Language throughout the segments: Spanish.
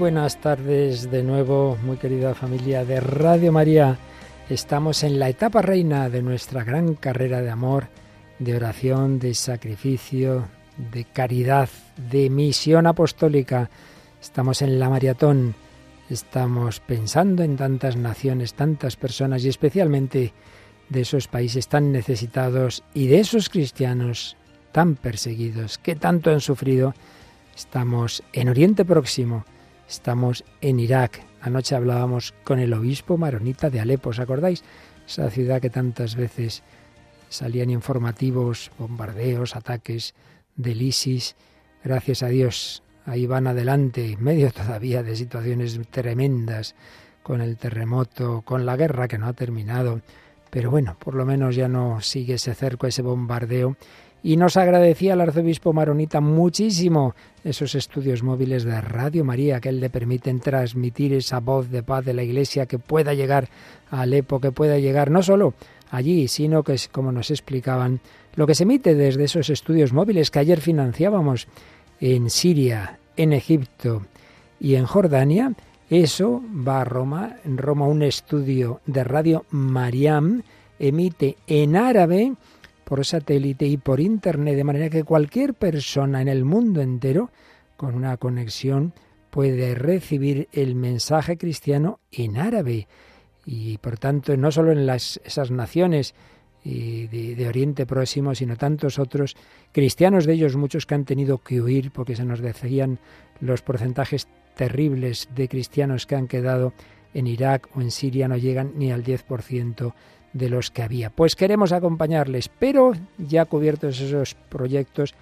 Buenas tardes de nuevo, muy querida familia de Radio María. Estamos en la etapa reina de nuestra gran carrera de amor, de oración, de sacrificio, de caridad, de misión apostólica. Estamos en la maratón, estamos pensando en tantas naciones, tantas personas y especialmente de esos países tan necesitados y de esos cristianos tan perseguidos que tanto han sufrido Estamos en Oriente Próximo, estamos en Irak. Anoche hablábamos con el obispo maronita de Alepo, ¿os acordáis? Esa ciudad que tantas veces salían informativos, bombardeos, ataques del ISIS. Gracias a Dios, ahí van adelante, en medio todavía de situaciones tremendas, con el terremoto, con la guerra que no ha terminado. Pero bueno, por lo menos ya no sigue ese cerco, ese bombardeo y nos agradecía al arzobispo Maronita muchísimo esos estudios móviles de Radio María que él le permiten transmitir esa voz de paz de la Iglesia que pueda llegar a Alepo, que pueda llegar no solo allí, sino que, como nos explicaban, lo que se emite desde esos estudios móviles que ayer financiábamos en Siria, en Egipto y en Jordania, eso va a Roma. En Roma un estudio de Radio Mariam emite en árabe por satélite y por Internet, de manera que cualquier persona en el mundo entero con una conexión puede recibir el mensaje cristiano en árabe. Y por tanto, no solo en las, esas naciones eh, de, de, Oriente Próximo, sino tantos otros cristianos de ellos, muchos que han tenido que huir porque se nos decían los porcentajes terribles de cristianos que han quedado en Irak o en Siria no llegan ni al 10% de los que había. Pues queremos acompañarles, pero ya cubiertos esos proyectos,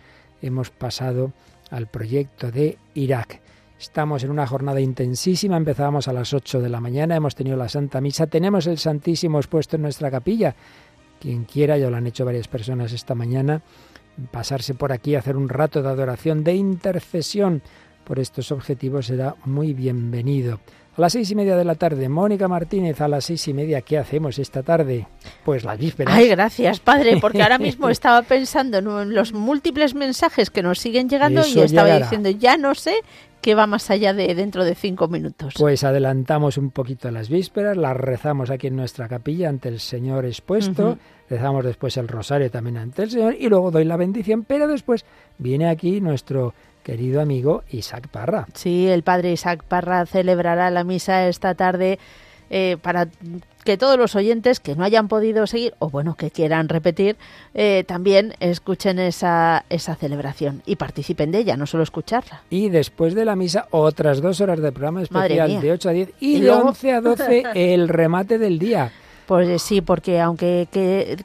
hemos pasado al proyecto de Irak. Estamos en una jornada intensísima, empezábamos a las 8 de la mañana, hemos tenido la Santa Misa, tenemos el Santísimo expuesto en nuestra capilla. Quien quiera, ya lo han hecho varias personas esta mañana, pasarse por aquí, hacer un rato de adoración, de intercesión por estos objetivos será muy bienvenido. A las seis y media de la tarde, Mónica Martínez, a las seis y media, ¿qué hacemos esta tarde? Pues las vísperas. Ay, gracias, padre, porque ahora mismo estaba pensando en los múltiples mensajes que nos siguen llegando y estaba diciendo, ya no sé qué va más allá de dentro de cinco minutos. Pues adelantamos un poquito las vísperas, las rezamos aquí en nuestra capilla ante el Señor expuesto, rezamos después el rosario también ante el Señor y luego doy la bendición, pero después viene aquí nuestro querido amigo Isaac Parra. Sí, el padre Isaac Parra celebrará la misa esta tarde eh, para que todos los oyentes que no hayan podido seguir o bueno que quieran repetir eh, también escuchen esa, esa celebración y participen de ella, no solo escucharla. Y después de la misa otras dos horas de programa especial de 8 a 10 y, de 11 a 12 el remate del día. Pues sí, porque aunque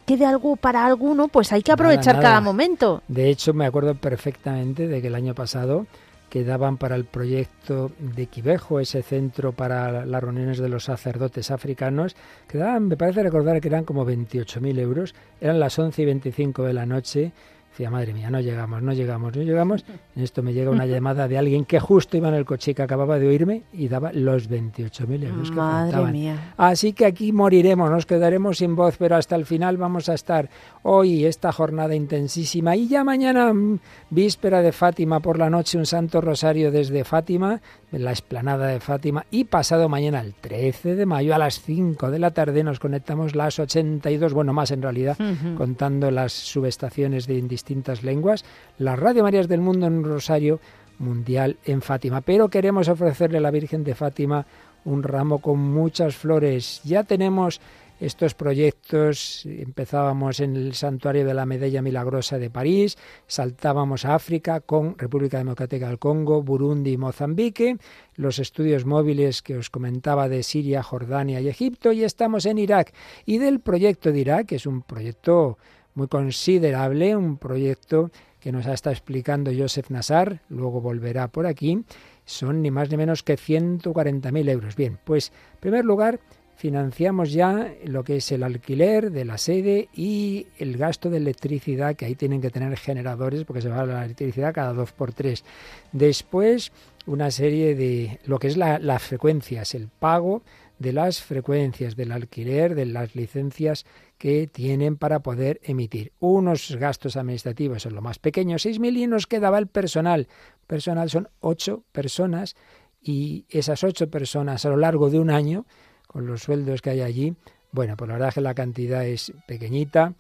quede algo para alguno, pues hay que aprovechar cada momento. De hecho, me acuerdo perfectamente de que el año pasado quedaban para el proyecto de Quivejo, ese centro para las reuniones de los sacerdotes africanos, quedaban, me parece recordar que eran como 28.000 euros, eran las 11 y 25 de la noche Decía, madre mía, no llegamos, no llegamos, no llegamos. En esto me llega una llamada de alguien que justo iba en el coche que acababa de oírme y daba los 28.000 euros que madre Mía. Así que aquí moriremos, nos quedaremos sin voz, pero hasta el final vamos a estar hoy, esta jornada intensísima. Y ya mañana, mm, víspera de Fátima por la noche, un santo rosario desde Fátima, en la esplanada de Fátima. Y pasado mañana, el 13 de mayo, a las 5 de la tarde, nos conectamos las 82, bueno, más en realidad, contando las subestaciones de distintas lenguas, las Radio Marías del Mundo en un rosario mundial en Fátima. Pero queremos ofrecerle a la Virgen de Fátima un ramo con muchas flores. Ya tenemos estos proyectos. Empezábamos en el santuario de la Medalla Milagrosa de París, saltábamos a África con República Democrática del Congo, Burundi y Mozambique, los estudios móviles que os comentaba de Siria, Jordania y Egipto, y estamos en Irak. Y del proyecto de Irak, que es un proyecto muy considerable, un proyecto que nos ha estado explicando Joseph Nassar, luego volverá por aquí, son ni más ni menos que 140.000 euros. Bien, pues en primer lugar financiamos ya lo que es el alquiler de la sede y el gasto de electricidad, que ahí tienen que tener generadores porque se va la electricidad cada dos por tres. Después una serie de lo que es la, las frecuencias, el pago de las frecuencias del alquiler, de las licencias que tienen para poder emitir. Unos gastos administrativos son lo más pequeño, 6.000 y nos quedaba el personal. Personal son ocho personas y esas ocho personas a lo largo de un año, con los sueldos que hay allí, bueno, pues la verdad es que la cantidad es pequeñita,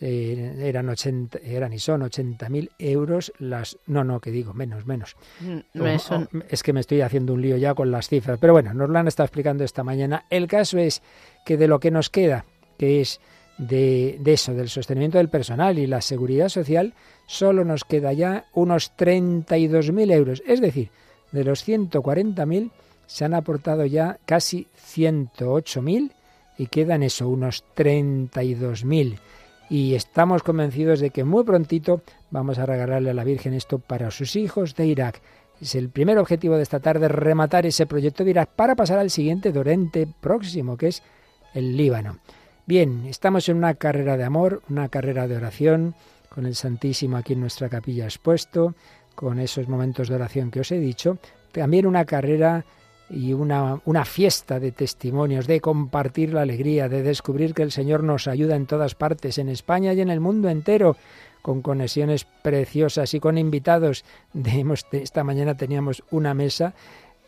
eh, eran 80, eran y son 80.000 euros las... No, no, que digo, menos, menos. Mm, es que me estoy haciendo un lío ya con las cifras, pero bueno, nos lo han estado explicando esta mañana. El caso es que de lo que nos queda, que es de, de eso, del sostenimiento del personal y la seguridad social, solo nos queda ya unos 32.000 euros. Es decir, de los 140.000 se han aportado ya casi 108.000 y quedan eso, unos 32.000. Y estamos convencidos de que muy prontito vamos a regalarle a la Virgen esto para sus hijos de Irak. Es el primer objetivo de esta tarde, rematar ese proyecto de Irak para pasar al siguiente Dorente próximo, que es el Líbano. Bien, estamos en una carrera de amor, una carrera de oración, con el Santísimo aquí en nuestra capilla expuesto, con esos momentos de oración que os he dicho, también una carrera y una, una, fiesta de testimonios, de compartir la alegría, de descubrir que el Señor nos ayuda en todas partes, en España y en el mundo entero, con conexiones preciosas y con invitados. De, esta mañana teníamos una mesa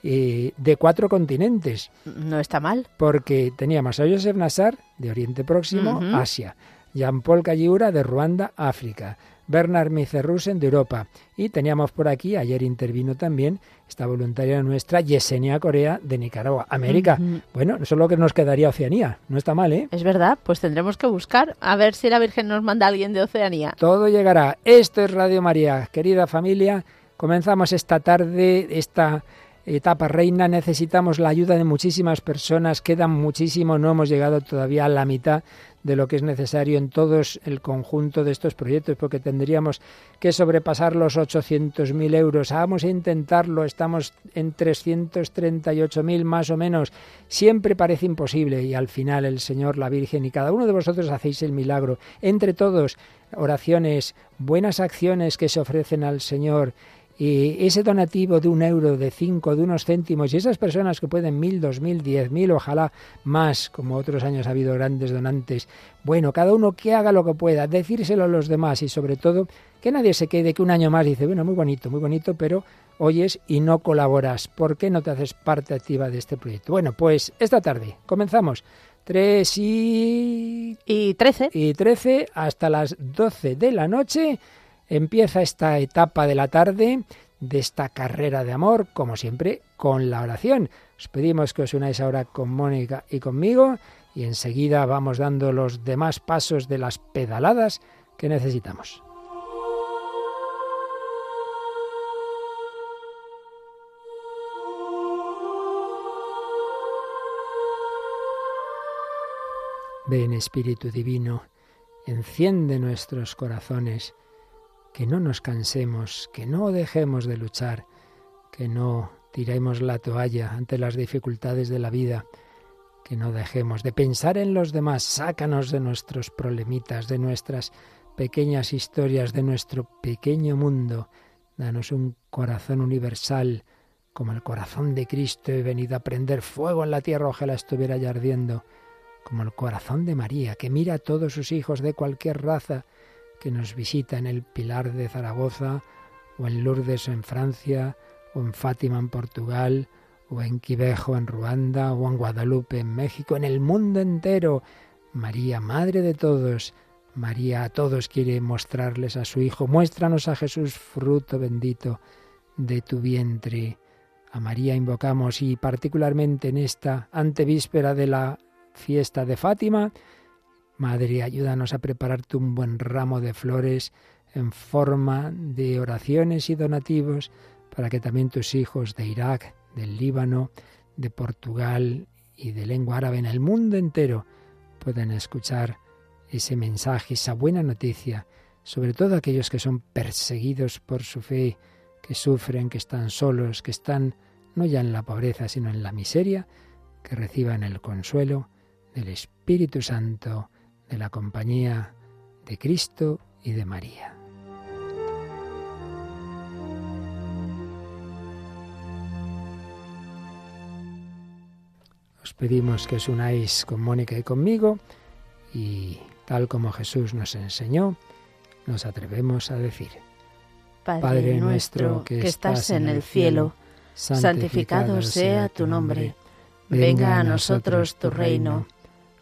eh, de cuatro continentes. No está mal. Porque teníamos a Joseph Nassar, de Oriente Próximo, Asia, Jean-Paul Calliura, de Ruanda, África, Bernard Micerrusen de Europa. Y teníamos por aquí, ayer intervino también, esta voluntaria nuestra, Yesenia Corea de Nicaragua. América. Bueno, eso es lo que nos quedaría Oceanía. No está mal, ¿eh? Es verdad, pues tendremos que buscar a ver si la Virgen nos manda a alguien de Oceanía. Todo llegará. Esto es Radio María. Querida familia, comenzamos esta tarde, esta etapa reina, necesitamos la ayuda de muchísimas personas, quedan muchísimo, no hemos llegado todavía a la mitad de lo que es necesario en todos el conjunto de estos proyectos, porque tendríamos que sobrepasar los 800.000 euros. Vamos a intentarlo, estamos en 338.000 más o menos. Siempre parece imposible y al final el Señor, la Virgen y cada uno de vosotros hacéis el milagro. Entre todos, oraciones, buenas acciones que se ofrecen al Señor y ese donativo de un euro, de cinco, de unos céntimos, y esas personas que pueden mil, dos mil, diez mil, ojalá más, como otros años ha habido grandes donantes, bueno, cada uno que haga lo que pueda, decírselo a los demás y sobre todo que nadie se quede que un año más dice, bueno, muy bonito, muy bonito, pero oyes y no colaboras. ¿Por qué no te haces parte activa de este proyecto? Bueno, pues esta tarde comenzamos. tres y... Y 13. Y 13 hasta las 12 de la noche Empieza esta etapa de la tarde de esta carrera de amor, como siempre, con la oración. Os pedimos que os unáis ahora con Mónica y conmigo y enseguida vamos dando los demás pasos de las pedaladas que necesitamos. Ven Espíritu Divino, enciende nuestros corazones que no nos cansemos, que no dejemos de luchar, que no tiremos la toalla ante las dificultades de la vida, que no dejemos de pensar en los demás, sácanos de nuestros problemitas, de nuestras pequeñas historias, de nuestro pequeño mundo, danos un corazón universal, como el corazón de Cristo. He venido a prender fuego en la tierra, ojalá estuviera ya ardiendo, como el corazón de María, que mira a todos sus hijos de cualquier raza, que nos visita en el Pilar de Zaragoza, o en Lourdes en Francia, o en Fátima en Portugal, o en Quivejo en Ruanda, o en Guadalupe en México, en el mundo entero. María, Madre de todos, María a todos quiere mostrarles a su Hijo. Muéstranos a Jesús, fruto bendito de tu vientre. A María invocamos y particularmente en esta antevíspera de la fiesta de Fátima, Madre, ayúdanos a prepararte un buen ramo de flores en forma de oraciones y donativos para que también tus hijos de Irak, del Líbano, de Portugal y de lengua árabe en el mundo entero puedan escuchar ese mensaje, esa buena noticia, sobre todo aquellos que son perseguidos por su fe, que sufren, que están solos, que están no ya en la pobreza, sino en la miseria, que reciban el consuelo del Espíritu Santo de la compañía de Cristo y de María. Os pedimos que os unáis con Mónica y conmigo y tal como Jesús nos enseñó, nos atrevemos a decir, Padre, nuestro que estás en el cielo, santificado sea tu nombre. Venga a nosotros tu reino.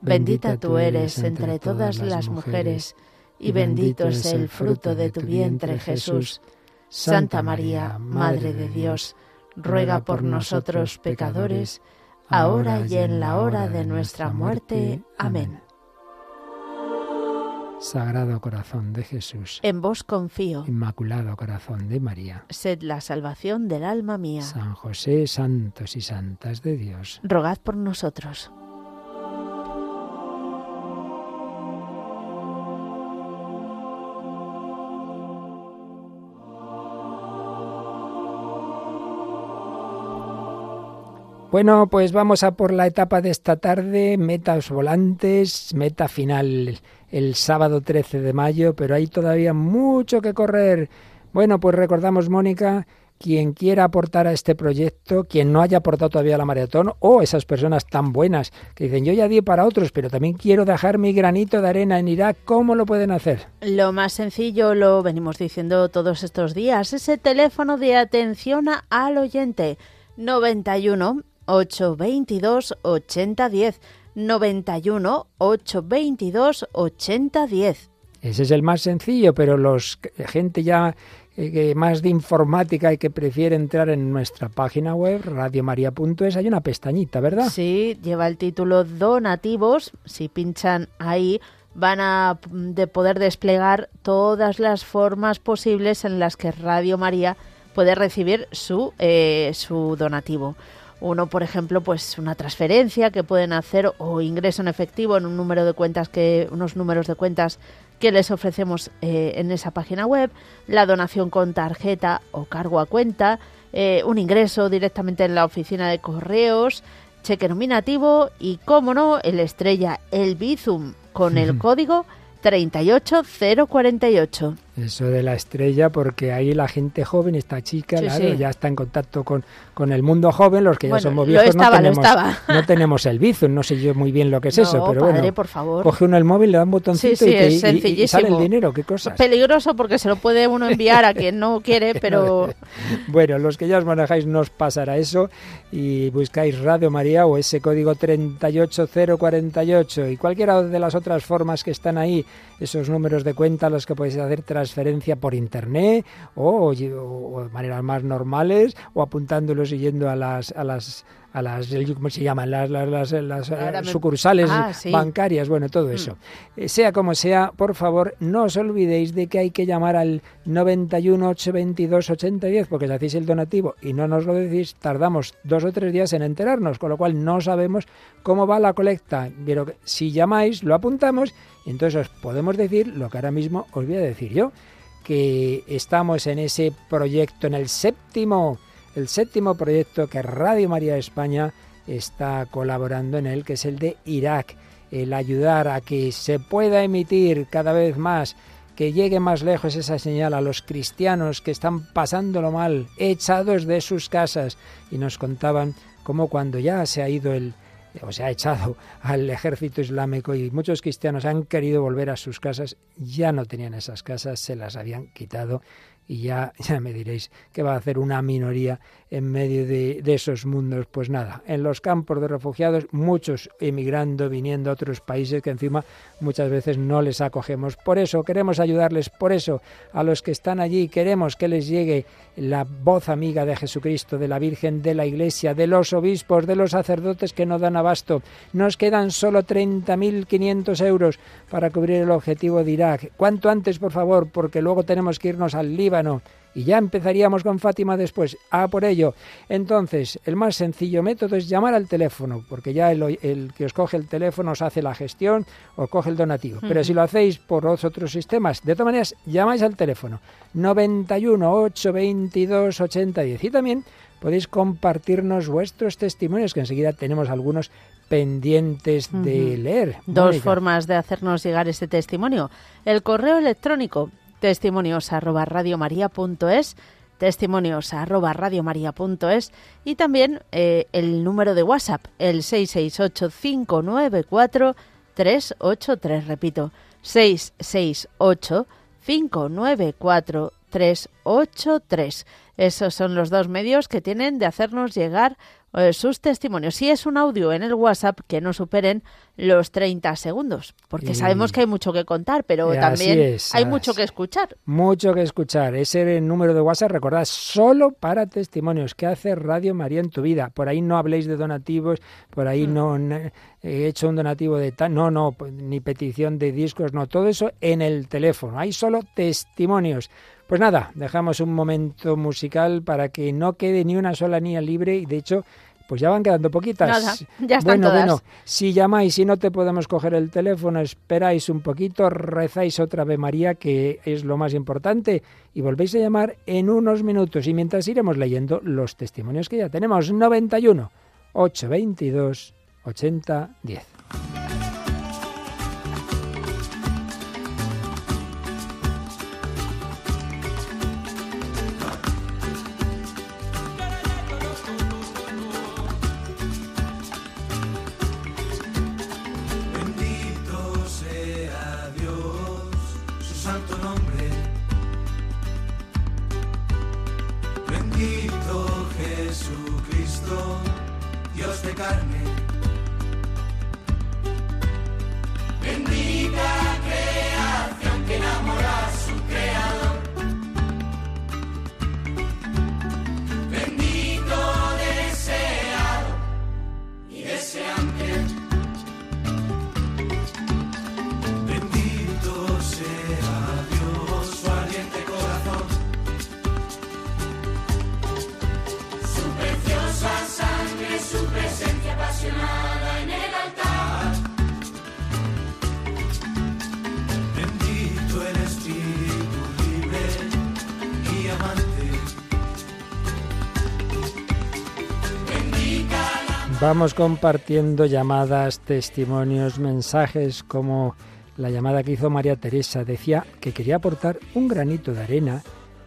Bendita tú eres entre todas las mujeres, y bendito es el fruto de tu vientre Jesús. Santa María, Madre de Dios, ruega por nosotros pecadores, ahora y en la hora de nuestra muerte. Amén. Sagrado corazón de Jesús. En vos confío. Inmaculado corazón de María. Sed la salvación del alma mía. San José, santos y santas de Dios. Rogad por nosotros. Bueno, pues vamos a por la etapa de esta tarde, metas volantes, meta final el sábado 13 de mayo, pero hay todavía mucho que correr. Bueno, pues recordamos, Mónica, quien quiera aportar a este proyecto, quien no haya aportado todavía a la maratón, o esas personas tan buenas que dicen yo ya di para otros, pero también quiero dejar mi granito de arena en Irak, ¿cómo lo pueden hacer? Lo más sencillo, lo venimos diciendo todos estos días, ese teléfono de atención al oyente 91 822 8010. 91 822 8010. Ese es el más sencillo, pero los gente ya eh, más de informática y que prefiere entrar en nuestra página web radiomaria.es hay una pestañita, ¿verdad? Sí, lleva el título donativos. Si pinchan ahí van a de poder desplegar todas las formas posibles en las que Radio María puede recibir su, eh, su donativo. Uno, por ejemplo, pues una transferencia que pueden hacer o ingreso en efectivo en un número de cuentas que unos números de cuentas que les ofrecemos eh, en esa página web, la donación con tarjeta o cargo a cuenta, eh, un ingreso directamente en la oficina de correos, cheque nominativo y, como no, el estrella, el Bizum con el código 38048. Eso de la estrella, porque ahí la gente joven, esta chica, ya está en contacto con, con el mundo joven, los que ya somos viejos no, tenemos, no tenemos el bizum, no sé yo muy bien lo que es eso, pero bueno, por favor. coge uno el móvil, le da un botoncito y, sale el dinero, qué cosas. Peligroso porque se lo puede uno enviar a quien no quiere, pero... bueno, los que ya os manejáis no os pasará eso y buscáis Radio María o ese código 38048 y cualquiera de las otras formas que están ahí, esos números de cuenta los que podéis hacer transferencia por internet o, de maneras más normales o apuntándolos y yendo a las, a las a las ¿cómo se llaman? las, las, las, eh, sucursales ah, bancarias, bueno, todo mm. eso. Eh, sea como sea, por favor, no os olvidéis de que hay que llamar al 91 822 8010, porque si hacéis el donativo y no nos lo decís, tardamos dos o tres días en enterarnos, con lo cual no sabemos cómo va la colecta. Pero si llamáis, lo apuntamos y entonces os podemos decir lo que ahora mismo os voy a decir yo que estamos en ese proyecto, en el séptimo, el séptimo proyecto que Radio María España está colaborando en él, que es el de Irak, el ayudar a que se pueda emitir cada vez más, que llegue más lejos esa señal a los cristianos que están pasándolo mal, echados de sus casas. Y nos contaban cómo cuando ya se ha ido el, o se ha echado al ejército islámico y muchos cristianos han querido volver a sus casas, ya no tenían esas casas, se las habían quitado y ya, ya me diréis que va a hacer una minoría en medio de, esos mundos. Pues nada, en los campos de refugiados, muchos emigrando, viniendo a otros países que encima muchas veces no les acogemos. Por eso queremos ayudarles, por eso a los que están allí queremos que les llegue la voz amiga de Jesucristo, de la Virgen, de la Iglesia, de los obispos, de los sacerdotes que no dan abasto. Nos quedan solo 30.500 euros para cubrir el objetivo de Irak. Cuanto antes, por favor, porque luego tenemos que irnos al Líbano y ya empezaríamos con Fátima después. A por ello. Entonces, el más sencillo método es llamar al teléfono, porque ya el, que os coge el teléfono os hace la gestión, o coge el donativo. Pero si lo hacéis por otros sistemas, de todas maneras, llamáis al teléfono 91 822 8010 y también podéis compartirnos vuestros testimonios, que enseguida tenemos algunos pendientes de leer. Dos formas de hacernos llegar este testimonio. El correo electrónico testimonios arroba radiomaria.es testimonios arroba radiomaria.es y también eh, el número de WhatsApp, el 668-594-383, repito, 668-594-383. Esos son los dos medios que tienen de hacernos llegar sus testimonios. Si es un audio en el WhatsApp, que no superen los 30 segundos, porque sabemos que hay mucho que contar, pero también hay mucho que escuchar. Mucho que escuchar. Ese número de WhatsApp, recordad, solo para testimonios. ¿Qué hace Radio María en tu vida? Por ahí no habléis de donativos, por ahí mm. no, he hecho un donativo de tal, no, no, pues, ni petición de discos, no, todo eso en el teléfono. Hay solo testimonios. Pues nada, dejamos un momento musical para que no quede ni una sola niña libre y de hecho pues ya van quedando poquitas. Nada, ya están bueno, bueno, si llamáis y no te podemos coger el teléfono, esperáis un poquito, rezáis otra vez María, que es lo más importante, y volvéis a llamar en unos minutos. Y mientras iremos leyendo los testimonios que ya tenemos. 91 822 80 10. tocarme. Vamos compartiendo llamadas, testimonios, mensajes, como la llamada que hizo María Teresa. Decía que quería aportar un granito de arena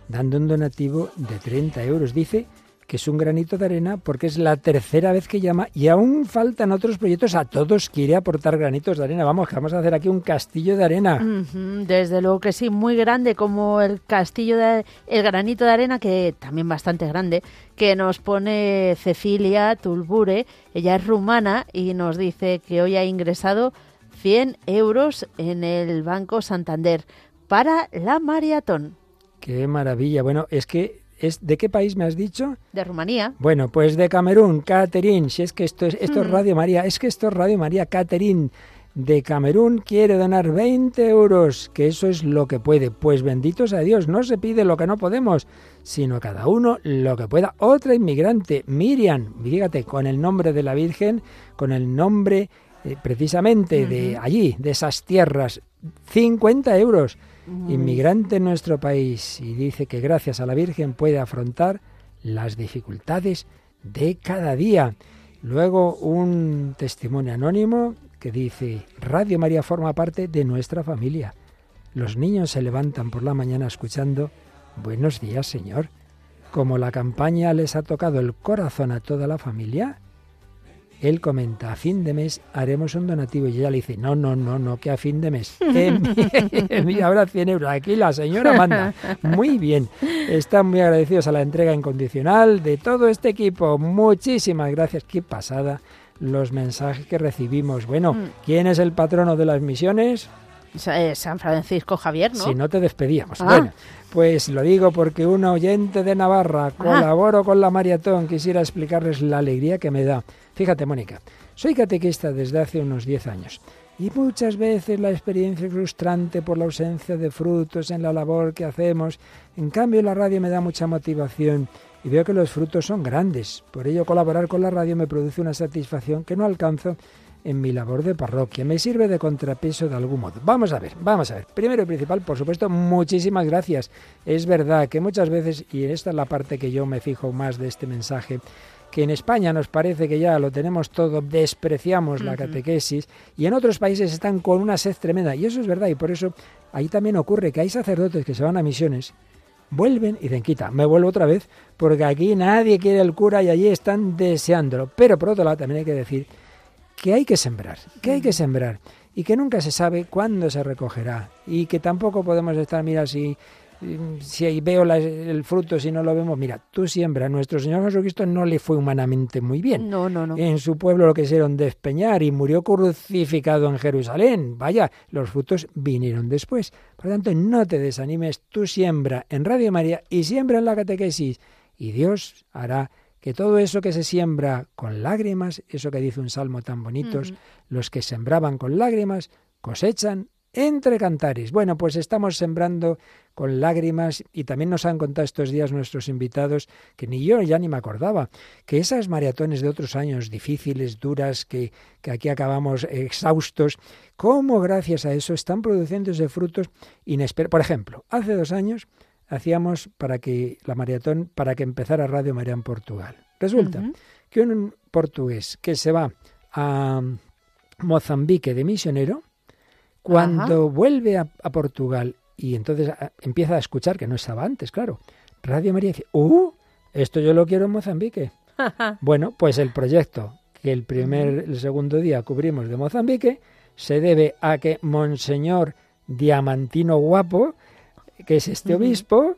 dando un donativo de 30 euros. Dice que es un granito de arena porque es la tercera vez que llama y aún faltan otros proyectos. A todos quiere aportar granitos de arena. Vamos, que vamos a hacer aquí un castillo de arena. desde luego que sí, muy grande como el castillo de el granito de arena, que también bastante grande, que nos pone Cecilia Tulbure. Ella es rumana y nos dice que hoy ha ingresado 100 euros en el Banco Santander para la maratón. Qué maravilla. Bueno, es que ¿De qué país me has dicho? De Rumanía. Bueno, pues de Camerún, Catherine. Si es que esto es, esto es mm. Radio María, es que esto es Radio María, Catherine de Camerún quiere donar 20 euros, que eso es lo que puede. Pues benditos a Dios, no se pide lo que no podemos, sino cada uno lo que pueda. Otra inmigrante, Miriam, fíjate, con el nombre de la Virgen, con el nombre eh, precisamente de allí, de esas tierras, 50 euros inmigrante en nuestro país y dice que gracias a la Virgen puede afrontar las dificultades de cada día. Luego un testimonio anónimo que dice, Radio María forma parte de nuestra familia. Los niños se levantan por la mañana escuchando, Buenos días, Señor. Como la campaña les ha tocado el corazón a toda la familia, él comenta, a fin de mes haremos un donativo y ella le dice, no, no, no, no, que a fin de mes. Mira, ahora 100 euros. Aquí la señora manda. Muy bien. Están muy agradecidos a la entrega incondicional de todo este equipo. Muchísimas gracias. Qué pasada los mensajes que recibimos. Bueno, mm. ¿quién es el patrono de las misiones? Eh, San Francisco Javier, ¿no? Si no te despedíamos. Ah. Bueno, pues lo digo porque un oyente de Navarra, ah. colaboro con la maratón, quisiera explicarles la alegría que me da Fíjate, Mónica, soy catequista desde hace unos 10 años Y muchas veces la experiencia es frustrante por la ausencia de frutos en la labor que hacemos. En cambio, la radio me da mucha motivación y veo que los frutos son grandes. Por ello, colaborar con la radio me produce una satisfacción que no alcanzo en mi labor de parroquia. Me sirve de contrapeso de algún modo. Vamos a ver, vamos a ver. Primero y principal, por supuesto, muchísimas gracias. Es verdad que muchas veces, y esta es la parte que yo me fijo más de este mensaje, que en España nos parece que ya lo tenemos todo, despreciamos la catequesis, y en otros países están con una sed tremenda. Y eso es verdad, y por eso ahí también ocurre que hay sacerdotes que se van a misiones, vuelven y dicen, quita, me vuelvo otra vez, porque aquí nadie quiere el cura y allí están deseándolo. Pero por otro lado también hay que decir que hay que sembrar, que hay que sembrar y que nunca se sabe cuándo se recogerá y que tampoco podemos estar, mira, si, si veo el fruto, si no lo vemos, mira, tú siembra. Nuestro Señor Jesucristo no le fue humanamente muy bien. No, no, no. En su pueblo lo quisieron despeñar y murió crucificado en Jerusalén. Vaya, los frutos vinieron después. Por lo tanto, no te desanimes, tú siembra en Radio María y siembra en la catequesis y Dios hará que todo eso que se siembra con lágrimas, eso que dice un salmo tan bonitos, los que sembraban con lágrimas cosechan entre cantares. Bueno, pues estamos sembrando con lágrimas y también nos han contado estos días nuestros invitados, que ni yo ya ni me acordaba, que esas maratones de otros años difíciles, duras, que, que aquí acabamos exhaustos, cómo gracias a eso están produciéndose frutos inesperados. Por ejemplo, hace dos años hacíamos para que la maratón, para que empezara Radio María en Portugal. Resulta que un portugués que se va a Mozambique de misionero, cuando vuelve a, Portugal y entonces empieza a escuchar, que no estaba antes, claro, Radio María dice, ¡uh! Esto yo lo quiero en Mozambique. bueno, pues el proyecto que el primer, el segundo día cubrimos de Mozambique se debe a que Monseñor Diamantino Guapo, que es este obispo,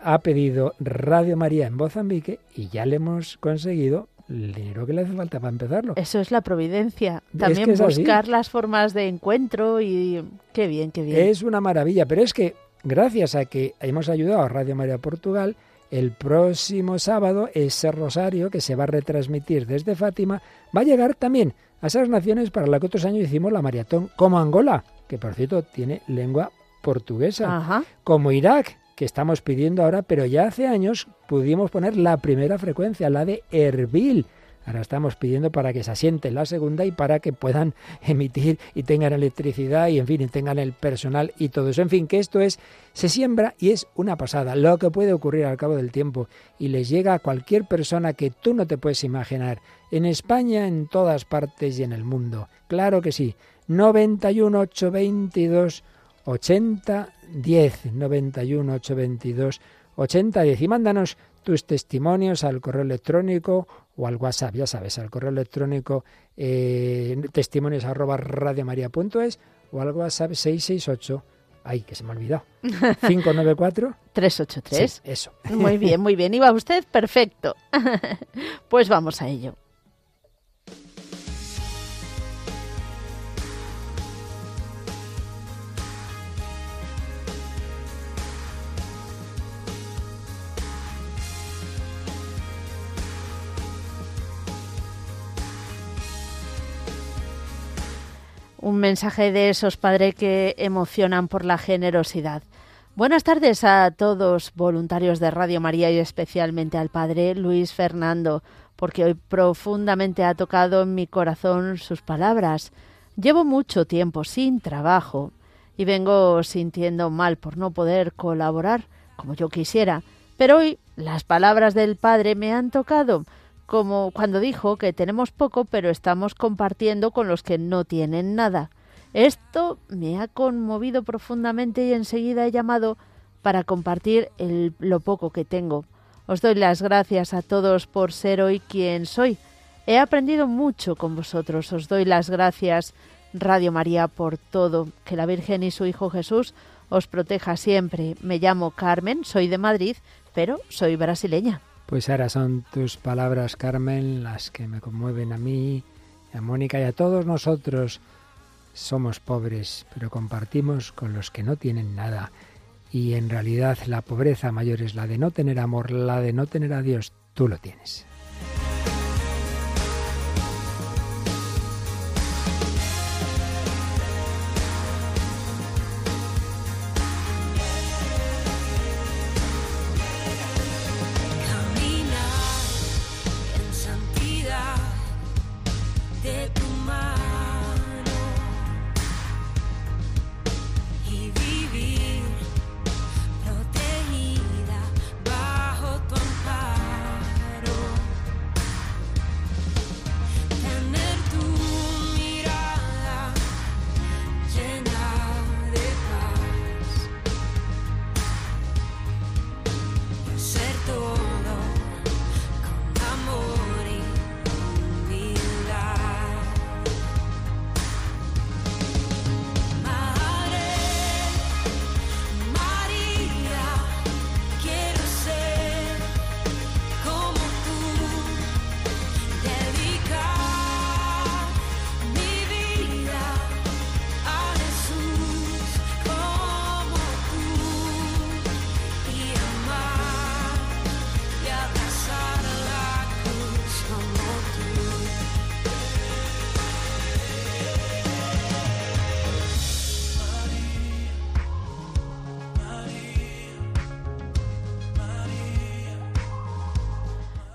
ha pedido Radio María en Mozambique y ya le hemos conseguido el dinero que le hace falta para empezarlo. Eso es la providencia. También buscar las formas de encuentro y qué bien, qué bien. Es una maravilla, pero es que gracias a que hemos ayudado a Radio María Portugal, el próximo sábado ese rosario que se va a retransmitir desde Fátima va a llegar también a esas naciones para las que otros años hicimos la maratón, como Angola, que por cierto tiene lengua portuguesa, como Irak, que estamos pidiendo ahora, pero ya hace años pudimos poner la primera frecuencia, la de Erbil. Ahora estamos pidiendo para que se asiente la segunda y para que puedan emitir y tengan electricidad y en fin, y tengan el personal y todo eso. En fin, que esto es, se siembra y es una pasada, lo que puede ocurrir al cabo del tiempo y les llega a cualquier persona que tú no te puedes imaginar, en España, en todas partes y en el mundo. Claro que sí. 91 822 80 10 91 822 80 10 y mándanos tus testimonios al correo electrónico o al WhatsApp, ya sabes, al correo electrónico eh, testimonios arroba radiomaria.es o al WhatsApp 668 Ay, que se me ha olvidado. 594 383. Sí, eso. Muy bien, muy bien. Iba usted perfecto. pues vamos a ello. Un mensaje de esos, Padre, que emocionan por la generosidad. Buenas tardes a todos, voluntarios de Radio María y especialmente al Padre Luis Fernando, porque hoy profundamente ha tocado en mi corazón sus palabras. Llevo mucho tiempo sin trabajo y vengo sintiendo mal por no poder colaborar como yo quisiera, pero hoy las palabras del Padre me han tocado como cuando dijo que tenemos poco pero estamos compartiendo con los que no tienen nada. Esto me ha conmovido profundamente y enseguida he llamado para compartir lo poco que tengo. Os doy las gracias a todos por ser hoy quien soy. He aprendido mucho con vosotros. Os doy las gracias, Radio María, por todo. Que la Virgen y su Hijo Jesús os proteja siempre. Me llamo Carmen, soy de Madrid, pero soy brasileña. Pues ahora son tus palabras, Carmen, las que me conmueven a mí, a Mónica y a todos nosotros. Somos pobres, pero compartimos con los que no tienen nada. Y en realidad la pobreza mayor es la de no tener amor, la de no tener a Dios. Tú lo tienes.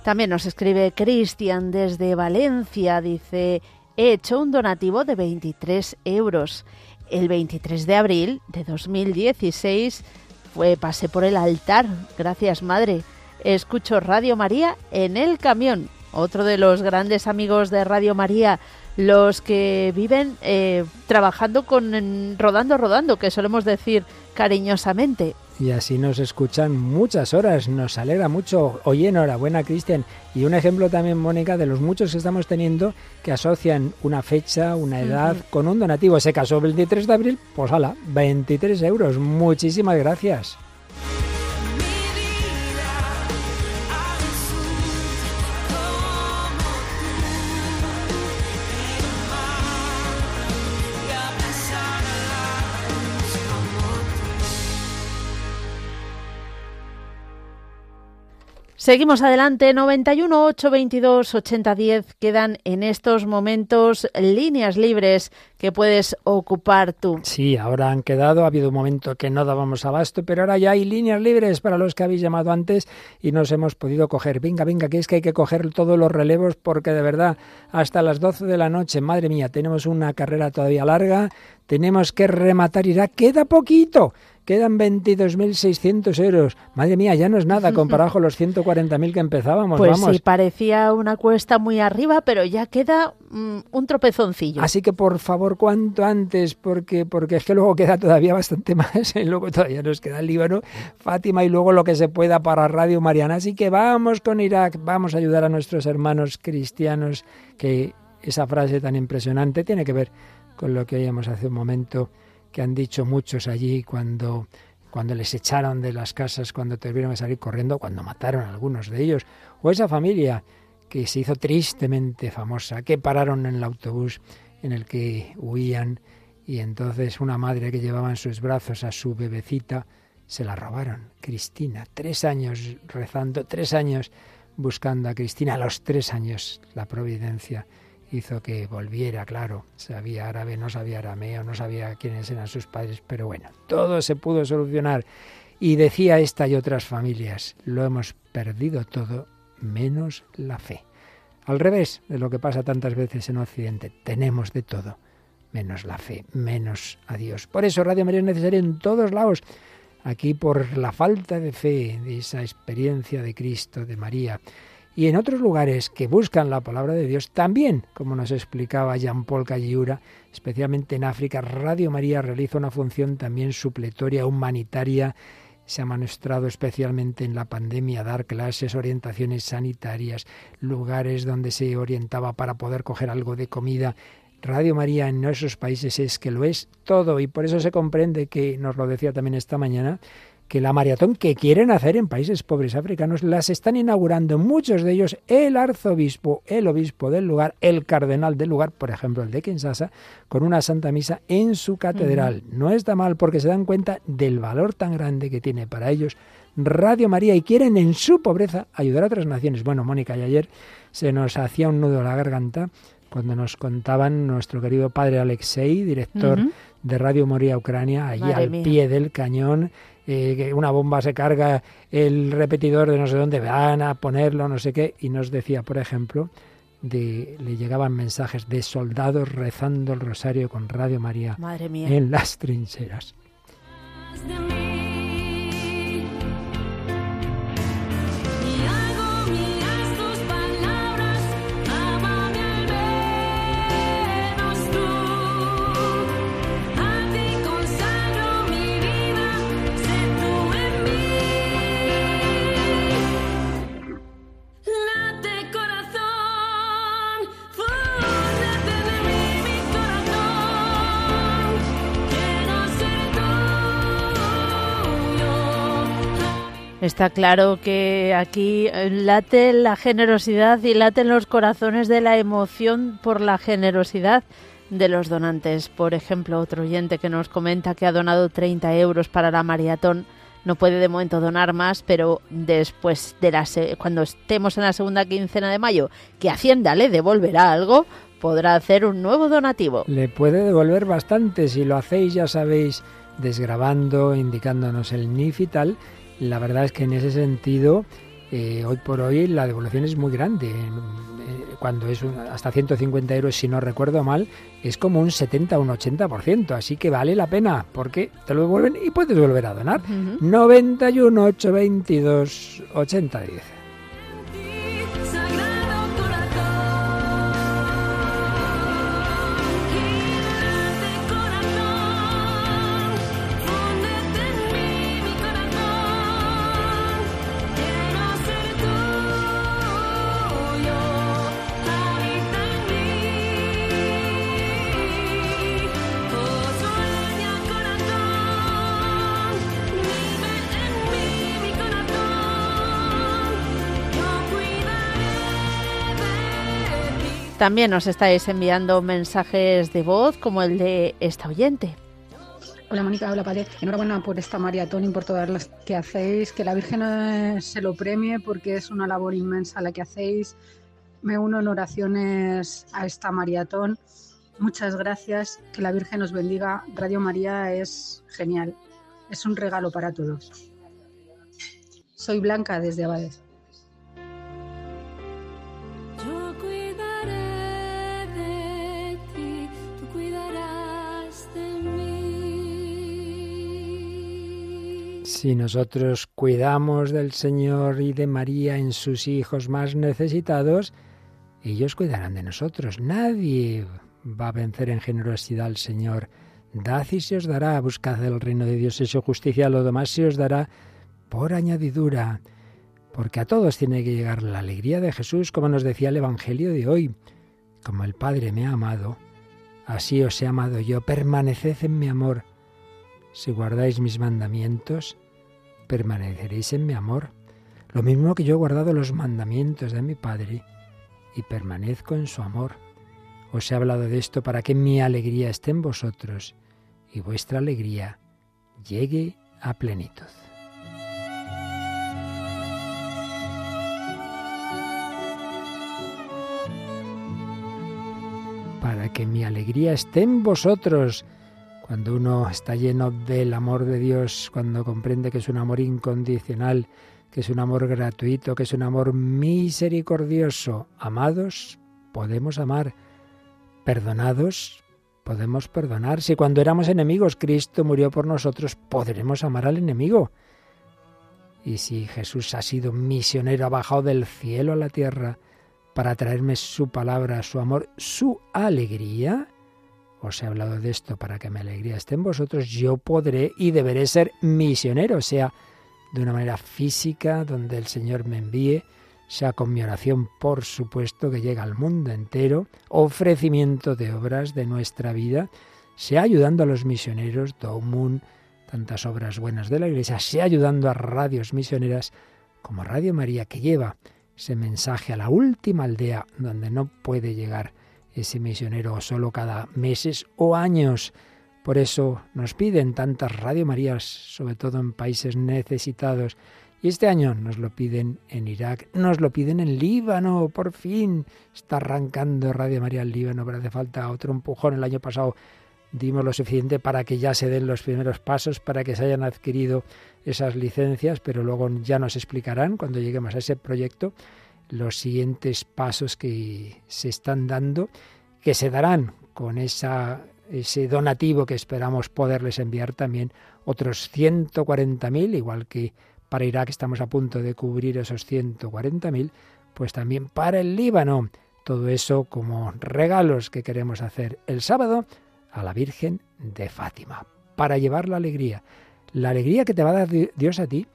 También nos escribe Cristian desde Valencia, dice, he hecho un donativo de 23 euros. El 23 de abril de 2016 fue, pasé por el altar. Gracias, madre. Escucho Radio María en el camión. Otro de los grandes amigos de Radio María, los que viven eh, trabajando con rodando, rodando, que solemos decir cariñosamente y así nos escuchan muchas horas. Nos alegra mucho. Oye, enhorabuena, Cristian. Y un ejemplo también, Mónica, de los muchos que estamos teniendo que asocian una fecha, una edad con un donativo. Se casó el 23 de abril, pues hala, 23 euros. Muchísimas gracias. Seguimos adelante, 91 822 8010 quedan en estos momentos líneas libres que puedes ocupar tú. Sí, ahora han quedado, ha habido un momento que no dábamos abasto, pero ahora ya hay líneas libres para los que habéis llamado antes y nos hemos podido coger. Venga, venga, que es que hay que coger todos los relevos porque de verdad hasta las 12 de la noche, madre mía, tenemos una carrera todavía larga, tenemos que rematar, irá, queda poquito quedan 22.600 euros. Madre mía, ya no es nada comparado con los 140.000 que empezábamos. Pues sí, parecía una cuesta muy arriba, pero ya queda mm, un tropezoncillo. Así que por favor, cuanto antes, porque, porque es que luego queda todavía bastante más. y luego todavía nos queda el Líbano, Fátima y luego lo que se pueda para Radio Mariana. Así que vamos con Irak, vamos a ayudar a nuestros hermanos cristianos, que esa frase tan impresionante tiene que ver con lo que oíamos hace un momento que han dicho muchos allí cuando, cuando les echaron de las casas, cuando tuvieron que salir corriendo, cuando mataron a algunos de ellos, o esa familia que se hizo tristemente famosa, que pararon en el autobús en el que huían y entonces una madre que llevaba en sus brazos a su bebecita se la robaron. Cristina, tres años rezando, tres años buscando a Cristina, a los tres años la providencia hizo que volviera, claro. Sabía árabe, no sabía arameo, no sabía quiénes eran sus padres, pero bueno, todo se pudo solucionar. Y decía esta y otras familias, lo hemos perdido todo menos la fe. Al revés de lo que pasa tantas veces en Occidente, tenemos de todo menos la fe, menos a Dios. Por eso Radio María es necesaria en todos lados. Aquí por la falta de fe, de esa experiencia de Cristo, de María, y en otros lugares que buscan la palabra de Dios, también, como nos explicaba Jean-Paul Calliura, especialmente en África, Radio María realiza una función también supletoria, humanitaria, se ha mostrado especialmente en la pandemia dar clases, orientaciones sanitarias, lugares donde se orientaba para poder coger algo de comida. Radio María en esos países es que lo es todo y por eso se comprende que, nos lo decía también esta mañana, que la maratón que quieren hacer en países pobres africanos las están inaugurando muchos de ellos el arzobispo, el obispo del lugar, el cardenal del lugar, por ejemplo el de Kinshasa, con una santa misa en su catedral. No está mal porque se dan cuenta del valor tan grande que tiene para ellos Radio María y quieren en su pobreza ayudar a otras naciones. Bueno, Mónica, y ayer se nos hacía un nudo a la garganta cuando nos contaban nuestro querido padre Alexei, director de Radio María Ucrania, allí al pie del cañón, eh, que una bomba se carga el repetidor de no sé dónde, van a ponerlo, no sé qué, y nos decía, por ejemplo, de, le llegaban mensajes de soldados rezando el rosario con Radio María en las trincheras. Está claro que aquí late la generosidad y laten los corazones de la emoción por la generosidad de los donantes. Por ejemplo, otro oyente que nos comenta que ha donado 30 euros para la maratón. No puede de momento donar más, pero después de la cuando estemos en la segunda quincena de mayo, que Hacienda le devolverá algo, podrá hacer un nuevo donativo. Le puede devolver bastante si lo hacéis, ya sabéis, desgrabando, indicándonos el NIF y tal la verdad es que en ese sentido eh, hoy por hoy la devolución es muy grande. Eh, cuando es hasta 150 euros, si no recuerdo mal, es como un 70 o un 80%. Así que vale la pena porque te lo devuelven y puedes volver a donar. 91 822 8010. También nos estáis enviando mensajes de voz como el de esta oyente. Hola Mónica, hola Padre. Enhorabuena por esta maratón y por todas las que hacéis. Que la Virgen se lo premie porque es una labor inmensa la que hacéis. Me uno en oraciones a esta maratón. Muchas gracias. Que la Virgen os bendiga. Radio María es genial. Es un regalo para todos. Soy Blanca desde Abades. Si nosotros cuidamos del Señor y de María en sus hijos más necesitados, ellos cuidarán de nosotros. Nadie va a vencer en generosidad al Señor. Dad y se os dará, buscad el reino de Dios y su justicia, lo demás se os dará por añadidura. Porque a todos tiene que llegar la alegría de Jesús, como nos decía el Evangelio de hoy. Como el Padre me ha amado, así os he amado yo. Permaneced en mi amor. Si guardáis mis mandamientos, permaneceréis en mi amor, lo mismo que yo he guardado los mandamientos de mi Padre y permanezco en su amor. Os he hablado de esto para que mi alegría esté en vosotros y vuestra alegría llegue a plenitud. Para que mi alegría esté en vosotros cuando uno está lleno del amor de Dios, cuando comprende que es un amor incondicional, que es un amor gratuito, que es un amor misericordioso, amados, podemos amar, perdonados, podemos perdonar. Si cuando éramos enemigos Cristo murió por nosotros, podremos amar al enemigo. Y si Jesús ha sido misionero, ha bajado del cielo a la tierra para traerme su palabra, su amor, su alegría, os he hablado de esto para que mi alegría esté en vosotros, yo podré y deberé ser misionero, sea de una manera física, donde el Señor me envíe, sea con mi oración, por supuesto, que llega al mundo entero, ofrecimiento de obras de nuestra vida, sea ayudando a los misioneros, Domun, tantas obras buenas de la Iglesia, sea ayudando a radios misioneras como Radio María, que lleva ese mensaje a la última aldea donde no puede llegar ese misionero solo cada meses o años. Por eso nos piden tantas Radio Marías, sobre todo en países necesitados. Y este año nos lo piden en Irak, nos lo piden en Líbano, por fin. Está arrancando Radio María en Líbano, pero hace falta otro empujón. El año pasado dimos lo suficiente para que ya se den los primeros pasos, para que se hayan adquirido esas licencias, pero luego ya nos explicarán cuando lleguemos a ese proyecto los siguientes pasos que se están dando, que se darán con esa, ese donativo que esperamos poderles enviar también otros 140.000, igual que para Irak estamos a punto de cubrir esos 140.000, pues también para el Líbano. Todo eso como regalos que queremos hacer el sábado a la Virgen de Fátima, para llevar la alegría. La alegría que te va a dar Dios a ti,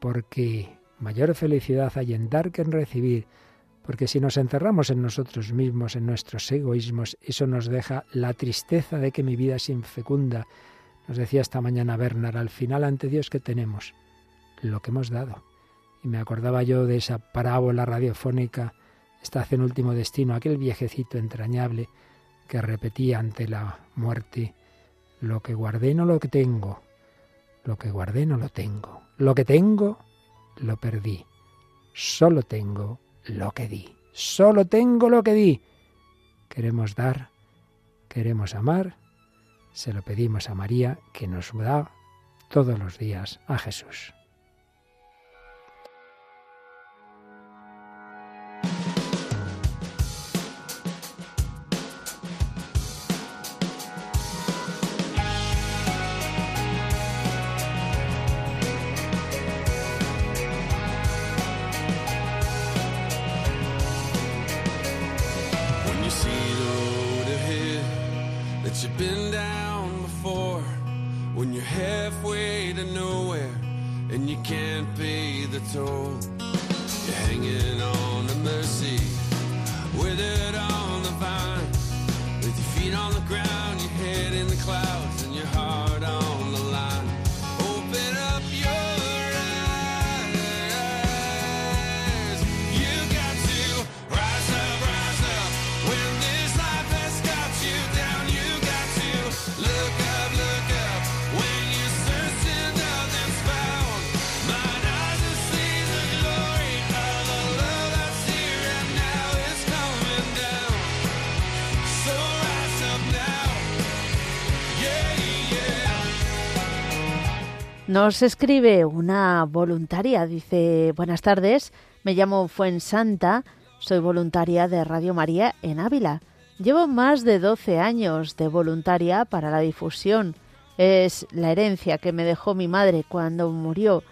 porque Mayor felicidad hay en dar que en recibir, porque si nos encerramos en nosotros mismos, en nuestros egoísmos, eso nos deja la tristeza de que mi vida es infecunda. Nos decía esta mañana Bernard, al final ante Dios que tenemos lo que hemos dado. Y me acordaba yo de esa parábola radiofónica, en último destino, aquel viejecito entrañable que repetía ante la muerte, lo que guardé no lo que tengo, lo que guardé no lo tengo, lo que tengo lo perdí. Solo tengo lo que di. Solo tengo lo que di. Queremos dar, queremos amar. Se lo pedimos a María que nos da todos los días a Jesús. Nos escribe una voluntaria, dice, buenas tardes, me llamo Fuensanta, soy voluntaria de Radio María en Ávila. Llevo más de 12 años de voluntaria para la difusión. Es la herencia que me dejó mi madre cuando murió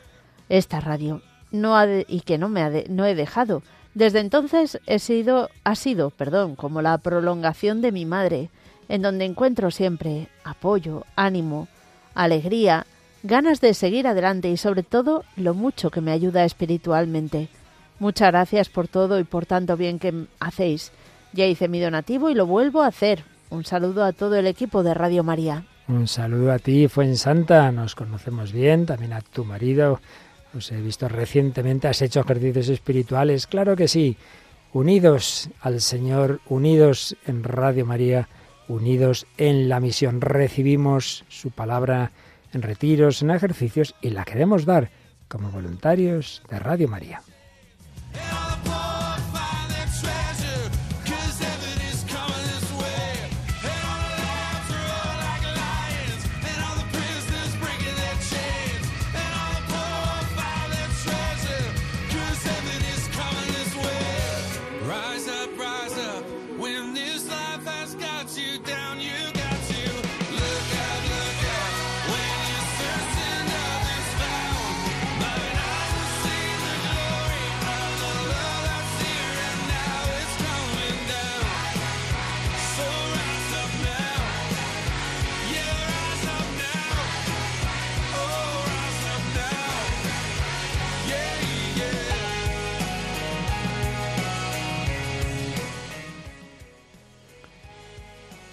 esta radio no ha de- y que no, me ha de- no he dejado. Desde entonces he sido, ha sido perdón, como la prolongación de mi madre, en donde encuentro siempre apoyo, ánimo, alegría, ganas de seguir adelante y sobre todo lo mucho que me ayuda espiritualmente. Muchas gracias por todo y por tanto bien que hacéis. Ya hice mi donativo y lo vuelvo a hacer. Un saludo a todo el equipo de Radio María. Un saludo a ti, Fuensanta. Nos conocemos bien, también a tu marido. Os he visto recientemente, has hecho ejercicios espirituales. Claro que sí. Unidos al Señor, unidos en Radio María, unidos en la misión. Recibimos su palabra en retiros, en ejercicios y la queremos dar como voluntarios de Radio María.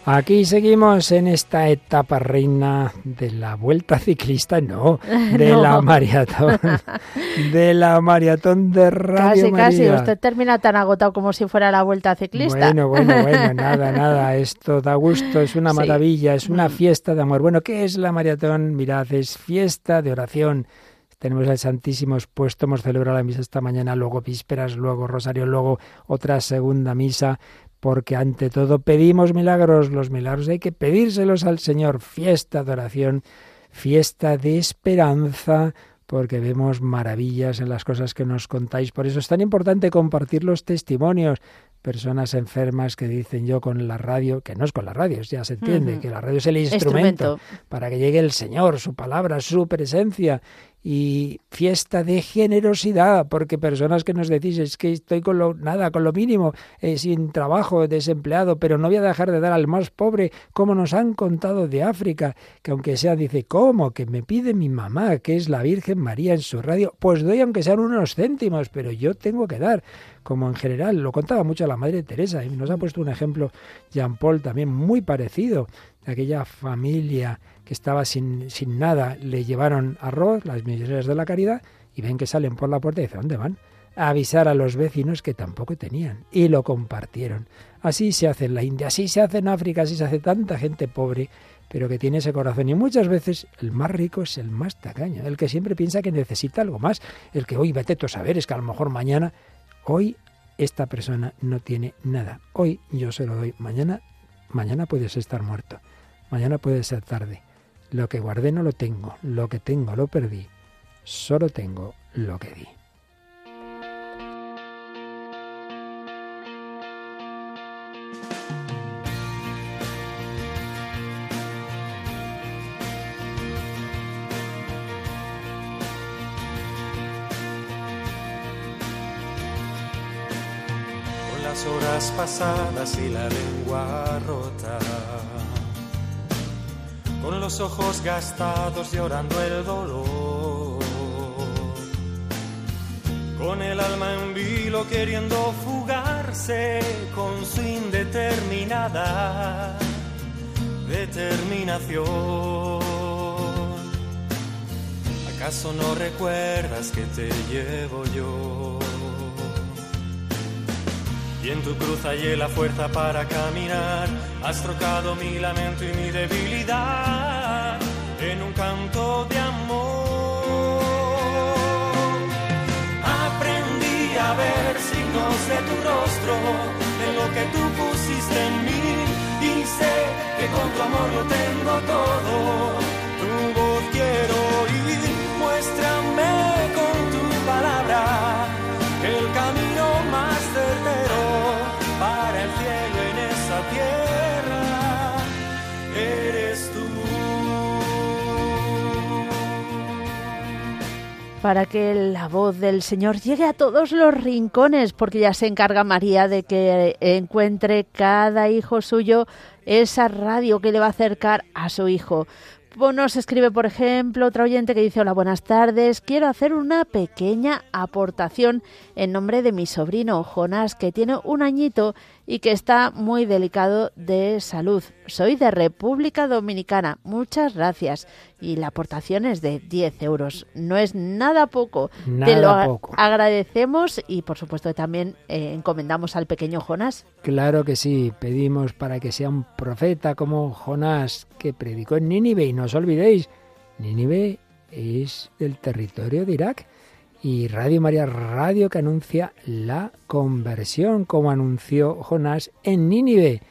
Aquí seguimos en esta etapa reina de la vuelta ciclista, no, de No. la maratón, de la maratón de Radio Casi, casi. Usted termina tan agotado como si fuera la vuelta ciclista. Bueno, bueno, bueno, nada, nada, esto da gusto, es una Sí. maravilla, es una Mm. fiesta de amor. Bueno, ¿qué es la maratón? Mirad, es fiesta de oración. Tenemos al Santísimo expuesto, hemos celebrado la misa esta mañana, luego vísperas, luego rosario, luego otra segunda misa, porque ante todo pedimos milagros, los milagros hay que pedírselos al Señor, fiesta de oración, fiesta de esperanza, porque vemos maravillas en las cosas que nos contáis. Por eso es tan importante compartir los testimonios. Personas enfermas que dicen yo con la radio, que no es con la radio, ya se entiende, que la radio es el instrumento, Instrumento. para que llegue el Señor, su palabra, su presencia y fiesta de generosidad, porque personas que nos decís es que estoy con lo nada, con lo mínimo, eh, sin trabajo, desempleado, pero no voy a dejar de dar al más pobre, como nos han contado de África, que aunque sea, dice, ¿cómo? Que me pide mi mamá, que es la Virgen María en su radio, pues doy aunque sean unos céntimos, pero yo tengo que dar, como en general, lo contaba mucho la Madre Teresa, y nos ha puesto un ejemplo Jean Paul también muy parecido, de aquella familia que estaba sin, sin nada, le llevaron arroz, las misioneras de la caridad, y ven que salen por la puerta y dicen, ¿dónde van? A avisar a los vecinos que tampoco tenían, y lo compartieron. Así se hace en la India, así se hace en África, así se hace tanta gente pobre, pero que tiene ese corazón. Y muchas veces el más rico es el más tacaño, el que siempre piensa que necesita algo más, el que hoy vete tú a saber, es que a lo mejor mañana, hoy esta persona no tiene nada. Hoy yo se lo doy, mañana, mañana puedes estar muerto, mañana puede ser tarde. Lo que guardé no lo tengo, lo que tengo lo perdí, solo tengo lo que di. con las horas pasadas y la lengua rota, con los ojos gastados llorando el dolor. con el alma en vilo queriendo fugarse con su indeterminada determinación. ¿Acaso no recuerdas que te llevo yo? Y en tu cruz hallé la fuerza para caminar. Has trocado mi lamento y mi debilidad en un canto de amor. Aprendí a ver signos de tu rostro, de lo que tú pusiste en mí. Y sé que con tu amor lo tengo todo. Tu voz quiero para que la voz del Señor llegue a todos los rincones, porque ya se encarga María de que encuentre cada hijo suyo esa radio que le va a acercar a su hijo. Nos escribe, por ejemplo, otra oyente que dice, hola, buenas tardes, quiero hacer una pequeña aportación en nombre de mi sobrino Jonás, que tiene un añito y que está muy delicado de salud. Soy de República Dominicana, muchas gracias. Y la aportación es de 10 euros, no es nada poco. Te lo Nada a- poco. agradecemos y por supuesto también eh, encomendamos al pequeño Jonás. Claro que sí, pedimos para que sea un profeta como Jonás que predicó en Nínive y no os olvidéis, Nínive es del territorio de Irak y Radio María Radio que anuncia la conversión como anunció Jonás en Nínive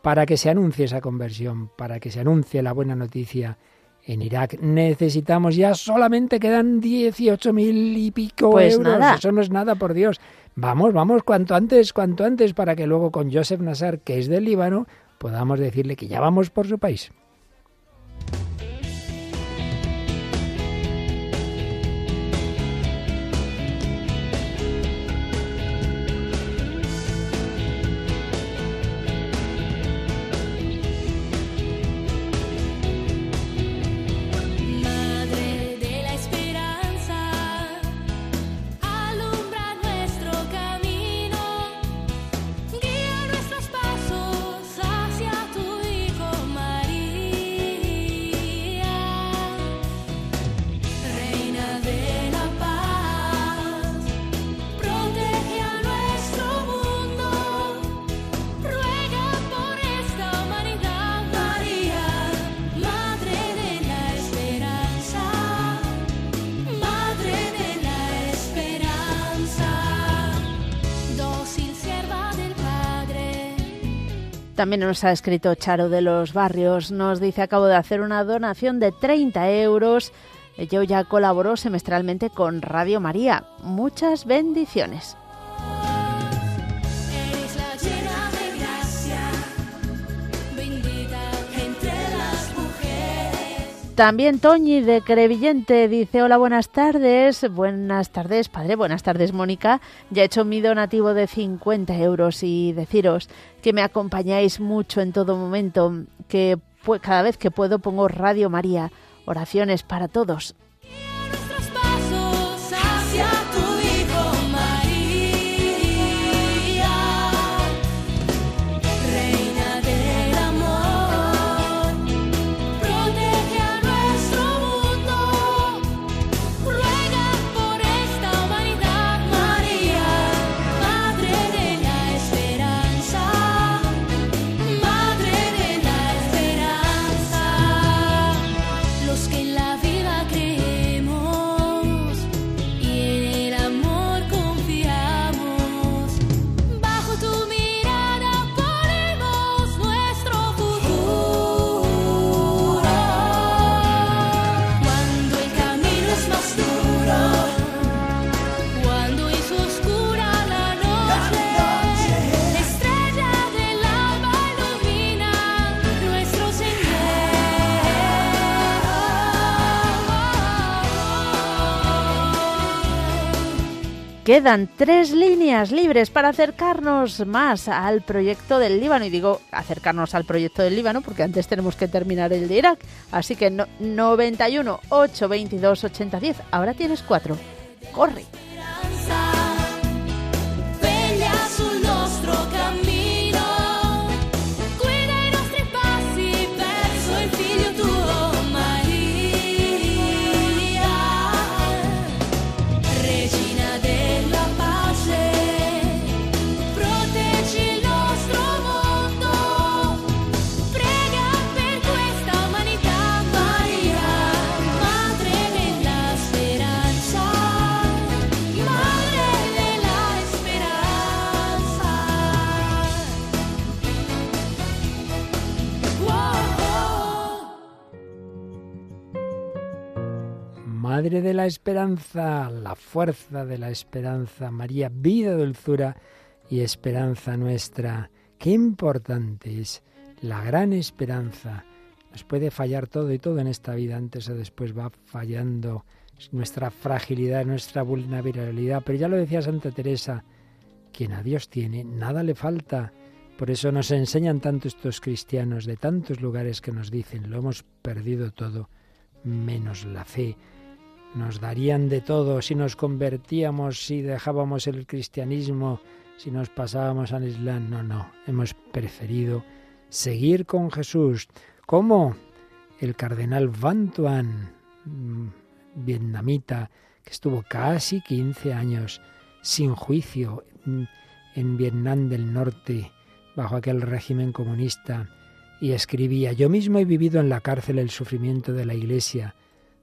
para que se anuncie esa conversión, para que se anuncie la buena noticia en Irak necesitamos ya solamente quedan 18 mil y pico Pues euros. nada. Eso no es nada, por Dios. Vamos, vamos, cuanto antes, cuanto antes, para que luego con Joseph Nassar, que es del Líbano, podamos decirle que ya vamos por su país. También nos ha escrito Charo de los Barrios. Nos dice, acabo de hacer una donación de 30 euros. Yo ya colaboro semestralmente con Radio María. Muchas bendiciones. También Toñi de Crevillente dice, hola, buenas tardes. Buenas tardes, padre. Buenas tardes, Mónica. Ya he hecho mi donativo de 50 euros y deciros que me acompañáis mucho en todo momento, que cada vez que puedo pongo Radio María. Oraciones para todos. Quedan tres líneas libres para acercarnos más al proyecto del Líbano. Y digo acercarnos al proyecto del Líbano porque antes tenemos que terminar el de Irak. Así que no, 91 822 8010. Ahora tienes cuatro. Corre. Madre de la Esperanza, la fuerza de la esperanza, María, vida, dulzura y esperanza nuestra. Qué importante es la gran esperanza. Nos puede fallar todo y todo en esta vida, antes o después va fallando nuestra fragilidad, nuestra vulnerabilidad. Pero ya lo decía Santa Teresa, quien a Dios tiene, nada le falta. Por eso nos enseñan tanto estos cristianos de tantos lugares que nos dicen, lo hemos perdido todo, menos la fe. Nos darían de todo si nos convertíamos, si dejábamos el cristianismo, si nos pasábamos al Islam. No, no, hemos preferido seguir con Jesús. ¿Cómo? El cardenal Van Tuan, mm, vietnamita, que estuvo casi 15 años sin juicio mm, en Vietnam del Norte, bajo aquel régimen comunista, y escribía, yo mismo he vivido en la cárcel el sufrimiento de la Iglesia,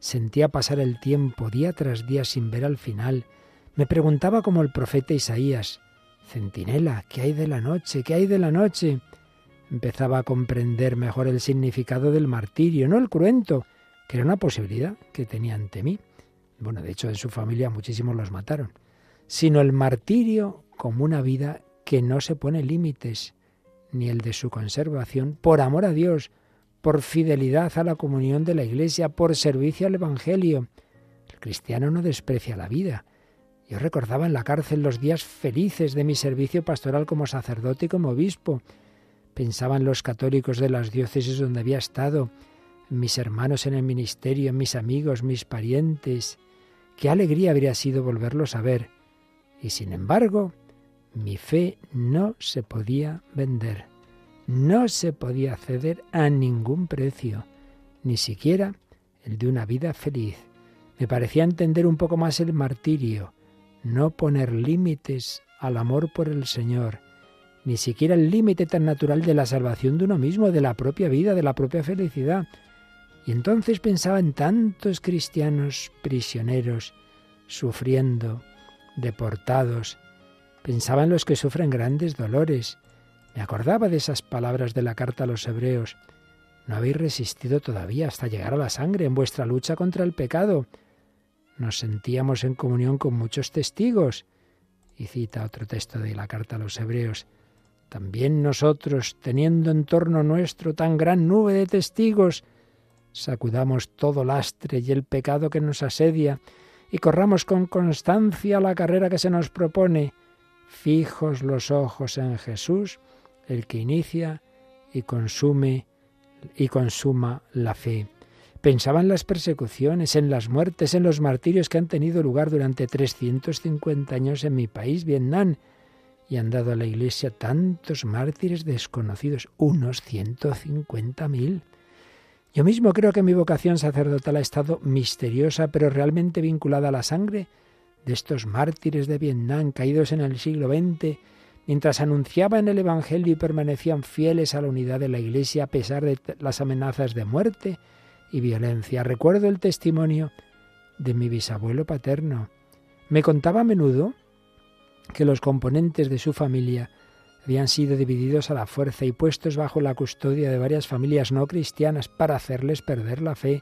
sentía pasar el tiempo día tras día sin ver al final, me preguntaba como el profeta Isaías, Centinela, ¿qué hay de la noche? ¿Qué hay de la noche? Empezaba a comprender mejor el significado del martirio, no el cruento, que era una posibilidad que tenía ante mí. Bueno, de hecho, en su familia muchísimos los mataron. Sino el martirio como una vida que no se pone límites, ni el de su conservación, por amor a Dios, por fidelidad a la comunión de la Iglesia, por servicio al Evangelio. El cristiano no desprecia la vida. Yo recordaba en la cárcel los días felices de mi servicio pastoral como sacerdote y como obispo. Pensaba en los católicos de las diócesis donde había estado, mis hermanos en el ministerio, mis amigos, mis parientes. Qué alegría habría sido volverlos a ver. Y sin embargo, mi fe no se podía vender, no se podía ceder a ningún precio, ni siquiera el de una vida feliz. Me parecía entender un poco más el martirio, no poner límites al amor por el Señor, ni siquiera el límite tan natural de la salvación de uno mismo, de la propia vida, de la propia felicidad. Y entonces pensaba en tantos cristianos prisioneros, sufriendo, deportados, Pensaba en los que sufren grandes dolores. Me acordaba de esas palabras de la carta a los hebreos. No habéis resistido todavía hasta llegar a la sangre en vuestra lucha contra el pecado. Nos sentíamos en comunión con muchos testigos. Y cita otro texto de la carta a los hebreos. También nosotros, teniendo en torno nuestro tan gran nube de testigos, sacudamos todo lastre y el pecado que nos asedia, y corramos con constancia la carrera que se nos propone, fijos los ojos en Jesús, el que inicia y consume y consuma la fe. Pensaba en las persecuciones, en las muertes, en los martirios que han tenido lugar durante 350 años en mi país, Vietnam, y han dado a la Iglesia tantos mártires desconocidos, unos 150.000. Yo mismo creo que mi vocación sacerdotal ha estado misteriosa, pero realmente vinculada a la sangre de estos mártires de Vietnam caídos en el siglo XX, mientras anunciaban el Evangelio y permanecían fieles a la unidad de la Iglesia a pesar de las amenazas de muerte y violencia. Recuerdo el testimonio de mi bisabuelo paterno. Me contaba a menudo que los componentes de su familia habían sido divididos a la fuerza y puestos bajo la custodia de varias familias no cristianas para hacerles perder la fe,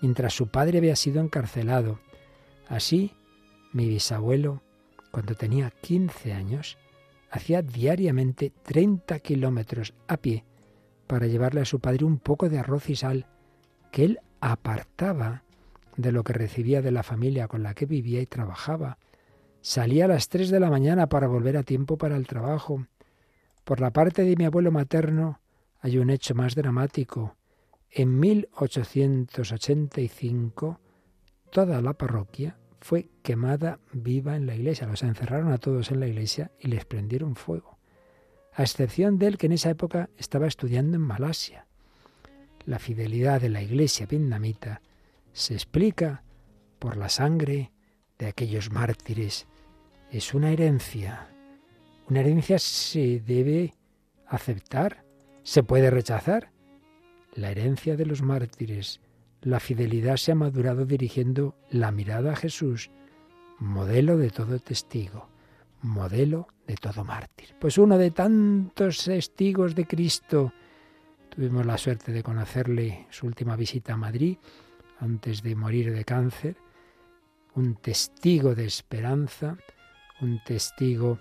mientras su padre había sido encarcelado. Así, mi bisabuelo, cuando tenía 15 años, hacía diariamente 30 kilómetros a pie para llevarle a su padre un poco de arroz y sal que él apartaba de lo que recibía de la familia con la que vivía y trabajaba. Salía a las 3 de la mañana para volver a tiempo para el trabajo. Por la parte de mi abuelo materno hay un hecho más dramático. En 1885 toda la parroquia fue quemada viva en la iglesia. Los encerraron a todos en la iglesia y les prendieron fuego. A excepción de él que en esa época estaba estudiando en Malasia. La fidelidad de la iglesia vietnamita se explica por la sangre de aquellos mártires. Es una herencia. Una herencia se debe aceptar, se puede rechazar. La herencia de los mártires la fidelidad se ha madurado dirigiendo la mirada a Jesús, modelo de todo testigo, modelo de todo mártir. Pues uno de tantos testigos de Cristo, tuvimos la suerte de conocerle su última visita a Madrid, antes de morir de cáncer, un testigo de esperanza, un testigo...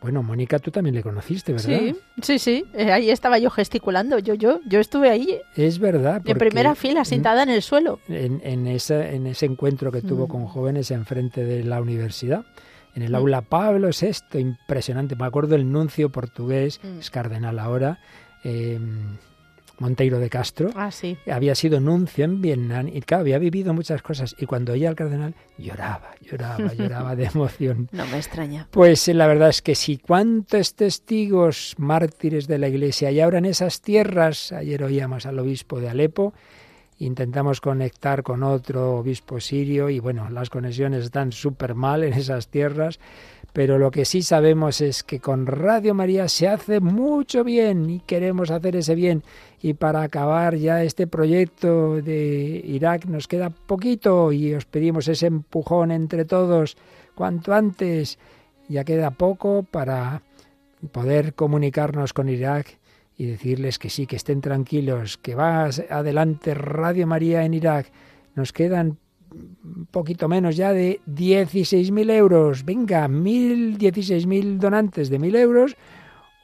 Bueno, Mónica, tú también le conociste, ¿verdad? Sí, sí, sí. eh, ahí estaba yo gesticulando. Yo, yo, yo estuve ahí Es verdad. en primera fila, sentada en el suelo. En, en, esa- en ese encuentro que tuvo Mm. con jóvenes enfrente de la universidad, en el Mm. aula Pablo VI, impresionante. Me acuerdo el nuncio portugués, Mm. es cardenal ahora, eh, Monteiro de Castro, Ah, sí. había sido nuncio en Vietnam y claro, había vivido muchas cosas y cuando oía al cardenal lloraba, lloraba, lloraba de emoción. No me extraña. Pues eh, la verdad es que sí, cuántos testigos mártires de la Iglesia y ahora en esas tierras, ayer oíamos al obispo de Alepo, intentamos conectar con otro obispo sirio y bueno, las conexiones están súper mal en esas tierras, pero lo que sí sabemos es que con Radio María se hace mucho bien y queremos hacer ese bien y para acabar ya este proyecto de Irak nos queda poquito y os pedimos ese empujón entre todos cuanto antes. Ya queda poco para poder comunicarnos con Irak y decirles que sí, que estén tranquilos, que va adelante Radio María en Irak. Nos quedan un poquito menos ya de 16.000 euros. Venga, mil, 16.000 donantes de 1.000 euros.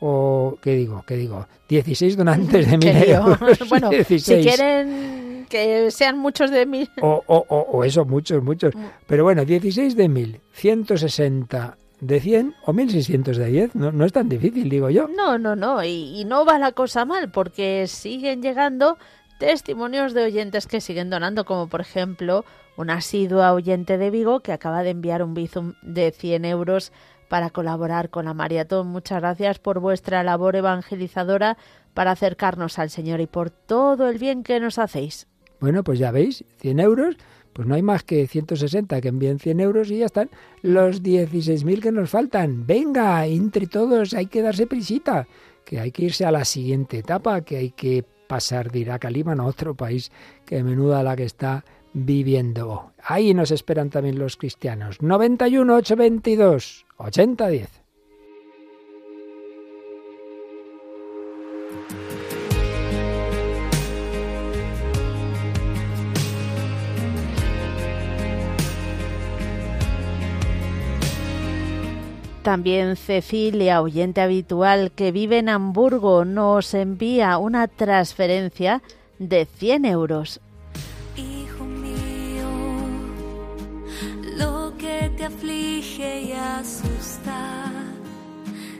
O, ¿qué digo? ¿Qué digo? 16 donantes de 1.000 Qué lío. euros. bueno, si 16. quieren que sean muchos de mí. O, o, o, o eso, muchos, muchos. Pero bueno, 16 de 1000, 160 de 100 o 1600 de 10. No, no es tan difícil, digo yo. No, no, no. Y, y no va la cosa mal porque siguen llegando testimonios de oyentes que siguen donando, como por ejemplo una asidua oyente de Vigo que acaba de enviar un bizum de 100 euros para colaborar con la maratón. Muchas gracias por vuestra labor evangelizadora para acercarnos al Señor y por todo el bien que nos hacéis. Bueno, pues ya veis, 100 euros, pues no hay más que 160 que envíen 100 euros y ya están los 16.000 que nos faltan. Venga, entre todos hay que darse prisita, que hay que irse a la siguiente etapa, que hay que pasar de Irak a Líbano, otro país que menuda la que está viviendo. Ahí nos esperan también los cristianos. 91 822 8010. También Cecilia, oyente habitual que vive en Hamburgo, nos envía una transferencia de 100 euros. Hijo mío, lo que te aflige y asusta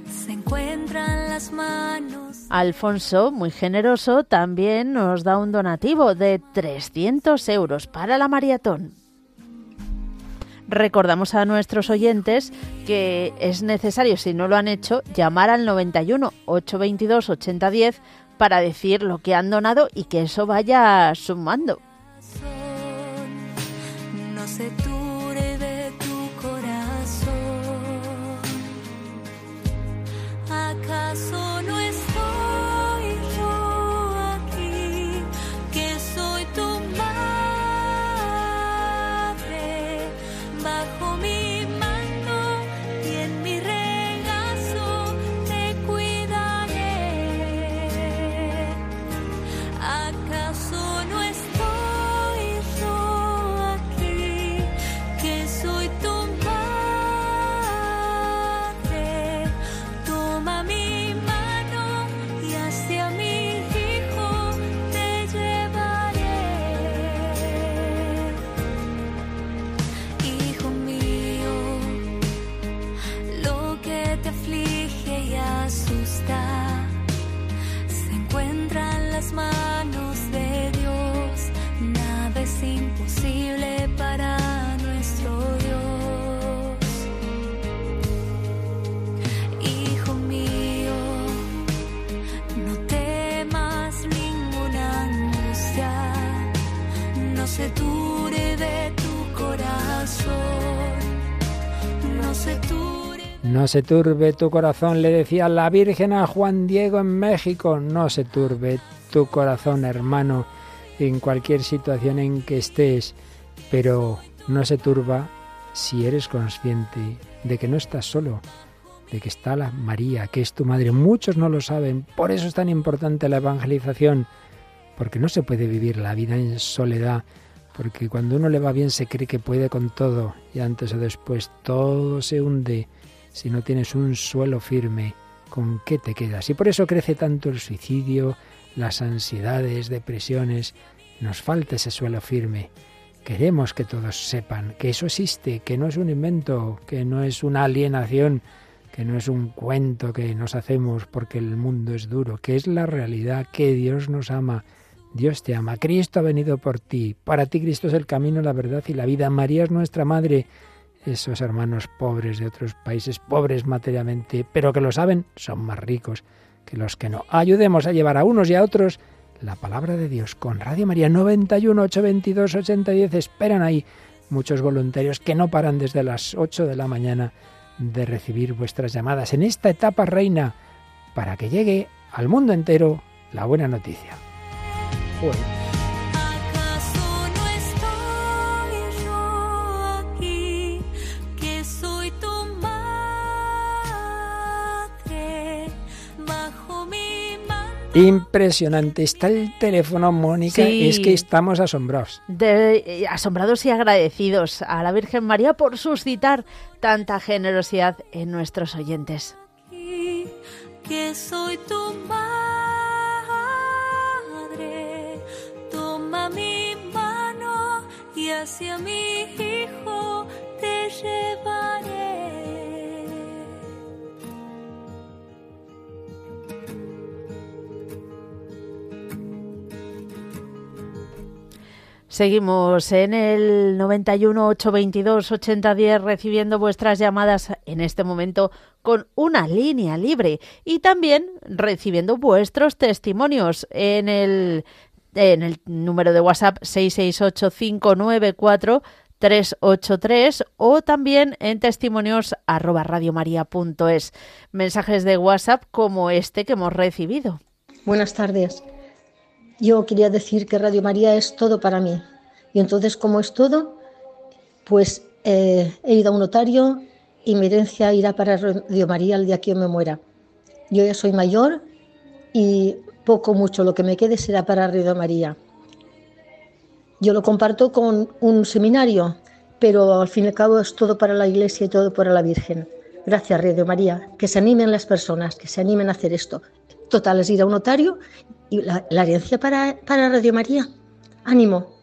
se encuentra en las manos. Alfonso, muy generoso, también nos da un donativo de 300 euros para la maratón. Recordamos a nuestros oyentes que es necesario, si no lo han hecho, llamar al 91 822 8010 para decir lo que han donado y que eso vaya sumando. No se turbe tu corazón, le decía la Virgen a Juan Diego en México. No se turbe tu corazón, hermano, en cualquier situación en que estés. Pero no se turba si eres consciente de que no estás solo, de que está la María, que es tu madre. Muchos no lo saben. Por eso es tan importante la evangelización, porque no se puede vivir la vida en soledad porque cuando uno le va bien se cree que puede con todo y antes o después todo se hunde si no tienes un suelo firme. ¿Con qué te quedas? Y por eso crece tanto el suicidio, las ansiedades, depresiones. Nos falta ese suelo firme. Queremos que todos sepan que eso existe, que no es un invento, que no es una alienación, que no es un cuento que nos hacemos porque el mundo es duro, que es la realidad, que Dios nos ama, Dios te ama, Cristo ha venido por ti, para ti Cristo es el camino, la verdad y la vida, María es nuestra madre, esos hermanos pobres de otros países, pobres materialmente, pero que lo saben, son más ricos que los que no. Ayudemos a llevar a unos y a otros la palabra de Dios con Radio María 91 822 8010. Esperan ahí muchos voluntarios que no paran desde las 8 de la mañana de recibir vuestras llamadas en esta etapa reina para que llegue al mundo entero la buena noticia. Bueno. Impresionante. Está el teléfono, Mónica. Sí. Es que estamos asombrados. de- eh, asombrados y agradecidos a la Virgen María por suscitar tanta generosidad en nuestros oyentes. que soy tu madre. Toma mi mano y hacia mi hijo te llevaré. Seguimos en el 91 822 8010 recibiendo vuestras llamadas en este momento con una línea libre y también recibiendo vuestros testimonios en el en el número de WhatsApp 668 594 383 o también en testimonios arroba radiomaria.es. Mensajes de WhatsApp como este que hemos recibido. Buenas tardes. Yo quería decir que Radio María es todo para mí. Y entonces, como es todo, pues eh, he ido a un notario y mi herencia irá para Radio María el día que yo me muera. Yo ya soy mayor y poco, mucho lo que me quede será para Radio María. Yo lo comparto con un seminario, pero al fin y al cabo es todo para la Iglesia y todo para la Virgen. Gracias, Radio María. Que se animen las personas, que se animen a hacer esto. Total, es ir a un notario y la, la herencia para, para Radio María. Ánimo.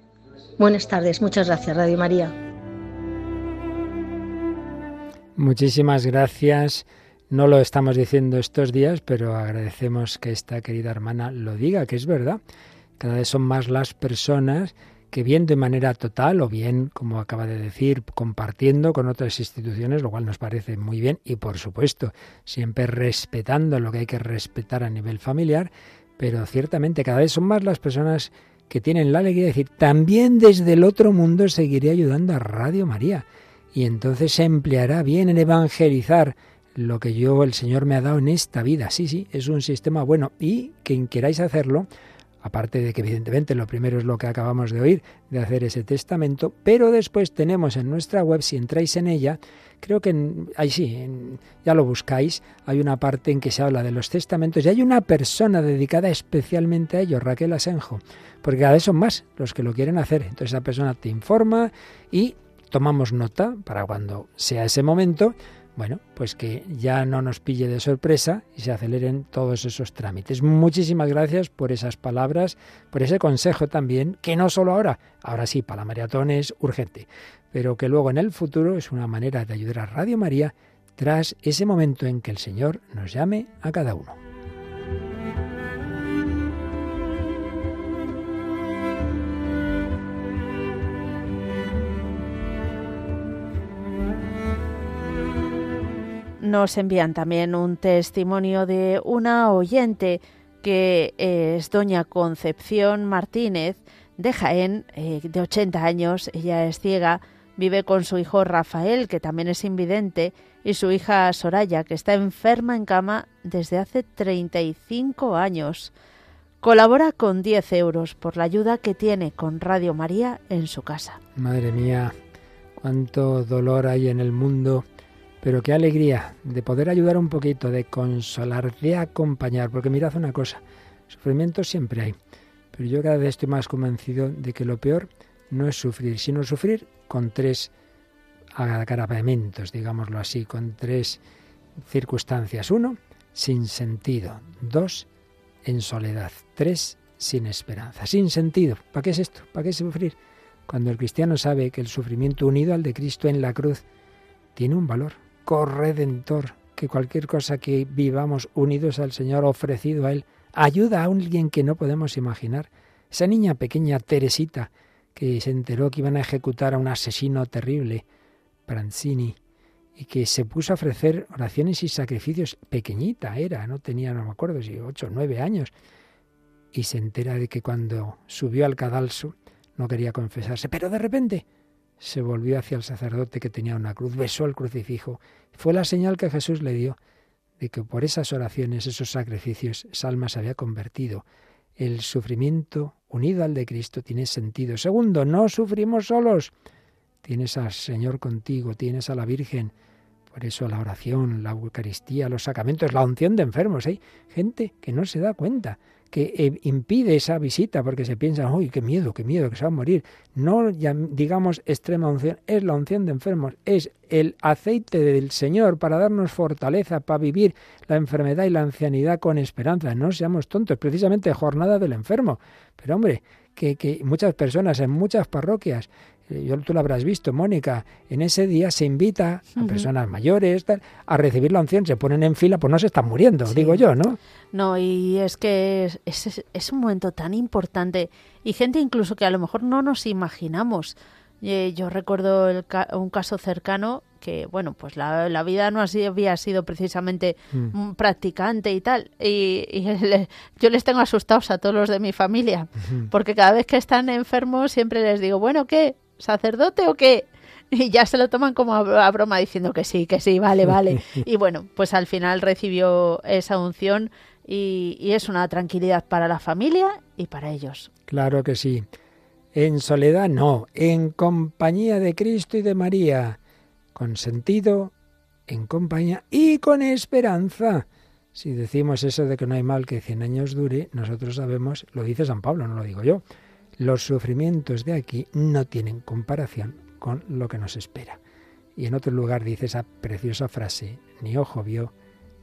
Buenas tardes. Muchas gracias, Radio María. Muchísimas gracias. No lo estamos diciendo estos días, pero agradecemos que esta querida hermana lo diga, que es verdad. Cada vez son más las personas que bien de manera total o bien, como acaba de decir, compartiendo con otras instituciones, lo cual nos parece muy bien y por supuesto, siempre respetando lo que hay que respetar a nivel familiar, pero ciertamente cada vez son más las personas que tienen la alegría de decir, también desde el otro mundo seguiré ayudando a Radio María. Y entonces se empleará bien en evangelizar lo que yo, el Señor, me ha dado en esta vida. Sí, sí, es un sistema bueno. Y quien queráis hacerlo, aparte de que evidentemente lo primero es lo que acabamos de oír, de hacer ese testamento, pero después tenemos en nuestra web, si entráis en ella, creo que ahí sí, ya lo buscáis, hay una parte en que se habla de los testamentos y hay una persona dedicada especialmente a ello, Raquel Asenjo, porque cada vez son más los que lo quieren hacer. Entonces esa persona te informa y tomamos nota para cuando sea ese momento, bueno, pues que ya no nos pille de sorpresa y se aceleren todos esos trámites. Muchísimas gracias por esas palabras, por ese consejo también, que no solo ahora, ahora sí, para la maratón es urgente, pero que luego en el futuro es una manera de ayudar a Radio María tras ese momento en que el Señor nos llame a cada uno. Nos envían también un testimonio de una oyente que es doña Concepción Martínez de Jaén, eh, de 80 años. Ella es ciega, vive con su hijo Rafael, que también es invidente, y su hija Soraya, que está enferma en cama desde hace 35 años. Colabora con 10 euros por la ayuda que tiene con Radio María en su casa. Madre mía, cuánto dolor hay en el mundo, pero qué alegría de poder ayudar un poquito, de consolar, de acompañar, porque mirad una cosa, sufrimiento siempre hay, pero yo cada vez estoy más convencido de que lo peor no es sufrir, sino sufrir con tres agravamientos, digámoslo así, con tres circunstancias. Uno, sin sentido. Dos, en soledad. Tres, sin esperanza. Sin sentido. ¿Para qué es esto? ¿Para qué sufrir? Cuando el cristiano sabe que el sufrimiento unido al de Cristo en la cruz tiene un valor corredentor, que cualquier cosa que vivamos unidos al Señor, ofrecido a Él, ayuda a alguien que no podemos imaginar. Esa niña pequeña, Teresita, que se enteró que iban a ejecutar a un asesino terrible, Pranzini, y que se puso a ofrecer oraciones y sacrificios. Pequeñita era, no tenía, no me acuerdo si ocho o nueve años. Y se entera de que cuando subió al cadalso no quería confesarse, pero de repente se volvió hacia el sacerdote que tenía una cruz, besó el crucifijo. Fue la señal que Jesús le dio de que por esas oraciones, esos sacrificios, esa alma se había convertido. El sufrimiento unido al de Cristo tiene sentido. Segundo, no sufrimos solos. Tienes al Señor contigo, tienes a la Virgen. Por eso la oración, la Eucaristía, los sacramentos, la unción de enfermos. Hay gente que no se da cuenta, que eh, impide esa visita porque se piensa, uy, qué miedo, qué miedo, que se va a morir. No digamos extrema unción, es la unción de enfermos, es el aceite del Señor para darnos fortaleza, para vivir la enfermedad y la ancianidad con esperanza. No seamos tontos, precisamente jornada del enfermo. Pero hombre, que, que muchas personas en muchas parroquias yo tú lo habrás visto, Mónica, en ese día se invita a personas mayores tal, a recibir la unción, se ponen en fila, pues no se están muriendo, Sí. digo yo, ¿no? No, y es que es, es, es un momento tan importante y gente incluso que a lo mejor no nos imaginamos. Eh, yo recuerdo el ca- un caso cercano que, bueno, pues la, la vida no así había sido precisamente Mm. un practicante y tal. Y, y le- yo les tengo asustados a todos los de mi familia, porque cada vez que están enfermos siempre les digo, bueno, ¿qué? ¿Sacerdote o qué? Y ya se lo toman como a broma diciendo que sí, que sí, vale, vale. Y bueno, pues al final recibió esa unción y, y es una tranquilidad para la familia y para ellos. Claro que sí. En soledad no, en compañía de Cristo y de María, con sentido, en compañía y con esperanza. Si decimos eso de que no hay mal que cien años dure, nosotros sabemos, lo dice San Pablo, no lo digo yo, los sufrimientos de aquí no tienen comparación con lo que nos espera. Y en otro lugar dice esa preciosa frase, ni ojo vio,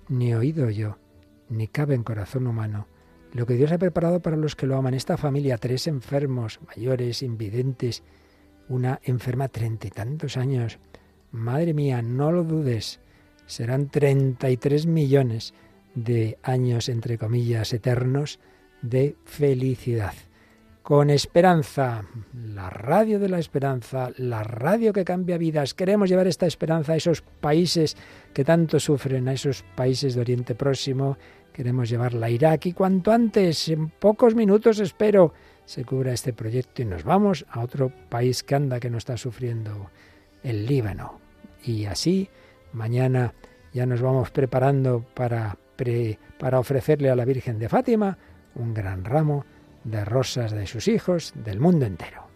ni oído oyó, ni cabe en corazón humano lo que Dios ha preparado para los que lo aman. Esta familia, tres enfermos, mayores, invidentes, una enferma treinta y tantos años. Madre mía, no lo dudes, serán 33 millones de años, entre comillas, eternos de felicidad. Con esperanza, la radio de la esperanza, la radio que cambia vidas. Queremos llevar esta esperanza a esos países que tanto sufren, a esos países de Oriente Próximo. Queremos llevarla a Irak y cuanto antes, en pocos minutos espero, se cubra este proyecto y nos vamos a otro país que anda, que no está sufriendo, el Líbano. Y así, mañana ya nos vamos preparando para, pre- para ofrecerle a la Virgen de Fátima un gran ramo de rosas de sus hijos del mundo entero.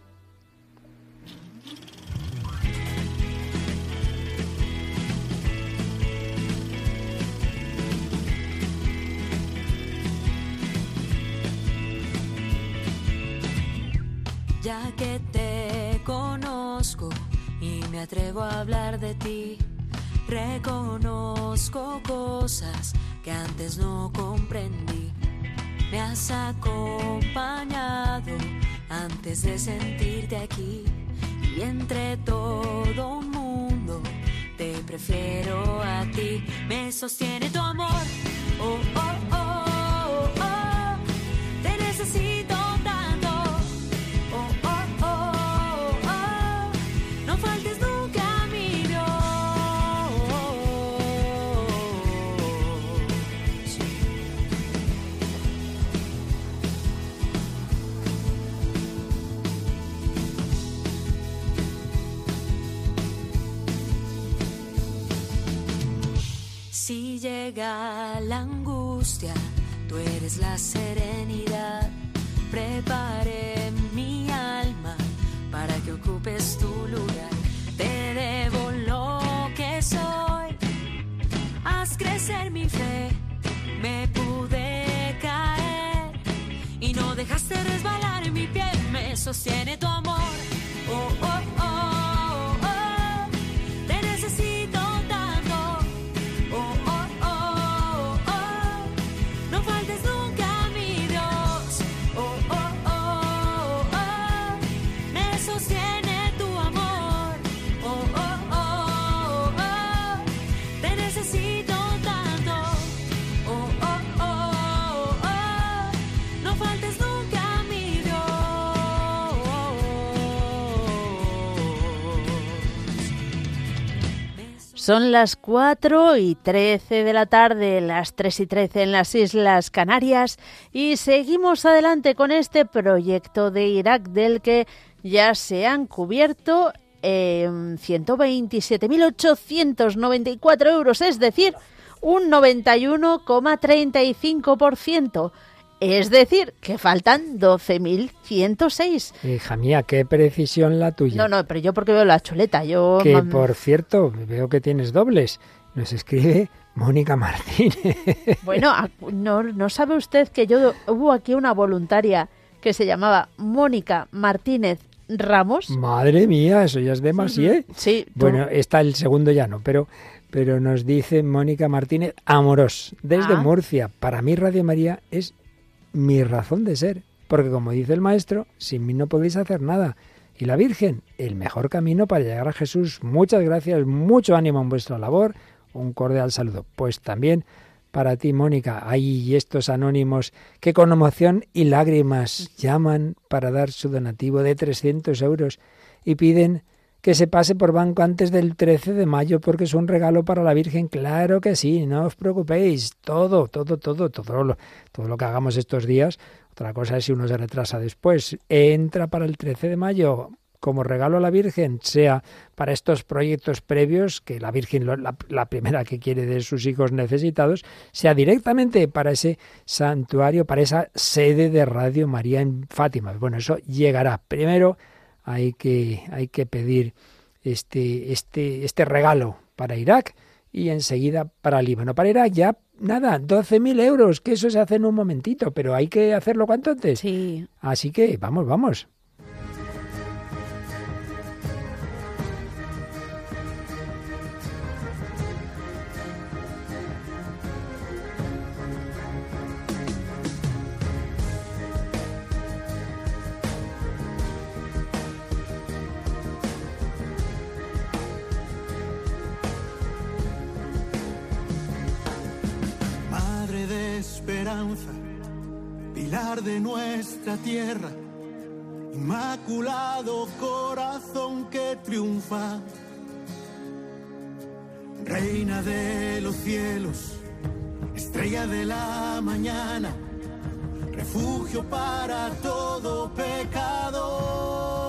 Ya que te conozco y me atrevo a hablar de ti, reconozco cosas que antes no comprendí. Me has acompañado antes de sentirte aquí y entre todo un mundo te prefiero a ti. Me sostiene tu amor. Oh, oh, oh, oh, oh. Te necesito Si llega la angustia, tú eres la serenidad. Prepare mi alma para que ocupes tu lugar. Te debo lo que soy. Haz crecer mi fe. Me pude caer y no dejaste resbalar mi pie. Me sostiene tu amor. Oh, oh, oh, Son las 4 y 13 de la tarde, las 3 y 13 en las Islas Canarias y seguimos adelante con este proyecto de Irak del que ya se han cubierto eh, 127.894 euros, es decir, un 91,35%. Es decir, que faltan 12.106. Hija mía, qué precisión la tuya. No, no, pero yo porque veo la chuleta, yo... Que por cierto, veo que tienes dobles. Nos escribe Mónica Martínez. Bueno, no, no sabe usted que yo hubo aquí una voluntaria que se llamaba Mónica Martínez Ramos. Madre mía, eso ya es demasiado. Sí, tú- Bueno, está el segundo ya no, pero, pero nos dice Mónica Martínez Amorós, desde Ah. Murcia. Para mí Radio María es mi razón de ser, porque como dice el maestro, sin mí no podéis hacer nada. Y la Virgen, el mejor camino para llegar a Jesús. Muchas gracias, mucho ánimo en vuestra labor, un cordial saludo. Pues también para ti, Mónica, hay estos anónimos que con emoción y lágrimas llaman para dar su donativo de 300 euros y piden que se pase por banco antes del 13 de mayo porque es un regalo para la Virgen. Claro que sí, no os preocupéis. Todo, todo, todo, todo lo, todo lo que hagamos estos días. Otra cosa es si uno se retrasa después. Entra para el 13 de mayo como regalo a la Virgen, sea para estos proyectos previos, que la Virgen, la, la primera que quiere de sus hijos necesitados, sea directamente para ese santuario, para esa sede de Radio María en Fátima. Bueno, eso llegará. Primero hay que, hay que pedir este, este, este regalo para Irak y enseguida para Líbano. Para Irak ya, nada, 12.000 euros, que eso se hace en un momentito, pero hay que hacerlo cuanto antes. Sí, Así que vamos, vamos. Pilar de nuestra tierra, inmaculado corazón que triunfa, reina de los cielos, estrella de la mañana, refugio para todo pecador.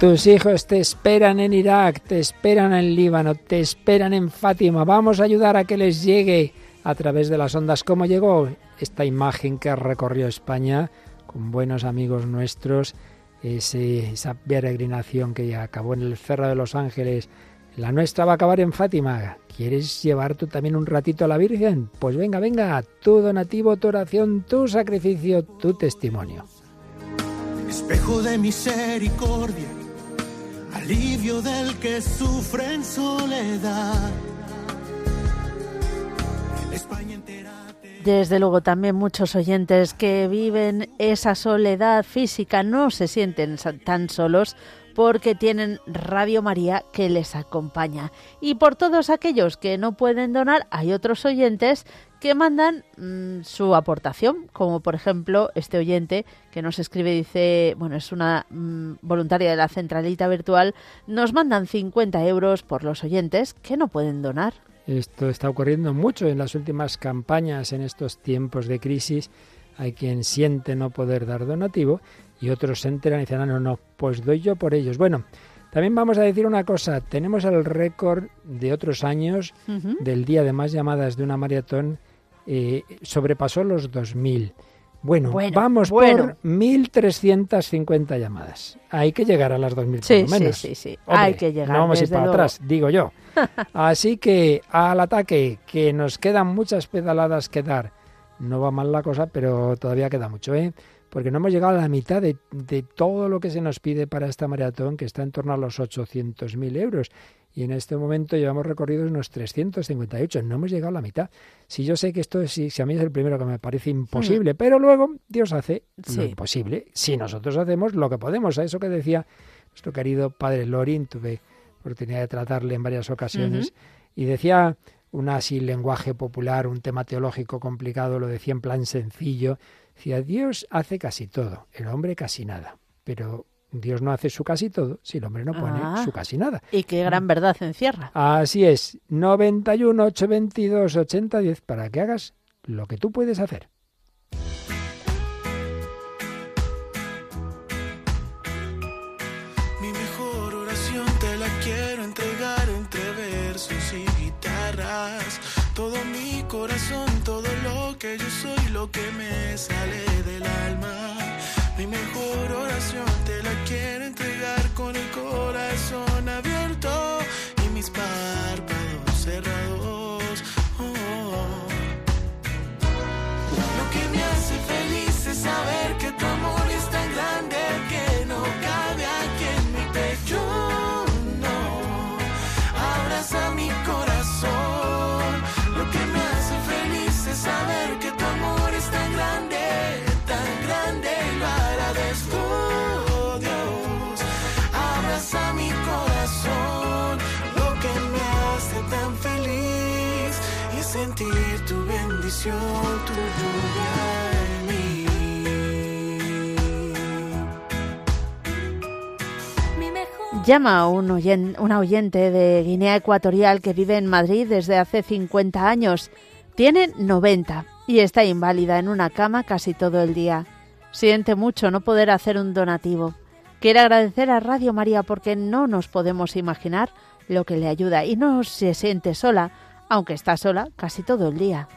Tus hijos te esperan en Irak, te esperan en Líbano, te esperan en Fátima. Vamos a ayudar a que les llegue a través de las ondas. ¿Cómo llegó esta imagen que recorrió España con buenos amigos nuestros? Esa peregrinación que ya acabó en el Cerro de los Ángeles. La nuestra va a acabar en Fátima. ¿Quieres llevar tú también un ratito a la Virgen? Pues venga, venga, tu donativo, tu oración, tu sacrificio, tu testimonio. espejo de misericordia, alivio del que sufre en soledad. Desde luego también muchos oyentes que viven esa soledad física no se sienten tan solos porque tienen Radio María que les acompaña. Y por todos aquellos que no pueden donar, hay otros oyentes que mandan mm, su aportación, como por ejemplo este oyente que nos escribe, dice, bueno, es una mm, voluntaria de la centralita virtual, nos mandan 50 euros por los oyentes que no pueden donar. Esto está ocurriendo mucho en las últimas campañas, en estos tiempos de crisis. Hay quien siente no poder dar donativo y otros se enteran y dicen, ah, no, no, pues doy yo por ellos. Bueno, también vamos a decir una cosa, tenemos el récord de otros años del día de más llamadas de una maratón, eh, sobrepasó los 2.000. Bueno, Bueno, vamos bueno. por 1.350 llamadas. Hay que llegar a las 2.000 Sí, por lo sí, menos. sí, sí. Hombre, Hay que llegar, No vamos a ir para luego. atrás, digo yo. Así que al ataque, que nos quedan muchas pedaladas que dar. No va mal la cosa, pero todavía queda mucho, ¿eh? Porque no hemos llegado a la mitad de, de todo lo que se nos pide para esta maratón, que está en torno a los 800.000 euros. Y en este momento llevamos recorridos unos 358. No hemos llegado a la mitad. Si yo sé que esto, si, si a mí es el primero que me parece imposible, pero luego Dios hace lo imposible. Si nosotros hacemos lo que podemos. A eso que decía nuestro querido padre Lorin, tuve oportunidad de tratarle en varias ocasiones, y decía un así lenguaje popular, un tema teológico complicado, lo decía en plan sencillo. Decía, Dios hace casi todo, el hombre casi nada. Pero Dios no hace su casi todo si el hombre no pone Ah. su casi nada. Y qué gran verdad encierra. Así es, 91 822 8010 para que hagas lo que tú puedes hacer. Que me sale bendición, tu lluvia en mí. Llama a un oyen- una oyente de Guinea Ecuatorial que vive en Madrid desde hace 50 años. Tiene 90 y está inválida en una cama casi todo el día. Siente mucho no poder hacer un donativo. Quiere agradecer a Radio María porque no nos podemos imaginar lo que le ayuda y no se siente sola, aunque está sola casi todo el día.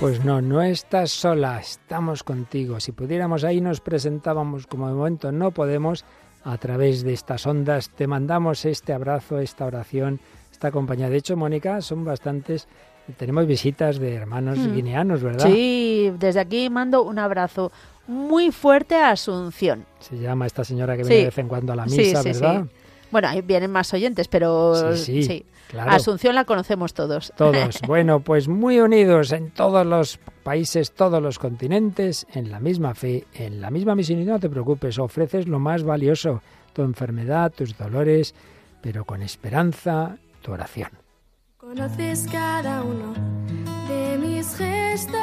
Pues no, no estás sola, estamos contigo. Si pudiéramos ahí nos presentábamos, como de momento no podemos, a través de estas ondas te mandamos este abrazo, esta oración, esta compañía. De hecho, Mónica, son bastantes, tenemos visitas de hermanos Mm. guineanos, ¿verdad? Sí, desde aquí mando un abrazo muy fuerte a Asunción. Se llama esta señora que Sí. viene de vez en cuando a la misa, sí, sí. ¿verdad? Bueno, ahí vienen más oyentes, pero sí, claro. Asunción la conocemos todos. Todos. Bueno, pues muy unidos en todos los países, todos los continentes, en la misma fe, en la misma misión. Y no te preocupes, ofreces lo más valioso, tu enfermedad, tus dolores, pero con esperanza, tu oración. Conoces cada uno de mis gestos,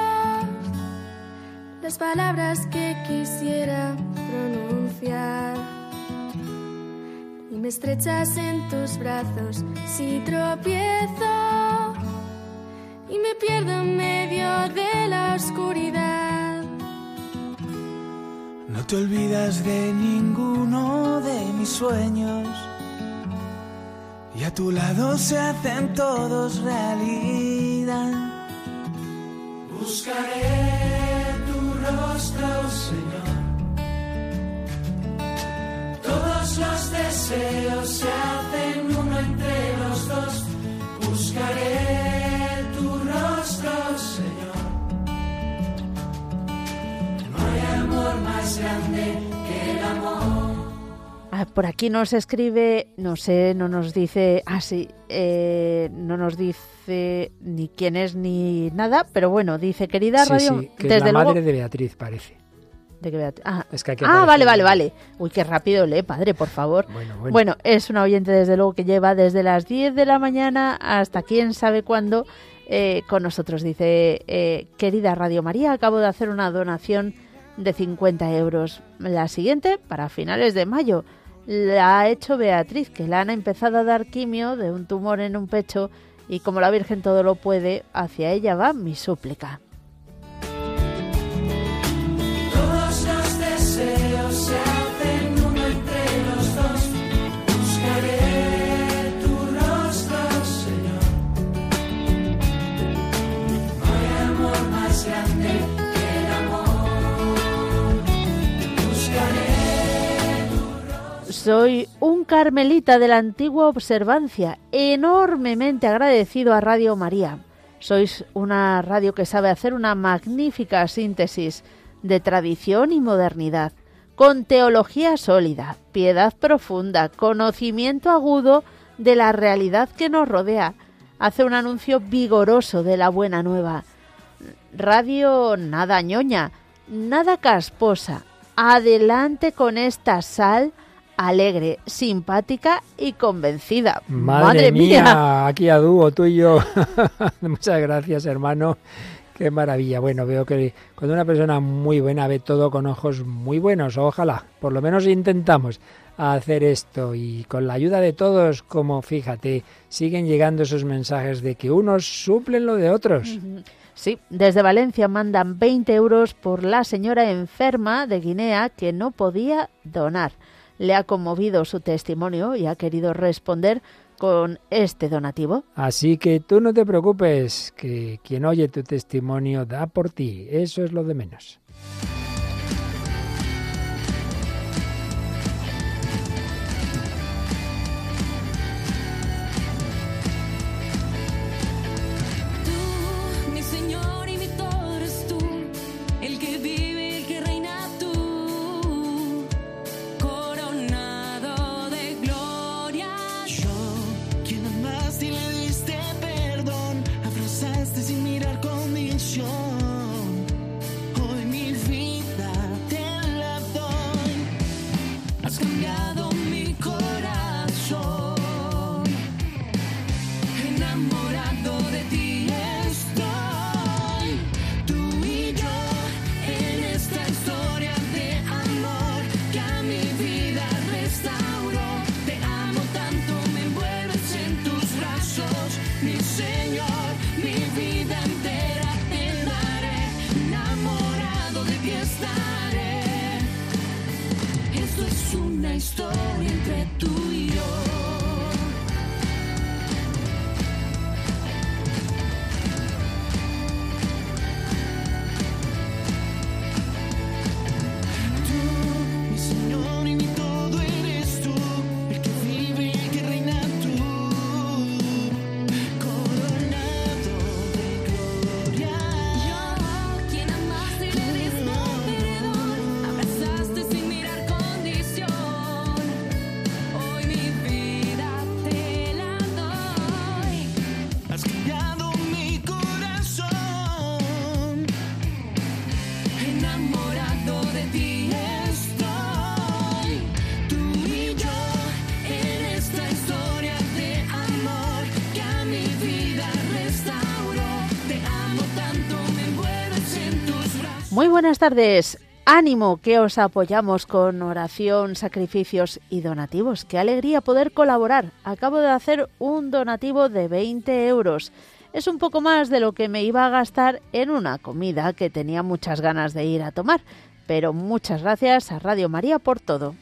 las palabras que quisiera pronunciar. Me estrechas en tus brazos si tropiezo y me pierdo en medio de la oscuridad. No te olvidas de ninguno de mis sueños. Y a tu lado se hacen todos realidad. Buscaré tu rostro, Señor. Todos los deseos se hacen uno entre los dos. Buscaré tu rostro, Señor. No hay amor más grande que el amor. Ah, por aquí nos escribe, no sé, no nos dice, ah, sí, eh, no nos dice ni quién es ni nada, pero bueno, dice, querida Sí, Radio, sí, que es desde la luego... madre de Beatriz, parece. De que Beat- ah, Es que aquí ah, vale, vale, vale. Uy, qué rápido lee, padre, por favor. Bueno, bueno. Bueno, es un oyente desde luego que lleva desde las 10 de la mañana hasta quién sabe cuándo eh, con nosotros. Dice, eh, querida Radio María, acabo de hacer una donación de 50 euros. La siguiente, para finales de mayo, la ha hecho Beatriz, que la han empezado a dar quimio de un tumor en un pecho y como la Virgen todo lo puede, hacia ella va mi súplica. Soy un carmelita de la antigua observancia, enormemente agradecido a Radio María. Sois una radio que sabe hacer una magnífica síntesis de tradición y modernidad, con teología sólida, piedad profunda, conocimiento agudo de la realidad que nos rodea. Hace un anuncio vigoroso de la buena nueva. Radio nada ñoña, nada casposa. Adelante con esta sal alegre, simpática y convencida. Madre, mía, aquí a dúo, tú y yo. Muchas gracias, hermano. Qué maravilla. Bueno, veo que cuando una persona muy buena ve todo con ojos muy buenos, ojalá, por lo menos intentamos hacer esto y con la ayuda de todos, como fíjate, siguen llegando esos mensajes de que unos suplen lo de otros. Sí, desde Valencia mandan 20 euros por la señora enferma de Guinea que no podía donar. Le ha conmovido su testimonio y ha querido responder con este donativo. Así que tú no te preocupes, que quien oye tu testimonio da por ti, eso es lo de menos. Historia Muy buenas tardes. Ánimo que os apoyamos con oración, sacrificios y donativos. Qué alegría poder colaborar. Acabo de hacer un donativo de 20 euros. Es un poco más de lo que me iba a gastar en una comida que tenía muchas ganas de ir a tomar. Pero muchas gracias a Radio María por todo.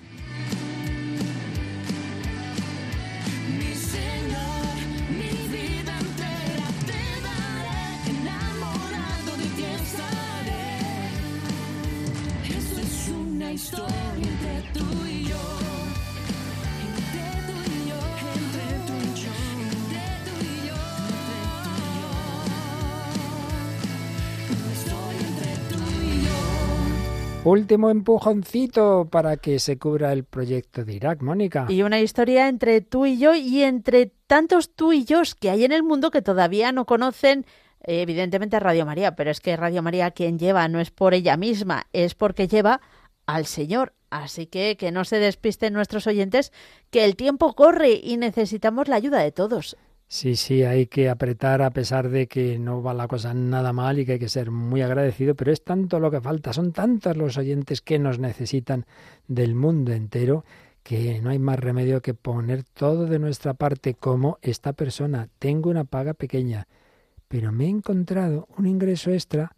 Último empujoncito para que se cubra el proyecto de Irak, Mónica. Y una historia entre tú y yo y entre tantos tú y yo que hay en el mundo que todavía no conocen eh, evidentemente Radio María, pero es que Radio María quien lleva no es por ella misma, es porque lleva al Señor. Así que que no se despisten nuestros oyentes, que el tiempo corre y necesitamos la ayuda de todos. Sí, sí, hay que apretar a pesar de que no va la cosa nada mal y que hay que ser muy agradecido, pero es tanto lo que falta, son tantos los oyentes que nos necesitan del mundo entero que no hay más remedio que poner todo de nuestra parte como esta persona. Tengo una paga pequeña, pero me he encontrado un ingreso extra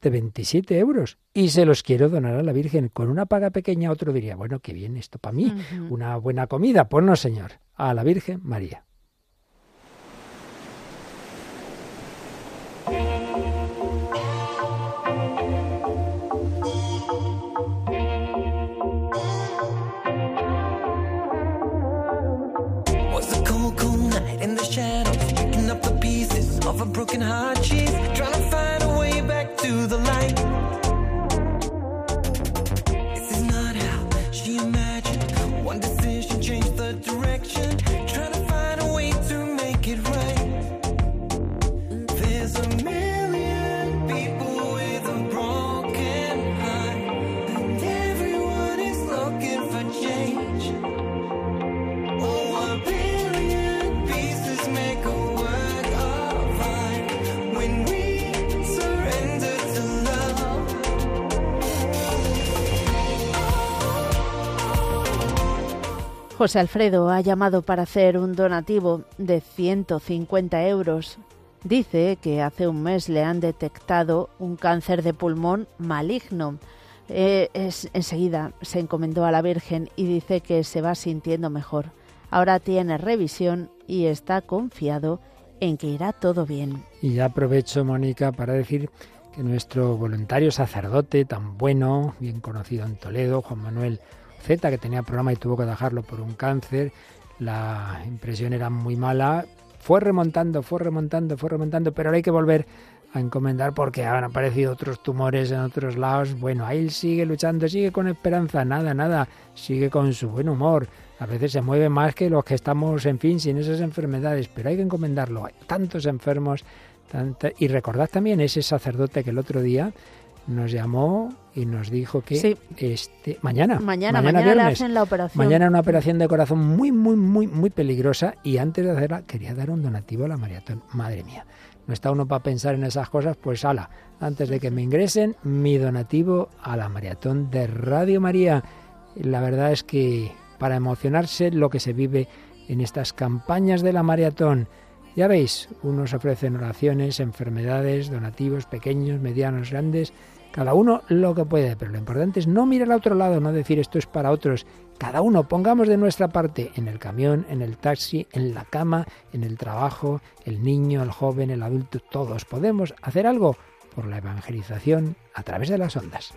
de 27 euros y se los quiero donar a la Virgen. Con una paga pequeña otro diría, bueno, qué bien esto para mí, una buena comida. Pues no, señor, a la Virgen María. José Alfredo ha llamado para hacer un donativo de 150 euros. Dice que hace un mes le han detectado un cáncer de pulmón maligno. Eh, es, enseguida se encomendó a la Virgen y dice que se va sintiendo mejor. Ahora tiene revisión y está confiado en que irá todo bien. Y aprovecho, Mónica, para decir que nuestro voluntario sacerdote tan bueno, bien conocido en Toledo, Juan Manuel Que tenía programa y tuvo que dejarlo por un cáncer, la impresión era muy mala, fue remontando, fue remontando, fue remontando, pero ahora hay que volver a encomendar porque han aparecido otros tumores en otros lados. Bueno, ahí sigue luchando, sigue con esperanza, nada, nada, sigue con su buen humor. A veces se mueve más que los que estamos, en fin, sin esas enfermedades, pero hay que encomendarlo. Hay tantos enfermos. Y recordad también ese sacerdote que el otro día nos llamó y nos dijo que Sí. este mañana, Mañana, mañana, le viernes, hacen la operación. Mañana una operación de corazón muy, muy, muy, muy peligrosa y antes de hacerla quería dar un donativo a la maratón. Madre mía, no está uno para pensar en esas cosas, pues ala, antes de que me ingresen, mi donativo a la maratón de Radio María. La verdad es que para emocionarse lo que se vive en estas campañas de la maratón. Ya veis, unos ofrecen oraciones, enfermedades, donativos pequeños, medianos, grandes, cada uno lo que puede, pero lo importante es no mirar al otro lado, no decir esto es para otros. Cada uno pongamos de nuestra parte en el camión, en el taxi, en la cama, en el trabajo, el niño, el joven, el adulto, todos podemos hacer algo por la evangelización a través de las ondas.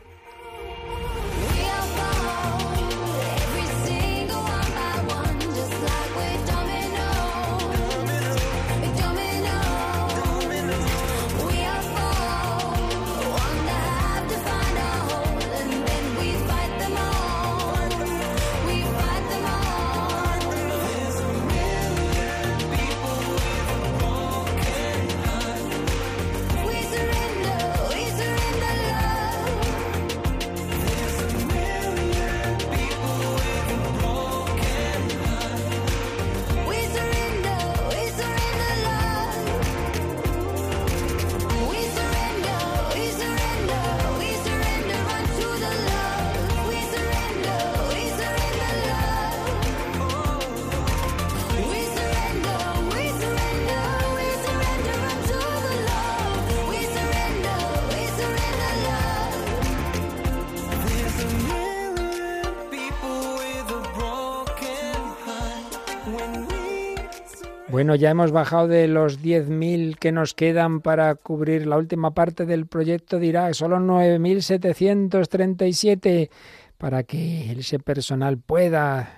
Bueno, ya hemos bajado de los 10.000 que nos quedan para cubrir la última parte del proyecto de Irak, solo 9.737 para que ese personal pueda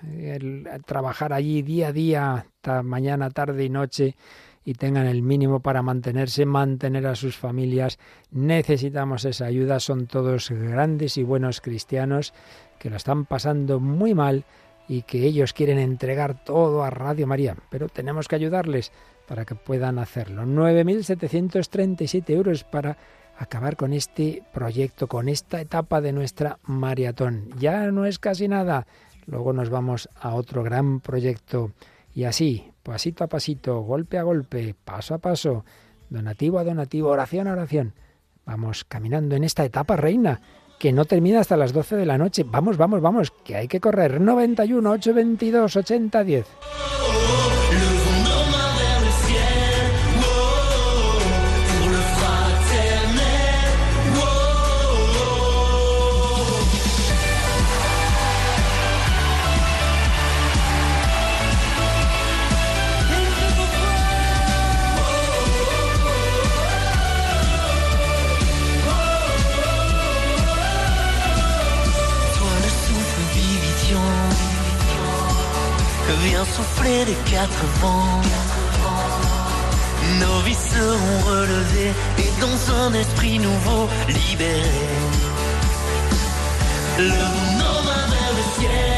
trabajar allí día a día, mañana, tarde y noche y tengan el mínimo para mantenerse, mantener a sus familias. Necesitamos esa ayuda, son todos grandes y buenos cristianos que lo están pasando muy mal y que ellos quieren entregar todo a Radio María, pero tenemos que ayudarles para que puedan hacerlo. 9.737 euros para acabar con este proyecto, con esta etapa de nuestra maratón. Ya no es casi nada. Luego nos vamos a otro gran proyecto y así, pasito a pasito, golpe a golpe, paso a paso, donativo a donativo, oración a oración. Vamos caminando en esta etapa reina que no termina hasta las 12 de la noche. Vamos, vamos, vamos, que hay que correr. 91 822 80 10. Souffler des quatre vents. Nos vies seront relevées et dans un esprit nouveau libéré. Le mains vers le ciel,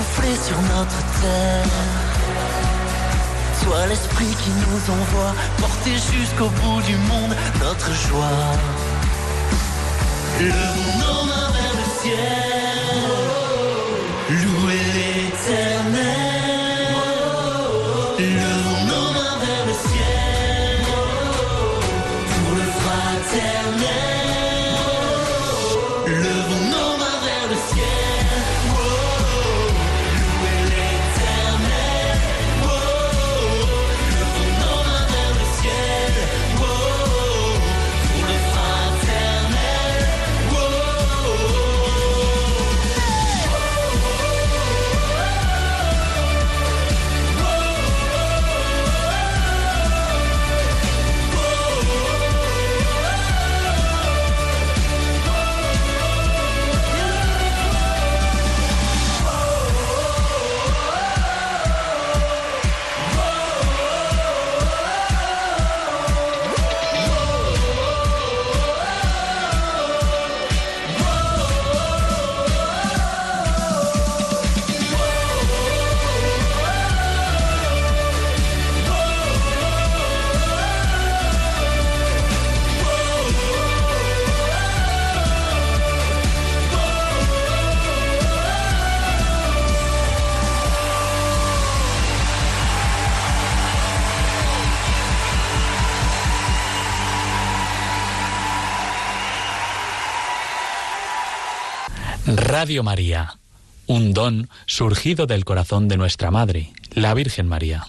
souffler sur notre terre. Sois l'esprit qui nous envoie porter jusqu'au bout du monde notre joie. Levons nos mains vers le ciel, Radio María, un don surgido del corazón de nuestra Madre, la Virgen María.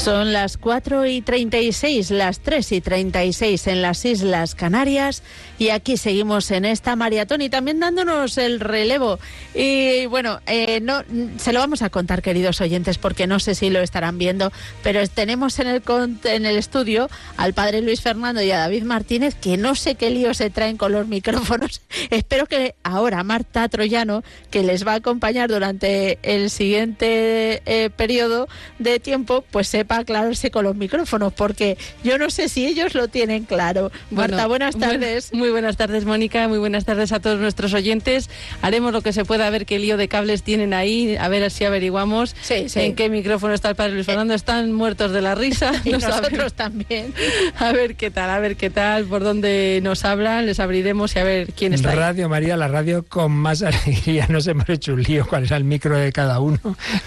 Son las 4 y 36, las 3 y 36 en las Islas Canarias y aquí seguimos en esta maratón y también dándonos el relevo. Y bueno, eh, no, se lo vamos a contar, queridos oyentes, porque no sé si lo estarán viendo, pero tenemos en el, en el estudio al padre Luis Fernando y a David Martínez, que no sé qué lío se traen con los micrófonos. Espero que ahora Marta Troyano, que les va a acompañar durante el siguiente eh, periodo de tiempo, pues sepa aclararse con los micrófonos, porque yo no sé si ellos lo tienen claro. Marta, Bueno, buenas buen- tardes. Muy buenas tardes, Mónica. Muy buenas tardes a todos nuestros oyentes. Haremos lo que se pueda a ver qué lío de cables tienen ahí, a ver si averiguamos Sí, sí. en qué micrófono está el padre Luis Fernando. Están muertos de la risa. Y no nosotros sabemos. también. A ver qué tal, a ver qué tal, por dónde nos hablan, les abriremos y a ver quién está ahí. Radio María, la radio con más alegría. Nos hemos hecho un lío cuál era el micro de cada uno,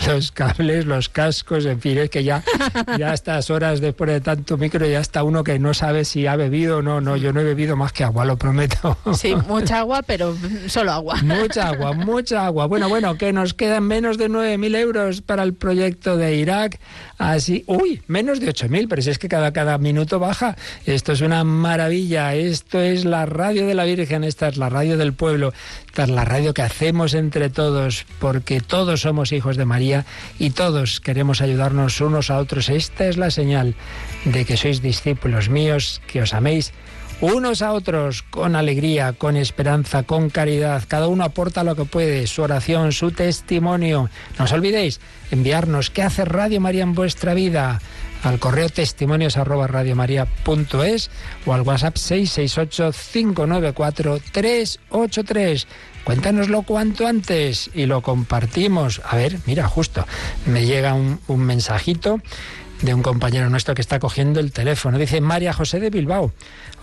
los cables, los cascos, en fin, es que ya, ya a estas horas después de tanto micro ya está uno que no sabe si ha bebido o no. No, yo no he bebido más que agua, lo prometo. Sí, mucha agua, pero solo agua. Mucha agua, mucha agua. Bueno, bueno, que nos quedan menos de 9.000 euros para el proyecto de Irak. Así, uy, menos de 8.000, pero si es que cada, cada minuto baja. Esto es una maravilla. Esto es la radio de la Virgen, esta es la radio del pueblo, esta es la radio que hacemos entre todos, porque todos somos hijos de María y todos queremos ayudarnos unos a otros. Esta es la señal de que sois discípulos míos, que os améis unos a otros con alegría, con esperanza, con caridad. Cada uno aporta lo que puede, su oración, su testimonio. No os olvidéis enviarnos qué hace Radio María en vuestra vida al correo testimonios arroba o al WhatsApp 668-594-383. Cuéntanoslo cuanto antes y lo compartimos. A ver, mira, justo me llega un, un mensajito de un compañero nuestro que está cogiendo el teléfono. Dice María José de Bilbao,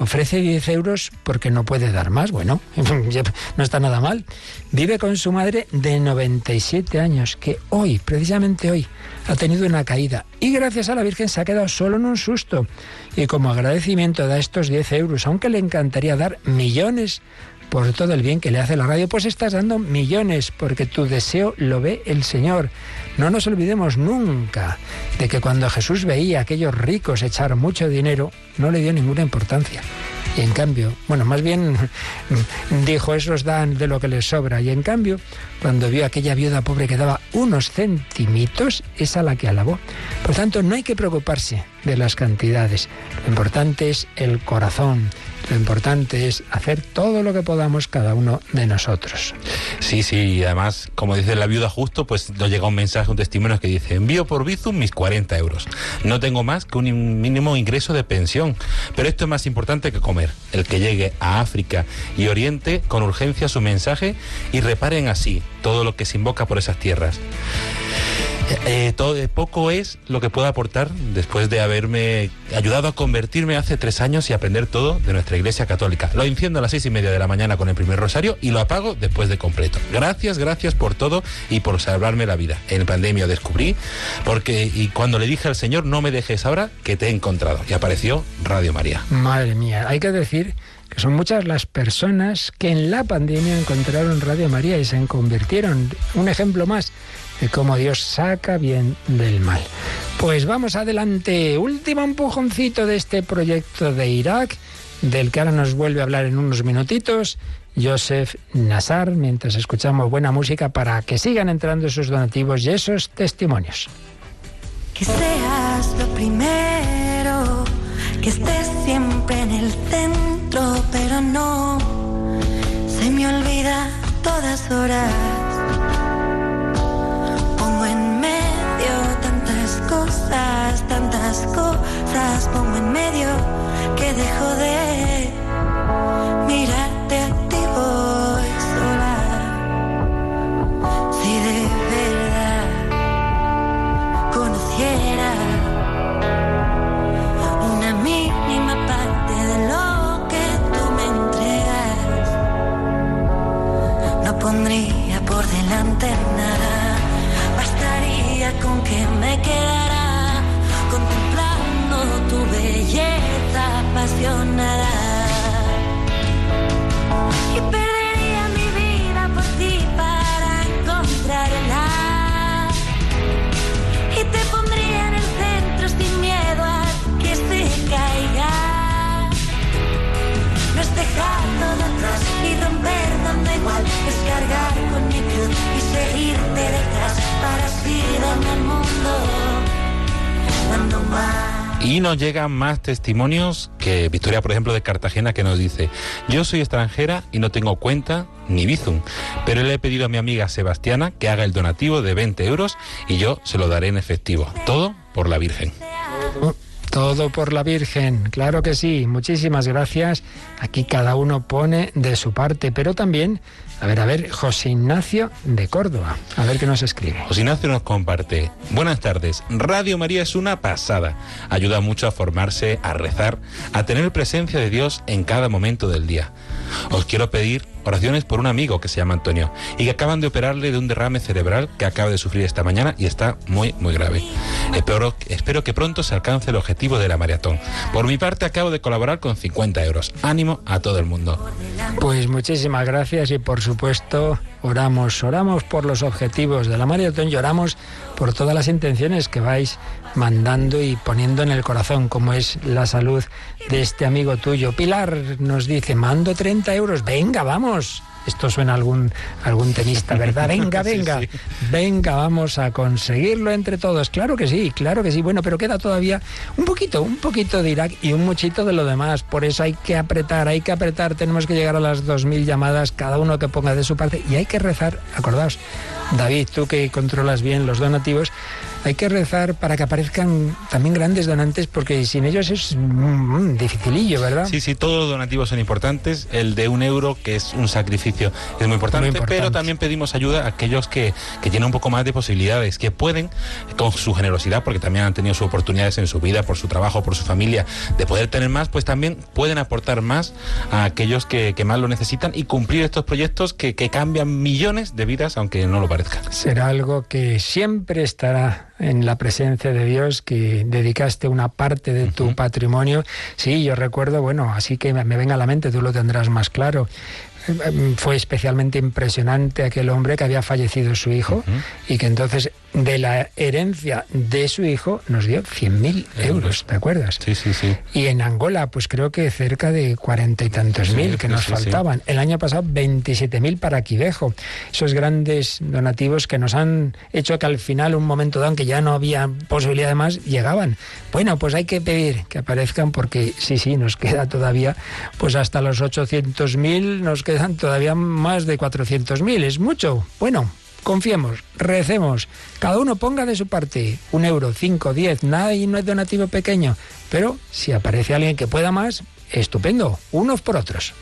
ofrece 10 euros porque no puede dar más. Bueno, no está nada mal. Vive con su madre de 97 años, que hoy, precisamente hoy, ha tenido una caída. Y gracias a la Virgen se ha quedado solo en un susto. Y como agradecimiento da estos 10 euros, aunque le encantaría dar millones por todo el bien que le hace la radio, pues estás dando millones, porque tu deseo lo ve el Señor. No nos olvidemos nunca de que cuando Jesús veía a aquellos ricos echar mucho dinero, no le dio ninguna importancia. Y en cambio, bueno, más bien dijo, esos dan de lo que les sobra. Y en cambio, cuando vio a aquella viuda pobre que daba unos centimitos, es a la que alabó. Por tanto, no hay que preocuparse de las cantidades. Lo importante es el corazón. Lo importante es hacer todo lo que podamos cada uno de nosotros. Sí, sí, y además, como dice la viuda justo, pues nos llega un mensaje, un testimonio que dice, envío por Bizum mis 40 euros. No tengo más que un mínimo ingreso de pensión, pero esto es más importante que comer. El que llegue a África y Oriente con urgencia su mensaje y reparen así todo lo que se invoca por esas tierras. Eh, todo, eh, poco es lo que puedo aportar después de haberme ayudado a convertirme hace tres años y aprender todo de nuestra Iglesia Católica. Lo enciendo a las seis y media de la mañana con el primer rosario y lo apago después de completo. Gracias, gracias por todo y por salvarme la vida. En pandemia descubrí, porque y cuando le dije al Señor, no me dejes ahora que te he encontrado. Y apareció Radio María. Madre mía, hay que decir que son muchas las personas que en la pandemia encontraron Radio María y se convirtieron. Un ejemplo más de cómo Dios saca bien del mal. Pues vamos adelante, último empujoncito de este proyecto de Irak, del que ahora nos vuelve a hablar en unos minutitos. Joseph Nassar, mientras escuchamos buena música para que sigan entrando esos donativos y esos testimonios. Que seas lo primero, que estés siempre en el centro, pero no se me olvida todas horas. Cosas, tantas cosas, pongo en medio que dejo de mirarte a ti voy sola. Si de verdad conociera una mínima parte de lo que tú me entregas, no pondría por delante nada. Me quedara contemplando tu belleza apasionada. Y perdería mi vida por ti para encontrarla. Y te pondría en el centro sin miedo a que se caiga. No es dejar todo atrás y romper donde igual. Descargar con mi cruz y seguirte detrás para así darme el mundo. Cuando más. Y nos llegan más testimonios que Victoria, por ejemplo, de Cartagena, que nos dice, yo soy extranjera y no tengo cuenta ni Bizum, pero le he pedido a mi amiga Sebastiana que haga el donativo de 20 euros y yo se lo daré en efectivo. Todo por la Virgen. Todo por la Virgen, claro que sí. Muchísimas gracias. Aquí cada uno pone de su parte, pero también, a ver, a ver, José Ignacio de Córdoba, a ver qué nos escribe. José Ignacio nos comparte. Buenas tardes. Radio María es una pasada. Ayuda mucho a formarse, a rezar, a tener presencia de Dios en cada momento del día. Os quiero pedir oraciones por un amigo que se llama Antonio y que acaban de operarle de un derrame cerebral que acaba de sufrir esta mañana y está muy, muy grave. Espero, espero que pronto se alcance el objetivo de la maratón. Por mi parte acabo de colaborar con 50 euros. Ánimo a todo el mundo. Pues muchísimas gracias y por supuesto oramos, oramos por los objetivos de la maratón y oramos por todas las intenciones que vais mandando y poniendo en el corazón, como es la salud de este amigo tuyo. Pilar nos dice, mando 30 euros, venga, vamos. Esto suena a algún, algún tenista, ¿verdad? Venga, Sí, venga, sí. venga, vamos a conseguirlo entre todos. Claro que sí, claro que sí. Bueno, pero queda todavía un poquito, un poquito de Irak y un muchito de lo demás. Por eso hay que apretar, hay que apretar. Tenemos que llegar a las 2.000 llamadas, cada uno que ponga de su parte. Y hay que rezar, acordaos, David, tú que controlas bien los donativos, hay que rezar para que aparezcan también grandes donantes, porque sin ellos es mm, dificilillo, ¿verdad? Sí, sí, todos los donativos son importantes. El de un euro, que es un sacrificio, es muy importante. Muy importante. Pero también pedimos ayuda a aquellos que, que tienen un poco más de posibilidades, que pueden, con su generosidad, porque también han tenido sus oportunidades en su vida, por su trabajo, por su familia, de poder tener más, pues también pueden aportar más a aquellos que, que más lo necesitan y cumplir estos proyectos que, que cambian millones de vidas, aunque no lo parezca. Será algo que siempre estará en la presencia de Dios, que dedicaste una parte de tu patrimonio. Sí, yo recuerdo, bueno, así que me venga a la mente, tú lo tendrás más claro. eh, fue especialmente impresionante aquel hombre que había fallecido su hijo y que entonces de la herencia de su hijo nos dio 100.000 euros, ¿te acuerdas? Sí, sí, sí. Y en Angola, pues creo que cerca de cuarenta y tantos Sí, mil que nos sí, faltaban. El año pasado 27.000 para Quivejo. Esos grandes donativos que nos han hecho que al final, un momento dado que ya no había posibilidad de más, llegaban. Bueno, pues hay que pedir que aparezcan porque sí, sí, nos queda todavía, pues hasta los 800.000 nos quedan todavía más de 400.000. Es mucho. Bueno, Confiemos, recemos, cada uno ponga de su parte. Un euro, cinco, diez, nada y no es donativo pequeño, pero si aparece alguien que pueda más, estupendo, unos por otros.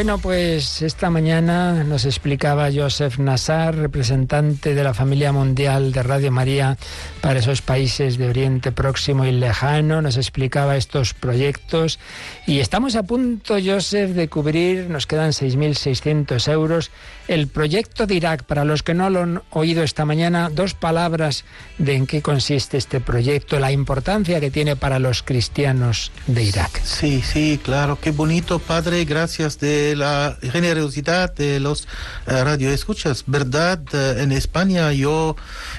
Bueno, pues esta mañana nos explicaba Joseph Nassar, representante de la familia mundial de Radio María para esos países de Oriente Próximo y Lejano, nos explicaba estos proyectos y estamos a punto, Joseph, de cubrir, nos quedan 6.600 euros, el proyecto de Irak. Para los que no lo han oído esta mañana, dos palabras de en qué consiste este proyecto, la importancia que tiene para los cristianos de Irak. Sí, sí, claro, qué bonito, Padre, gracias de la generosidad de los eh, radioescuchas. Verdad, eh, en España yo,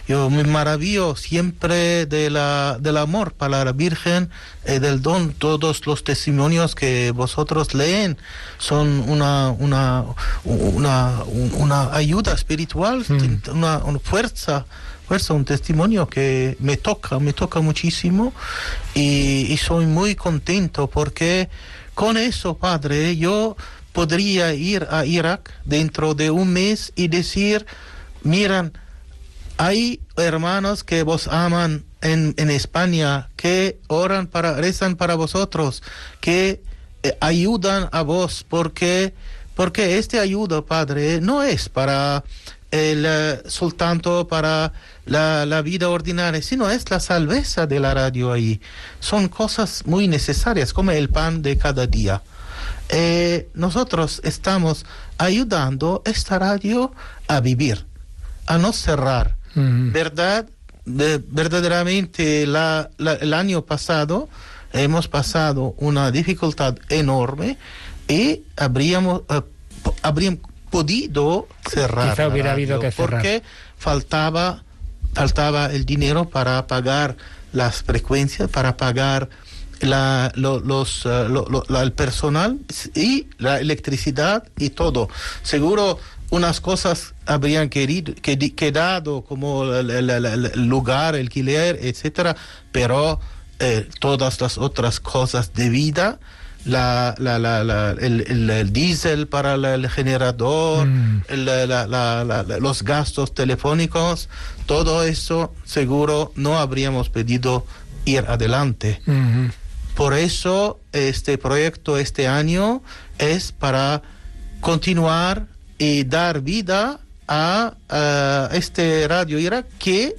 yo me maravillo siempre de la, del amor para la Virgen, eh, del don. Todos los testimonios que vosotros leen son una, una, una, un- una ayuda espiritual, una, una fuerza fuerza, un testimonio que me toca, me toca muchísimo y, y soy muy contento porque con eso, Padre, yo podría ir a Irak dentro de un mes y decir, miran, hay hermanos que vos aman en, en España, que oran para, rezan para vosotros, que eh, ayudan a vos, porque, porque este ayuda, Padre, no es para el eh, soltanto para la, vida ordinaria, sino es la salveza de la radio ahí. Son cosas muy necesarias, como el pan de cada día. Eh, nosotros estamos ayudando esta radio a vivir, a no cerrar. ¿Verdad? De- verdaderamente la- la- el año pasado hemos pasado una dificultad enorme y habríamos, eh, podido cerrar. Quizá hubiera habido que cerrar. Porque faltaba, faltaba el dinero para pagar las frecuencias, para pagar la, lo- los, eh, lo- lo- la- el personal y la electricidad y todo. Seguro unas cosas habrían querido, quedado como el, el- el- lugar, el alquiler, etcétera, pero eh, todas las otras cosas de vida, la, la, la, la- el, el- el diésel para el generador, la- los gastos telefónicos, todo eso seguro no habríamos pedido ir adelante. Por eso este proyecto este año es para continuar y dar vida a, a este Radio Irak que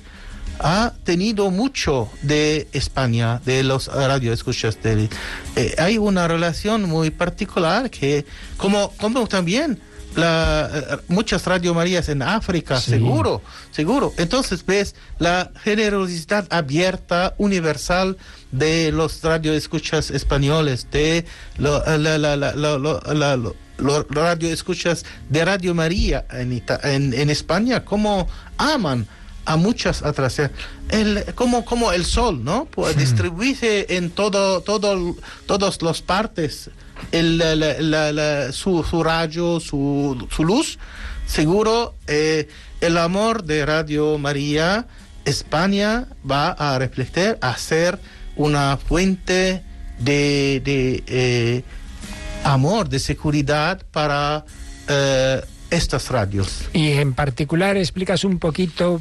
ha tenido mucho de España, de los radioescuchas de eh, hay una relación muy particular que como, como también la, eh, muchas Radio Marías en África, seguro, seguro. Entonces ves la generosidad abierta, universal de los radioescuchas españoles, de lo- la, la, los radioescuchas de Radio María en, Ita- en, en España, como aman a muchas otras el como como el sol no pues distribuirse en todo todo todas las partes el, la- la- la- la- su, su rayo su, su luz seguro eh, el amor de Radio María España va a reflejar a ser una fuente de, de, eh, amor de seguridad para eh, estas radios Y en particular explicas un poquito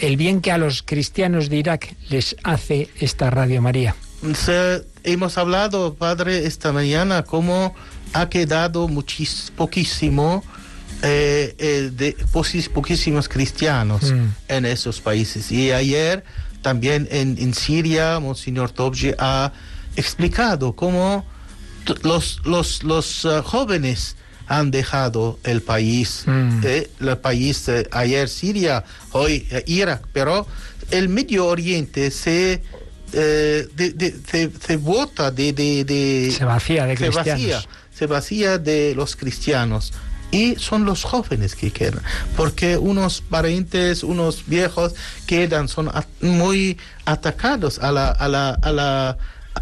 el bien que a los cristianos de Irak les hace esta Radio María. Se- hemos hablado, padre, esta mañana cómo ha quedado muchis, poquísimo eh, eh, de poquis- poquísimos cristianos Mm. en esos países. Y ayer también en, en Siria, Monseñor Tobje ha explicado cómo los, los, los eh, jóvenes han dejado el país, eh, el país eh, ayer Siria, hoy eh, Irak, pero el Medio Oriente se, eh, de- de- se, se bota de, de, de- Se vacía de se vacía, cristianos. se vacía de los cristianos. Y son los jóvenes que quedan, porque unos parientes, unos viejos quedan, son muy atacados a la, a la, a la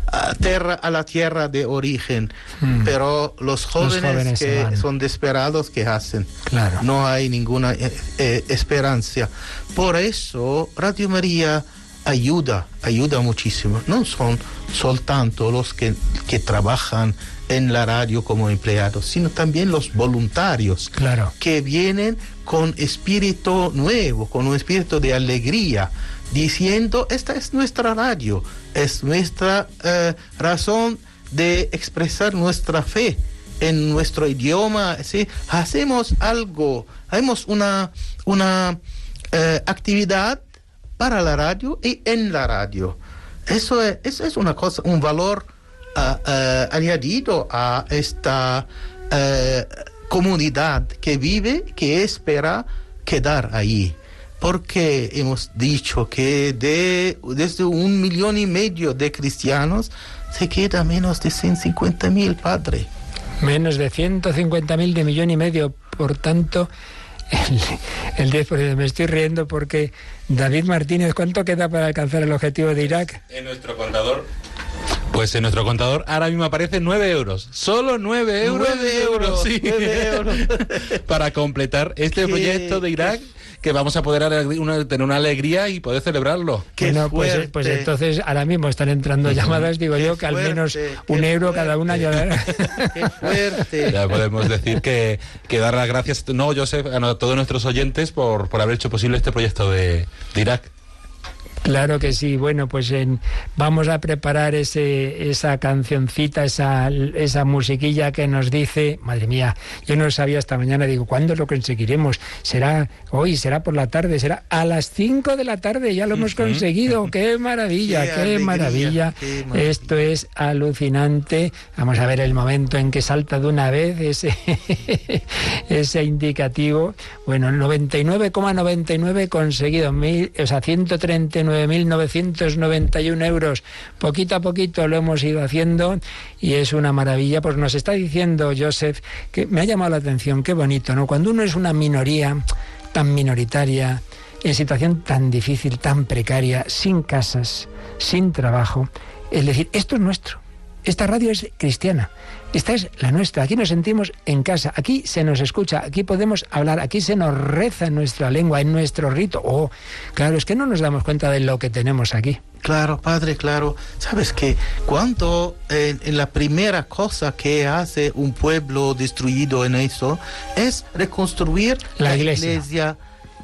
a tierra, a la tierra de origen. Mm. Pero los jóvenes, jóvenes se que son desesperados, ¿qué hacen? Claro. No hay ninguna eh, eh, esperanza. Por eso Radio María ayuda, ayuda muchísimo. No son soltanto los que, que trabajan en la radio como empleados, sino también los voluntarios Claro. que vienen con espíritu nuevo, con un espíritu de alegría, diciendo, esta es nuestra radio, es nuestra eh, razón de expresar nuestra fe en nuestro idioma, ¿sí? hacemos algo, hacemos una, una eh, actividad para la radio y en la radio. Eso es, eso es una cosa, un valor ah, ah, añadido a esta eh, comunidad que vive, que espera quedar ahí. Porque hemos dicho que de, desde un millón y medio de cristianos se queda menos de 150 mil, padre. Menos de 150.000 de millón y medio. Por tanto, el, el 10%. Me estoy riendo porque David Martínez, ¿cuánto queda para alcanzar el objetivo de Irak? En nuestro contador. Pues en nuestro contador ahora mismo aparece 9 euros. Solo 9 euros. Nueve euros, sí. nueve euros. Para completar este Qué- proyecto de Irak que vamos a poder una- tener una alegría y poder celebrarlo. bueno, pues, pues entonces ahora mismo están entrando llamadas, digo yo, que al menos un euro cada una ya Ya podemos decir que, que dar las gracias, no, Joseph, a todos nuestros oyentes por, por haber hecho posible este proyecto de, de Irak. Claro que sí. Bueno, pues en- vamos a preparar ese, esa cancioncita, esa, esa musiquilla que nos dice, madre mía, yo no lo sabía esta mañana, digo, ¿cuándo lo conseguiremos? ¿Será hoy? ¿Será por la tarde? ¿Será a las 5 de la tarde? Ya lo hemos conseguido. ¡Qué maravilla! Qué ¡Qué, maravilla! qué maravilla. Esto es alucinante. Vamos a ver el momento en que salta de una vez ese, ese indicativo. Bueno, el 99,99 conseguido, mil, o sea, 139.991 euros. Poquito a poquito lo hemos ido haciendo y es una maravilla. Pues nos está diciendo Joseph que me ha llamado la atención, qué bonito, ¿no? Cuando uno es una minoría tan minoritaria, en situación tan difícil, tan precaria, sin casas, sin trabajo, es decir, esto es nuestro. Esta radio es cristiana. Esta es la nuestra. Aquí nos sentimos en casa. Aquí se nos escucha. Aquí podemos hablar. Aquí se nos reza en nuestra lengua, en nuestro rito. Oh, claro, es que no nos damos cuenta de lo que tenemos aquí. Claro, padre, claro. Sabes que cuando en la primera cosa que hace un pueblo destruido en eso es reconstruir La iglesia.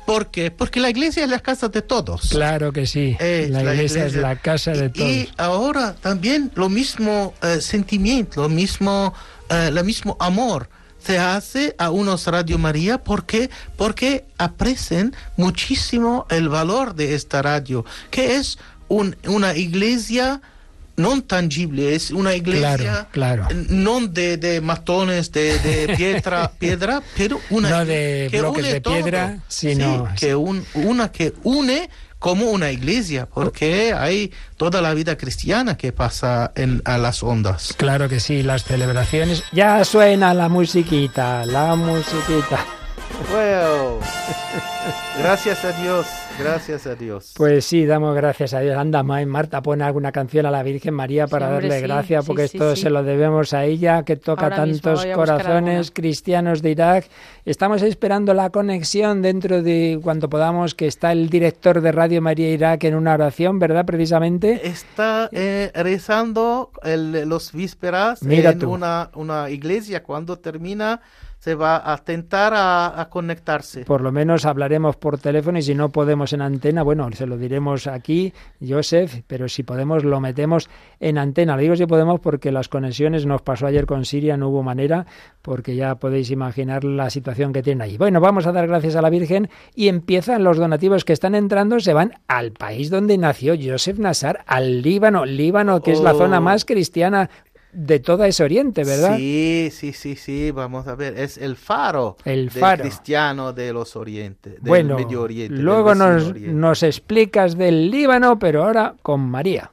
¿Por qué? Porque la iglesia es la casa de todos. Claro que sí. Eh, la, la iglesia, es la casa de todos. Y ahora también lo mismo eh, sentimiento, lo mismo, eh, lo mismo amor se hace a unos Radio María porque porque aprecian muchísimo el valor de esta radio, que es un- una iglesia no tangible, es una iglesia Claro, claro. no de, de matones de, de piedra, piedra, pero una No de que bloques une de piedra, sino- Sí, que un- una que une como una iglesia, porque hay toda la vida cristiana que pasa en, a las ondas. Claro que sí, las celebraciones. Ya suena la musiquita, la musiquita. Wow. Gracias a Dios, gracias a Dios. Pues sí, damos gracias a Dios. Anda, Ma- Marta, pone alguna canción a la Virgen María para Sí, hombre, darle sí, gracias, sí, porque sí, esto sí. se lo debemos a ella, que toca Ahora tantos corazones cristianos de Irak. Estamos esperando la conexión dentro de cuanto podamos, que está el director de Radio María Irak en una oración, ¿verdad? Precisamente. Está eh, rezando el- los vísperas Mira en una, una iglesia. Cuando termina, se va a tentar a, a conectarse. Por lo menos hablaremos por teléfono y si no podemos en antena, bueno, se lo diremos aquí, Joseph, pero si podemos lo metemos en antena. Lo digo si podemos porque las conexiones nos pasó ayer con Siria, no hubo manera, porque ya podéis imaginar la situación que tienen ahí. Bueno, vamos a dar gracias a la Virgen y empiezan los donativos que están entrando, se van al país donde nació Joseph Nassar, al Líbano, Líbano, que es la Oh. zona más cristiana de todo ese oriente, ¿verdad? Sí, sí, sí, sí, vamos a ver, es el faro, El del faro. cristiano de los orientes, del Bueno, Medio Oriente. luego nos, Oriente. nos explicas del Líbano, pero ahora con María.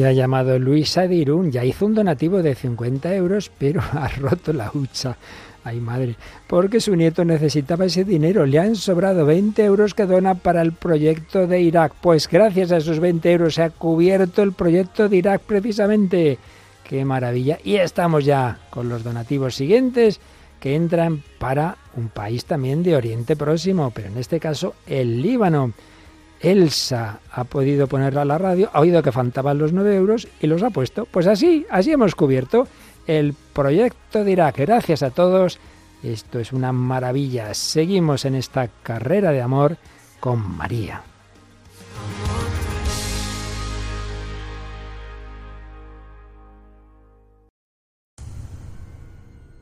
Y ha llamado Luisa de Irún, ya hizo un donativo de 50 euros, pero ha roto la hucha. Ay madre, porque su nieto necesitaba ese dinero. Le han sobrado 20 euros que dona para el proyecto de Irak. Pues gracias a esos 20 euros se ha cubierto el proyecto de Irak precisamente. Qué maravilla. Y estamos ya con los donativos siguientes que entran para un país también de Oriente Próximo, pero en este caso el Líbano. Elsa ha podido ponerla a la radio, ha oído que faltaban los 9 euros y los ha puesto. Pues así, así hemos cubierto el proyecto de Irak. Gracias a todos. Esto es una maravilla. Seguimos en esta carrera de amor con María.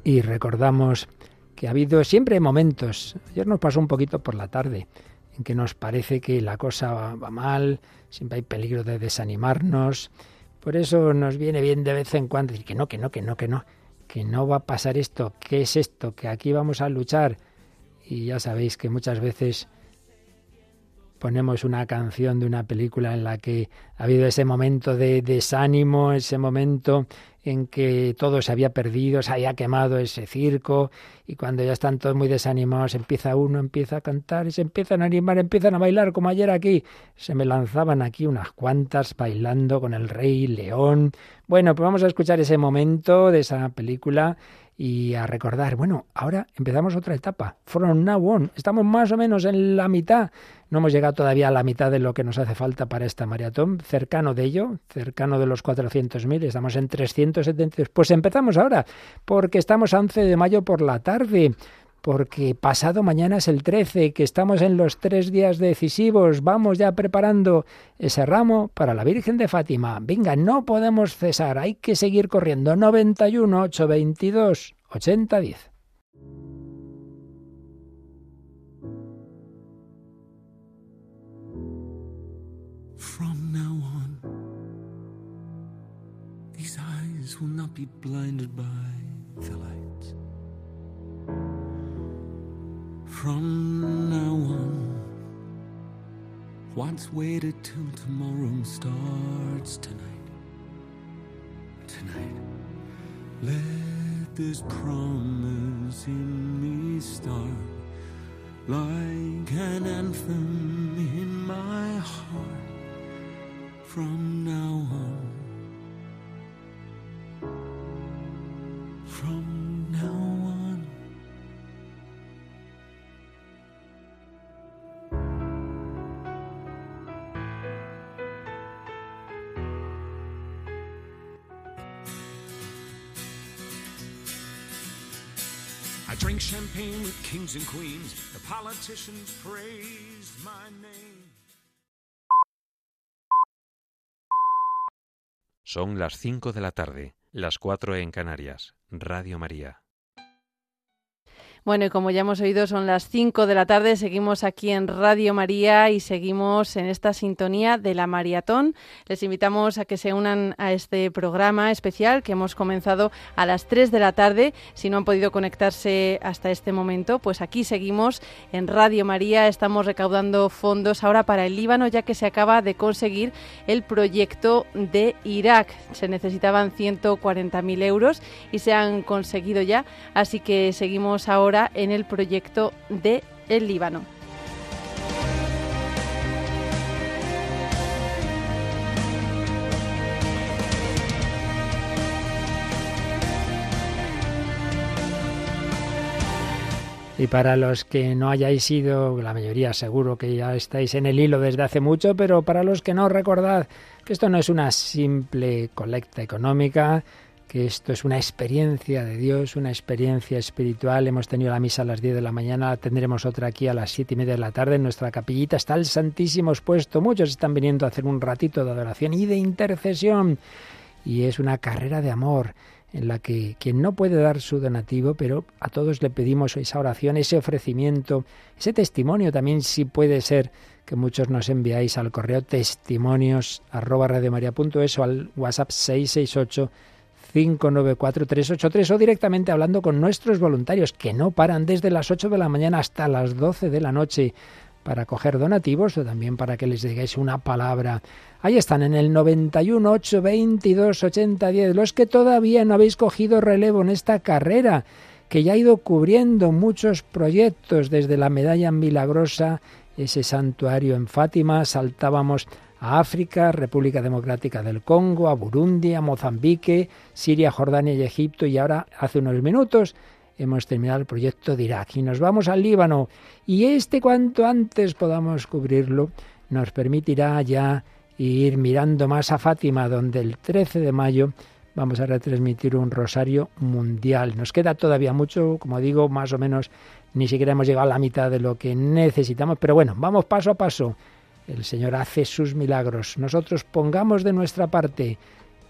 Y recordamos que ha habido siempre momentos, ayer nos pasó un poquito por la tarde, que nos parece que la cosa va, va mal, siempre hay peligro de desanimarnos. Por eso nos viene bien de vez en cuando decir que no, que no, que no, que no, que no va a pasar esto, ¿qué es esto? Que aquí vamos a luchar. Y ya sabéis que muchas veces ponemos una canción de una película en la que ha habido ese momento de desánimo, ese momento en que todo se había perdido, se había quemado ese circo y cuando ya están todos muy desanimados empieza uno, empieza a cantar y se empiezan a animar, empiezan a bailar como ayer aquí. Se me lanzaban aquí unas cuantas bailando con el rey león. Bueno, pues vamos a escuchar ese momento de esa película y a recordar, bueno, ahora empezamos otra etapa, from now on, estamos más o menos en la mitad, no hemos llegado todavía a la mitad de lo que nos hace falta para esta maratón, cercano de ello, cercano de los 400.000, estamos en 370, pues empezamos ahora, porque estamos a 11 de mayo por la tarde, porque pasado mañana es el 13, que estamos en los tres días decisivos, vamos ya preparando ese ramo para la Virgen de Fátima. Venga, no podemos cesar, hay que seguir corriendo. 91 822 8010. From now on, these eyes will not be blinded by From now on, what's waited till tomorrow starts tonight. Tonight, let this promise in me start like an anthem in my heart. From now on, champagne with kings and queens. The politicians praise my name. Son las 5 de la tarde, las 4 en Canarias. Radio María. Bueno, y como ya hemos oído, son las 5 de la tarde. Seguimos aquí en Radio María y seguimos en esta sintonía de la maratón. Les invitamos a que se unan a este programa especial que hemos comenzado a las 3 de la tarde. Si no han podido conectarse hasta este momento, pues aquí seguimos en Radio María. Estamos recaudando fondos ahora para el Líbano, ya que se acaba de conseguir el proyecto de Irak. Se necesitaban 140.000 euros y se han conseguido ya. Así que seguimos ahora en el proyecto de el Líbano. Y para los que no hayáis ido, la mayoría seguro que ya estáis en el hilo desde hace mucho, pero para los que no, recordad que esto no es una simple colecta económica, que esto es una experiencia de Dios, una experiencia espiritual. Hemos tenido la misa a las 10 de la mañana, tendremos otra aquí a las siete y media de la tarde en nuestra capillita. Está el Santísimo expuesto. Muchos están viniendo a hacer un ratito de adoración y de intercesión. Y es una carrera de amor en la que quien no puede dar su donativo, pero a todos le pedimos esa oración, ese ofrecimiento, ese testimonio también si puede ser que muchos nos enviáis al correo testimonios arroba radiomaria.es o al WhatsApp 668 594-383 o directamente hablando con nuestros voluntarios que no paran desde las 8 de la mañana hasta las 12 de la noche para coger donativos o también para que les digáis una palabra. Ahí están en el 91 822 8010 los que todavía no habéis cogido relevo en esta carrera que ya ha ido cubriendo muchos proyectos desde la medalla milagrosa, ese santuario en Fátima, saltábamos a África, República Democrática del Congo, a Burundi, a Mozambique, Siria, Jordania y Egipto y ahora hace unos minutos hemos terminado el proyecto de Irak y nos vamos al Líbano y este cuanto antes podamos cubrirlo nos permitirá ya ir mirando más a Fátima donde el 13 de mayo vamos a retransmitir un rosario mundial. Nos queda todavía mucho, como digo, más o menos ni siquiera hemos llegado a la mitad de lo que necesitamos, pero bueno, vamos paso a paso. El Señor hace sus milagros. Nosotros pongamos de nuestra parte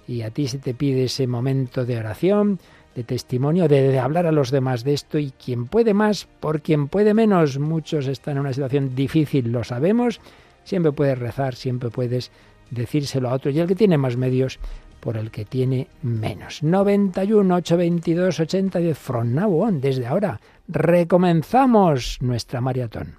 y a ti se te pide ese momento de oración, de testimonio, de, hablar a los demás de esto y quien puede más por quien puede menos. Muchos están en una situación difícil, lo sabemos. Siempre puedes rezar, siempre puedes decírselo a otro y el que tiene más medios por el que tiene menos. 91 822 8010 from now on, desde ahora recomenzamos nuestra maratón.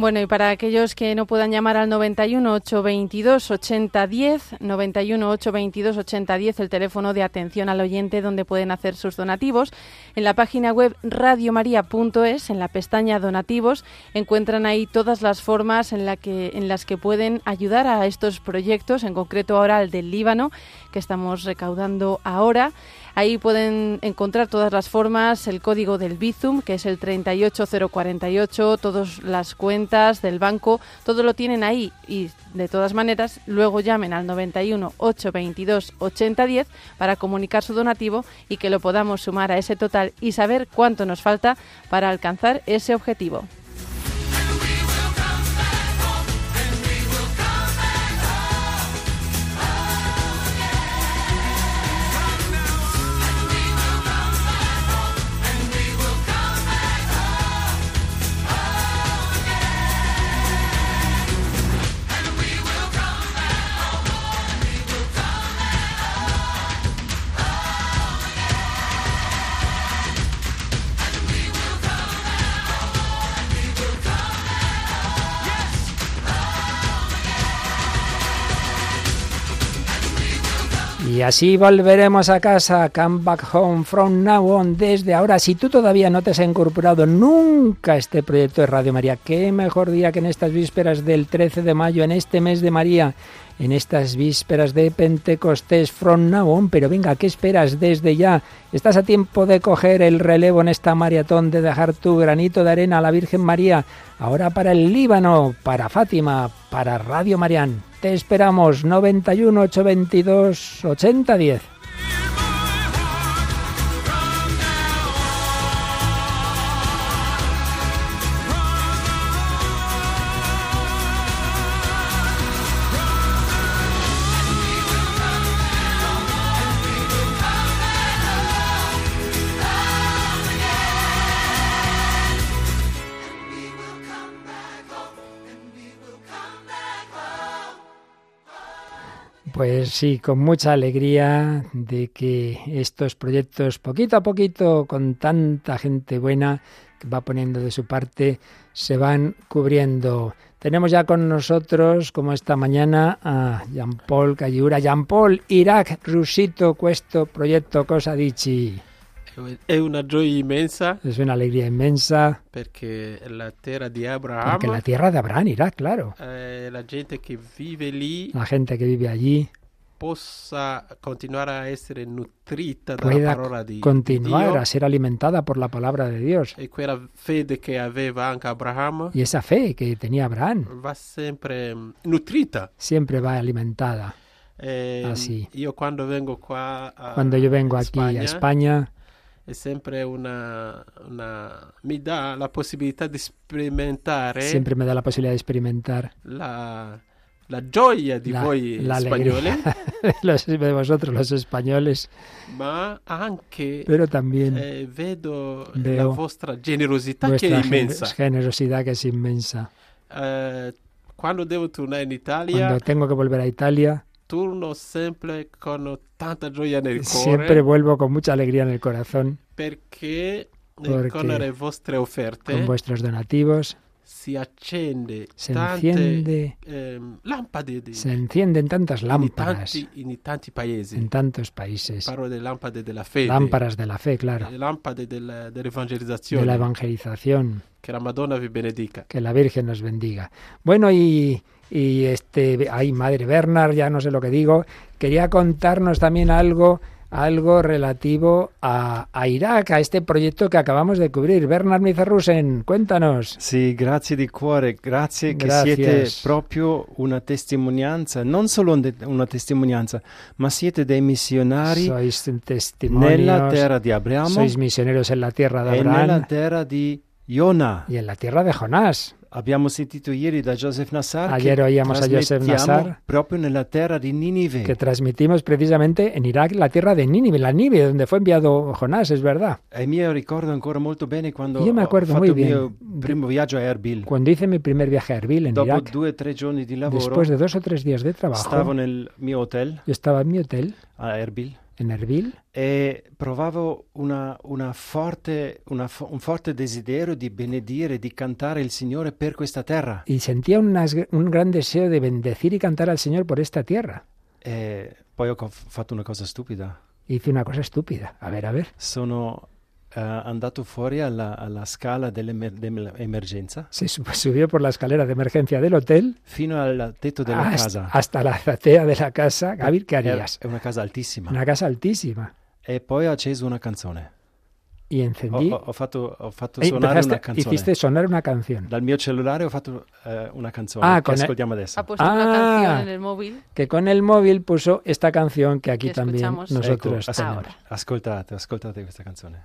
Bueno, y para aquellos que no puedan llamar al 91 822 8010, 91 822 8010, el teléfono de atención al oyente donde pueden hacer sus donativos, en la página web radiomaria.es, en la pestaña donativos, encuentran ahí todas las formas en, la que, en las que pueden ayudar a estos proyectos, en concreto ahora al del Líbano, que estamos recaudando ahora. Ahí pueden encontrar todas las formas, el código del Bizum, que es el 38048, todas las cuentas del banco, todo lo tienen ahí y de todas maneras luego llamen al 91 822 8010 para comunicar su donativo y que lo podamos sumar a ese total y saber cuánto nos falta para alcanzar ese objetivo. Y así volveremos a casa, come back home from now on, desde ahora. Si tú todavía no te has incorporado nunca a este proyecto de Radio María, qué mejor día que en estas vísperas del 13 de mayo, en este mes de María, en estas vísperas de Pentecostés, from now. Pero venga, ¿qué esperas desde ya? Estás a tiempo de coger el relevo en esta maratón, de dejar tu granito de arena a la Virgen María. Ahora para el Líbano, para Fátima, para Radio Marián. Te esperamos 91 822 8010. Pues sí, con mucha alegría de que estos proyectos poquito a poquito, con tanta gente buena que va poniendo de su parte, se van cubriendo. Tenemos ya con nosotros, como esta mañana, a Jean Paul Cayura. Jean Paul, Irak, Rusito, questo progetto cosa dici? È una gioia immensa Es una alegría inmensa, perché la terra di Abraham, porque la tierra de Abraham, Irak, claro. eh, la gente che vive lì La gente que vive allí possa continuare a essere nutrita dalla parola di, continuar Dio a ser alimentada por la palabra de Dios. e quella fede che aveva anche Abraham Y esa fe que tenía Abraham va sempre mm, nutrita. siempre va alimentada. Eh, Así. Io quando vengo qua a Cuando yo vengo aquí Spagna, a España, è sempre una, una- mi dà la possibilità di sperimentare siempre me da la posibilidad de experimentar la, la gioia di la, voi la spagnoli, los- de vosotros los españoles, ma anche pero también eh, vedo la vostra generosità che è immensa. generosidad que es inmensa. Eh, quando devo tornare in Italia, Cuando tengo que volver a Italia, torno sempre con tanta gioia nel siempre vuelvo con mucha alegría en el corazón eh, Porque con le vostre offerte con vuestros donativos. si accende Se tante enciende- lampade di, Se encienden tantas in, lámparas tanti, in tanti paesi. en tantos países. Lámparas de la fe, claro. del- De la evangelización. Che la Madonna vi benedica. Que la Virgen nos bendiga. Bueno, y, y este, ay, madre Bernard, ya no sé lo que digo, quería contarnos también algo algo relativo a, a Irak, a este proyecto que acabamos de cubrir. Bernard Mizarrusen, cuéntanos. Sì, grazie di cuore, grazie che Gracias. siete proprio una testimonianza, non solo un de- una testimonianza, ma siete dei missionari Sois nella terra di Abramo sois misioneros en la tierra de e nella Abraham terra di Iona. y en la tierra de Jonás. Abbiamo sentito ieri da Joseph Nassar Ayer oíamos a Joseph Nassar proprio nella terra di Ninive. que transmitimos precisamente en Irak la tierra de Nínive, la Nínive, donde fue enviado Jonás, es verdad. E ricordo ancora molto bene quando mi ho acuerdo muy bien mio primo viaggio a Erbil. Cuando hice mi primer viaje a Erbil, en Dopo Irak, due o tre giorni di lavoro, después de dos o tres días de trabajo, stavo nel mio hotel yo estaba en mi hotel a Erbil en Erbil e provavo una, una forte, una fo- un forte desiderio di benedire, di cantare il Signore per questa terra. y sentía unas- un gran deseo de bendecir y cantar al Señor por esta tierra. E poi ho fatto una cosa stupida. Hice una cosa estúpida. A ver, a ver. Sono andato fuori alla, alla scala dell'emer- dell'emergenza Se sub- subió por la escalera de emergencia del hotel fino al tetto della hasta, casa. hasta la azotea de la casa. Gaby, ¿qué harías? È una casa altissima. Una casa altísima. E poi ho acceso una canzone. Y encendí. ho- ho fatto, ho fatto suonare una canzone. hiciste sonar una canción. Dal mio cellulare ho fatto eh, una canzone Ah, che con el- ascoltiamo adesso. Ha puesto una Ah. canción en el móvil. Que con el móvil puso esta canción que aquí Que también nosotros Ecco, tenemos. ahora. ascoltate, ascoltate questa canzone.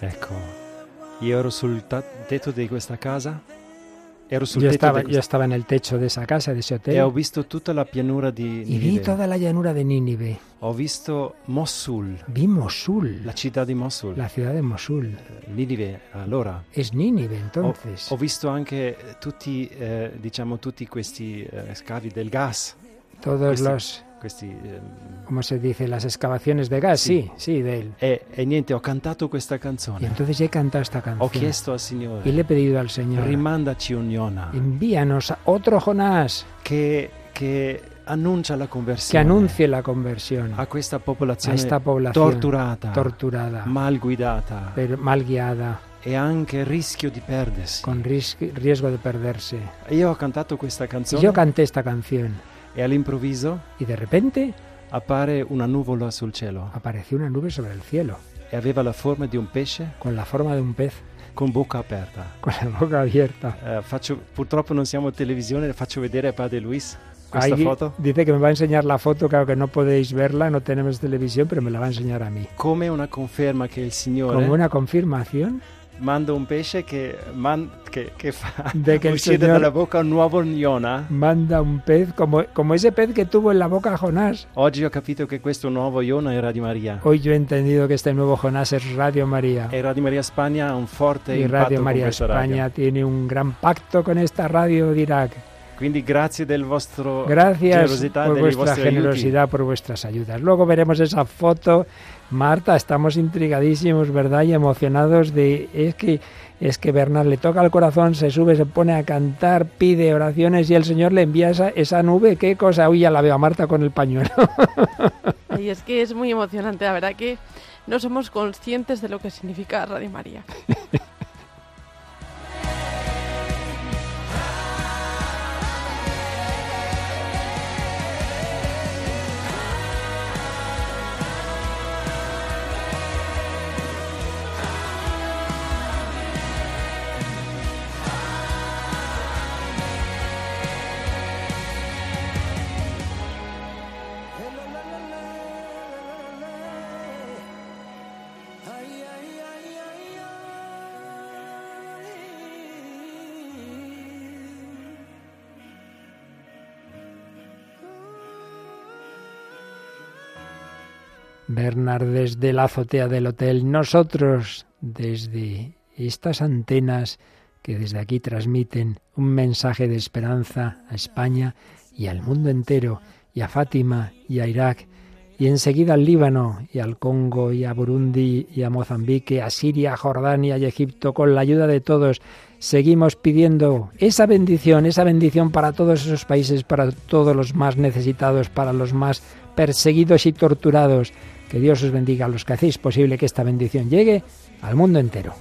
Ecco, io ero sul ta- tetto di questa casa, ero sul Yo tetto estaba, di yo questa- estaba en el techo de esa casa, de ese e ho hotel, visto tutta la pianura di y vi toda la llanura de Nínive. Ho visto Mosul, Vi Mosul, la città di Mosul. la ciudad de Mosul. Ninive, allora. Es Nínive, Ho, entonces. ho visto anche tutti, eh, diciamo, tutti questi eh, scavi del gas. Todos questi- los, questi, ehm, ¿cómo se dice? Las excavaciones de gas, sí, sí, de él. e, e niente, ho cantato questa Y canzone. entonces he cantado esta Ho canción. chiesto al Signore, le he pedido al Señor, rimandaci un'Iona envíanos a otro Jonás che, che annuncia la que conversione anuncie la conversión a questa a popolazione esta población torturata, torturada, mal guidata pero mal guiada, e anche il rischio di perdersi. con ris- riesgo de perderse. Io ho cantato questa canzone yo canté esta canción e all'improvviso y de repente appare una nuvola sul cielo apareció una nube sobre el cielo e aveva la forma di un pesce con la forma de un pez con bocca aperta. con la boca abierta. Eh, faccio- purtroppo non siamo televisione, faccio vedere a Padre Luis questa Ahí foto. dice que me va a enseñar la foto, claro que no podéis verla, no tenemos televisión, pero me la va a enseñar a mí. Come una conferma che il Signore Como una confirmación manda un pesce che, man- che- che fa de que el uscire dalla bocca un nuovo Iona. manda un pez como, como ese pez que tuvo en la boca Jonás. Oggi ho capito che questo nuovo Iona era di Maria. Hoy yo he entendido que este nuevo Jonás es Radio María. E Radio Maria Spagna ha un forte Y Radio María questa radio. España tiene un gran pacto con esta radio de Irak. Quindi grazie del vostro Gracias generosità e por vuestra vostri aiuti. generosidad, por vuestras ayudas. Luego veremos esa foto. Marta, estamos intrigadísimos, ¿verdad? Y emocionados de... Es que, es que Bernard le toca el corazón, se sube, se pone a cantar, pide oraciones y el Señor le envía esa, esa nube. ¿Qué cosa? Uy, ya la veo a Marta con el pañuelo. Y es que es muy emocionante, la verdad que no somos conscientes de lo que significa Radio María. Bernard desde la azotea del hotel, nosotros desde estas antenas que desde aquí transmiten un mensaje de esperanza a España y al mundo entero, y a Fátima y a Irak, y enseguida al Líbano y al Congo y a Burundi y a Mozambique, a Siria, a Jordania y Egipto, con la ayuda de todos. Seguimos pidiendo esa bendición, esa bendición para todos esos países, para todos los más necesitados, para los más perseguidos y torturados. Que Dios os bendiga a los que hacéis posible que esta bendición llegue al mundo entero.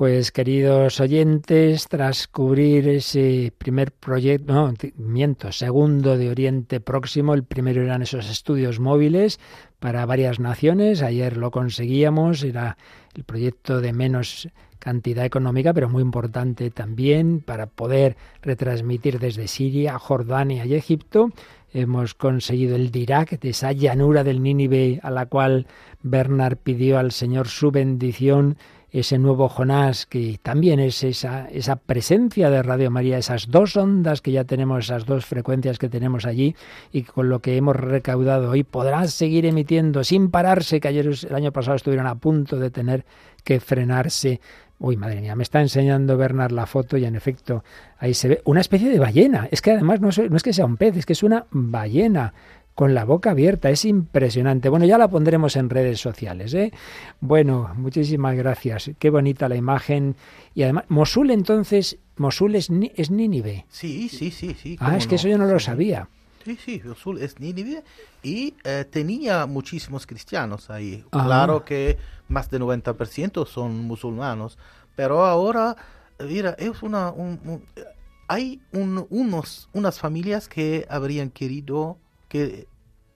Pues queridos oyentes, tras cubrir ese primer proyecto, no, miento, segundo de Oriente Próximo, el primero eran esos estudios móviles para varias naciones, ayer lo conseguíamos, era el proyecto de menos cantidad económica, pero muy importante también para poder retransmitir desde Siria, Jordania y Egipto. Hemos conseguido el de Irak, de esa llanura del Nínive a la cual Bernard pidió al Señor su bendición ese nuevo Jonás, que también es esa, esa presencia de Radio María, esas dos ondas que ya tenemos, esas dos frecuencias que tenemos allí, y con lo que hemos recaudado hoy podrá seguir emitiendo sin pararse, que ayer el año pasado estuvieron a punto de tener que frenarse. Uy, madre mía, me está enseñando Bernard la foto y en efecto ahí se ve una especie de ballena. Es que además no es, no es que sea un pez, es que es una ballena con la boca abierta. Es impresionante. Bueno, ya la pondremos en redes sociales. ¿eh? Bueno, muchísimas gracias. Qué bonita la imagen. Y además, Mosul entonces, Mosul es, es Nínive. Sí, sí, sí, sí. Ah, es que eso yo no lo sabía. Sí, sí, Mosul es Nínive y eh, tenía muchísimos cristianos ahí. Ah. Claro que más del 90% son musulmanos, pero ahora, mira, es una, un- un- hay un- unos, unas familias que habrían querido que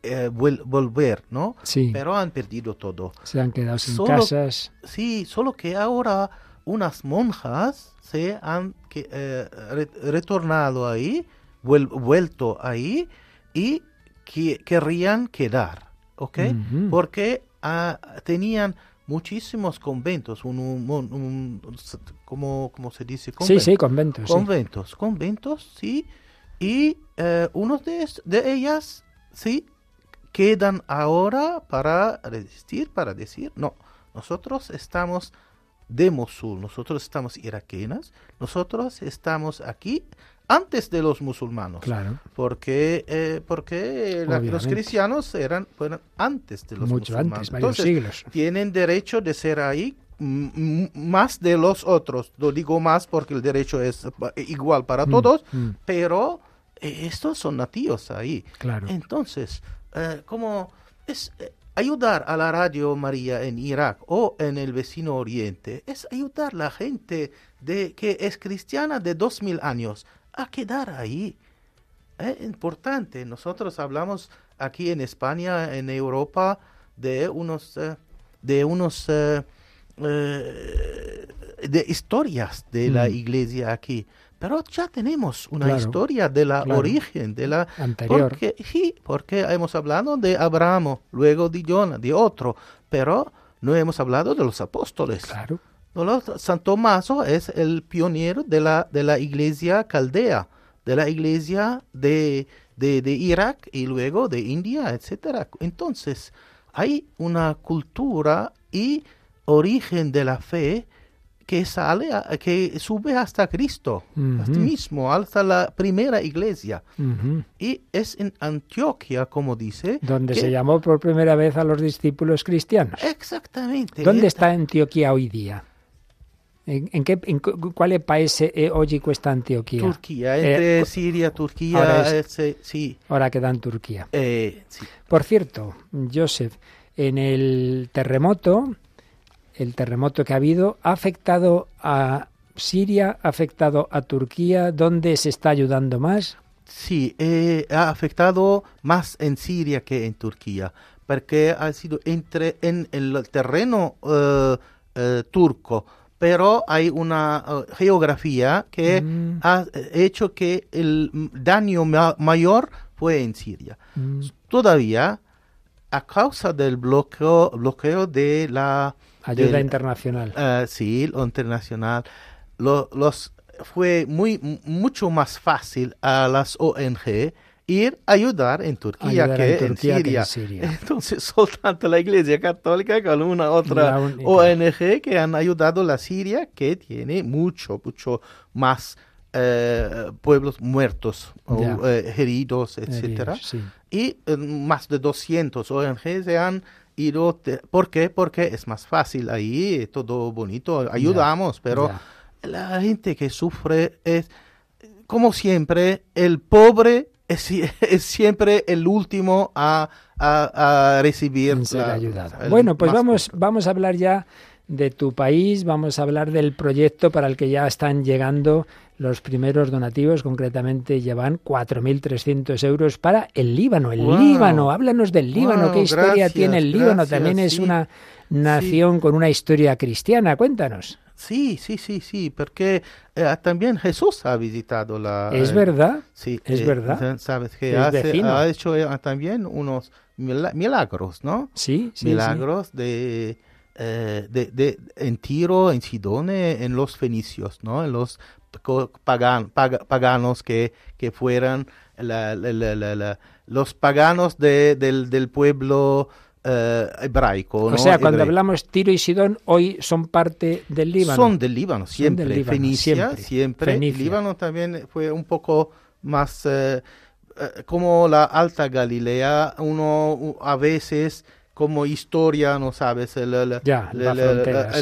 eh, vuel- volver, ¿no? Sí. Pero han perdido todo. Se han quedado sin Solo- casas. Sí, solo que ahora unas monjas se han que, eh, re- retornado ahí, vuel- vuelto ahí y que, querrían quedar, ¿ok? Ujú. Porque ah, tenían muchísimos conventos, un, un- un- un- ¿cómo, cómo se dice? Sí, sí, conventos, sí. Conventos, conventos, sí. Y eh, unos de, de ellas, sí, quedan ahora para resistir, para decir, no, nosotros estamos de Mosul, nosotros estamos iraquenas, nosotros estamos aquí antes de los musulmanos. Claro. Porque, eh, porque la- los cristianos eran, fueron antes de los Mucho musulmanes. antes, varios Entonces, siglos. tienen derecho de ser ahí más de los otros. Lo digo más porque el derecho es igual para Mm, todos, mm. pero eh, estos son nativos ahí. Claro. Entonces, eh, como es eh, ayudar a la Radio María en Irak o en el vecino Oriente, es ayudar a la gente de, que es cristiana de dos mil años a quedar ahí. Es importante. Nosotros hablamos aquí en España, en Europa, de unos, eh, de unos eh, eh, de historias de la Mm. iglesia aquí. Pero ya tenemos una Claro, historia de la claro. origen, de la Anterior. Porque, sí, porque hemos hablado de Abraham, luego de Jonah, de otro, pero no hemos hablado de los apóstoles. Claro. San Tomaso es el pionero de la, de la iglesia caldea, de la iglesia de, de, de Irak y luego de India, etcétera. Entonces, hay una cultura y origen de la fe que sale, que sube hasta Cristo, hasta mismo, hasta la primera iglesia. Y es en Antioquia, como dice. Donde que- se llamó por primera vez a los discípulos cristianos. Exactamente. ¿Dónde esta- está Antioquia hoy día? ¿En, en qué, en cu- quale paese è oggi questa Antioquia? Turquía, entre Eh, cu- Siria, Turquía, ahora es- ese- sí. Ahora queda en Turquía. Eh, sí. Por cierto, Joseph, en el terremoto, el terremoto que ha habido, ha afectado a Siria, ha afectado a Turquía, ¿dónde se está ayudando más? Sí, eh, ha afectado más en Siria que en Turquía, porque ha sido entre en el terreno eh, eh, turco, pero hay una geografía que Mm. ha hecho que el daño ma- mayor fue en Siria. Mm. Todavía, a causa del bloqueo, bloqueo de la Ayuda del- internacional. Ah, sí, lo internacional. Lo- los fue muy mucho más fácil a las ONG ir a ayudar en Turquía, Ayudar que, en Turquía en que Siria. en Siria. Entonces, soltanto la Iglesia Católica con una otra. ONG que han ayudado a la Siria, que tiene mucho, mucho más eh, pueblos muertos, o, Ya. eh, heridos, etcétera. Sí. Y eh, más de 200 ONG se han ido. te- ¿Por qué? Porque es más fácil ahí, todo bonito, ayudamos, pero ya. la gente que sufre es, como siempre, el pobre es, es siempre el último a, a- a recibir la- ayudado. el Bueno, pues vamos, vamos a hablar ya de tu país, vamos a hablar del proyecto para el que ya están llegando los primeros donativos, concretamente llevan 4.300 euros para el Líbano. El Wow. Líbano, háblanos del Líbano, Wow, ¿qué historia gracias, tiene el Líbano? gracias, También es sí. una nación con una historia cristiana, cuéntanos. Sí, sí, sí, sí, porque eh, también Jesús ha visitado la... ¿Es eh, verdad? Sí, ¿Es eh, verdad? Sabes que hace- ha hecho también unos mila- milagros, ¿no? Sí, sí, Milagros de, eh, de, de- en Tiro, en Sidone, en los fenicios, ¿no? En los pagan- paga- paganos que, que fueran la- la- la- los paganos de- del, del pueblo eh, hebraico. O ¿no? sea, cuando hablamos Tiro y Sidón, hoy son parte del Líbano. Son del Líbano, siempre. del Líbano, Fenicia, siempre. siempre. Fenicia. Líbano también fue un poco más eh, eh, como la Alta Galilea. Uno a veces, como historia, no sabes, el, el, Ya, el-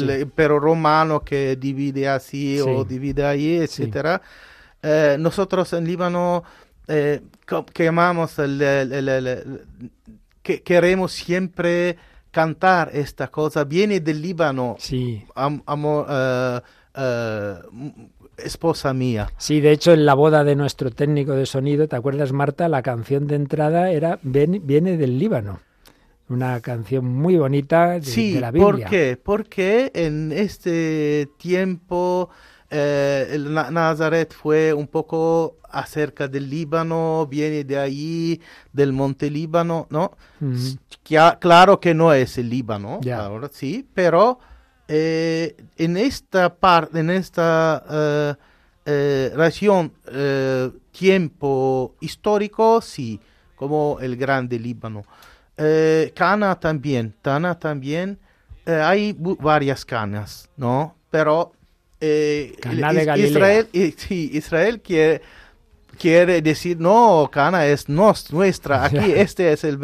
la imperio romano que divide así o divide ahí, etcétera. Eh, nosotros en Líbano eh, que queremos siempre cantar esta cosa. Viene del Líbano. Sí. Am- amor, eh, esposa mía. Sí, de hecho, en la boda de nuestro técnico de sonido, ¿te acuerdas, Marta? La canción de entrada era viene del Líbano. Una canción muy bonita de, Sí, de la Biblia. ¿por qué? Porque en este tiempo eh, el Na- Nazaret fue un poco acerca del Líbano, viene de ahí, del monte Líbano, ¿no? Cla- claro que no es el Líbano, ahora sí, pero eh, en esta parte, en esta eh, región, tiempo histórico, sí, como el grande Líbano. Eh, Cana también, Cana también, eh, hay varias canas, ¿no? Pero eh, el- Is-. Israel, sí, Israel quiere, quiere decir, no, Cana es nos- nuestra, aquí este es el.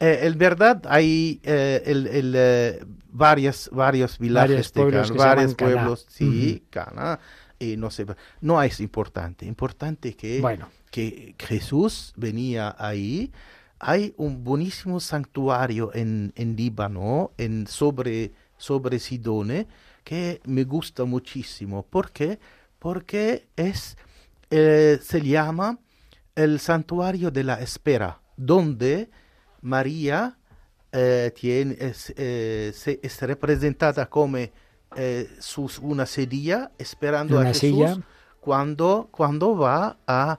Eh, en verdad hay eh, el, el, varias, varios villajes Varios de Cana, varios pueblos, sí, Cana, y no sé, no es importante, importante que, Bueno. que Jesús venía ahí. Hay un buenísimo santuario en, en Líbano, en sobre, sobre Sidone, que me gusta muchísimo. ¿Por qué? Porque es, eh, se llama el santuario de la espera, donde María eh, tiene, es, eh, se- es representada como sus, una silla esperando a Jesús silla. cuando, cuando va a,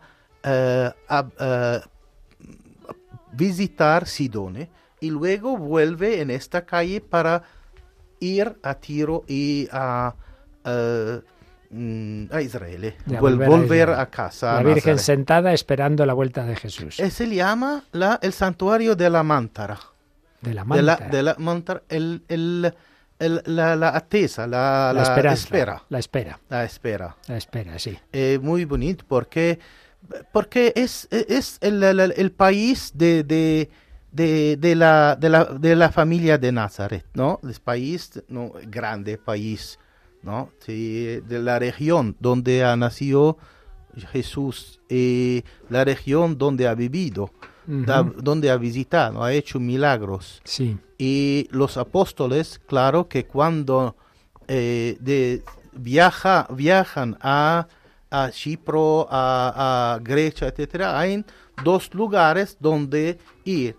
a, visitar Sidone y luego vuelve en esta calle para ir a Tiro y a, eh, mm, a Israel, Ya, Vuel- volver a volver, Israel. a, casa. La a Virgen sentada esperando la vuelta de Jesús. Eh, se llama la, el santuario de la Mántara. De la De la, Mántara. de la Mántara, el, el- el- la, la attesa, la, La espera. La espera. La espera. La espera, sí. Eh, muy bonito porque, porque es, es el, el- el país de, de, de, de la, de, la, de la familia de Nazaret, ¿no? Es país, no, grande país, ¿no? Sí, de la región donde ha nacido Jesús y la región donde ha vivido, da- donde ha visitado, ha hecho milagros. Sí. Y los apóstoles, claro que cuando eh, de, viaja, viajan a, a Chipro, a, a Grecia, etcétera, hay dos lugares donde ir.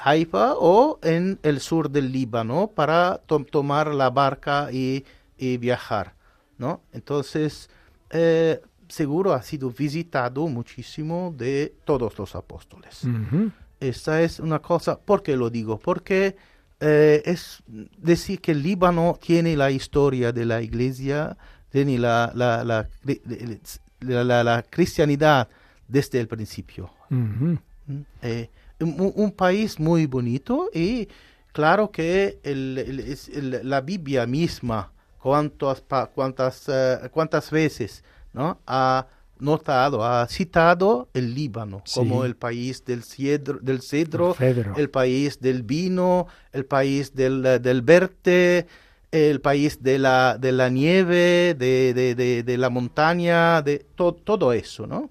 Haifa o en el sur del Líbano para to- tomar la barca y, y viajar, ¿no? Entonces, eh, seguro ha sido visitado muchísimo de todos los apóstoles. Ujú. Esta es una cosa, ¿por qué lo digo? Porque eh, es decir que el Líbano tiene la historia de la iglesia, tiene la, la, la, la- cristianidad desde el principio. Ujú. ¿Mm? Eh, un, un país muy bonito y claro que el- el- el- la Biblia misma, cuántas, pa- cuántas, eh, cuántas veces ¿no? ha notado, ha citado el Líbano Sí. como el país del cedro, del cedro, El país del vino, el país del, del verte, el país de la, de la nieve, de, de, de, de la montaña, de to- todo eso, ¿no?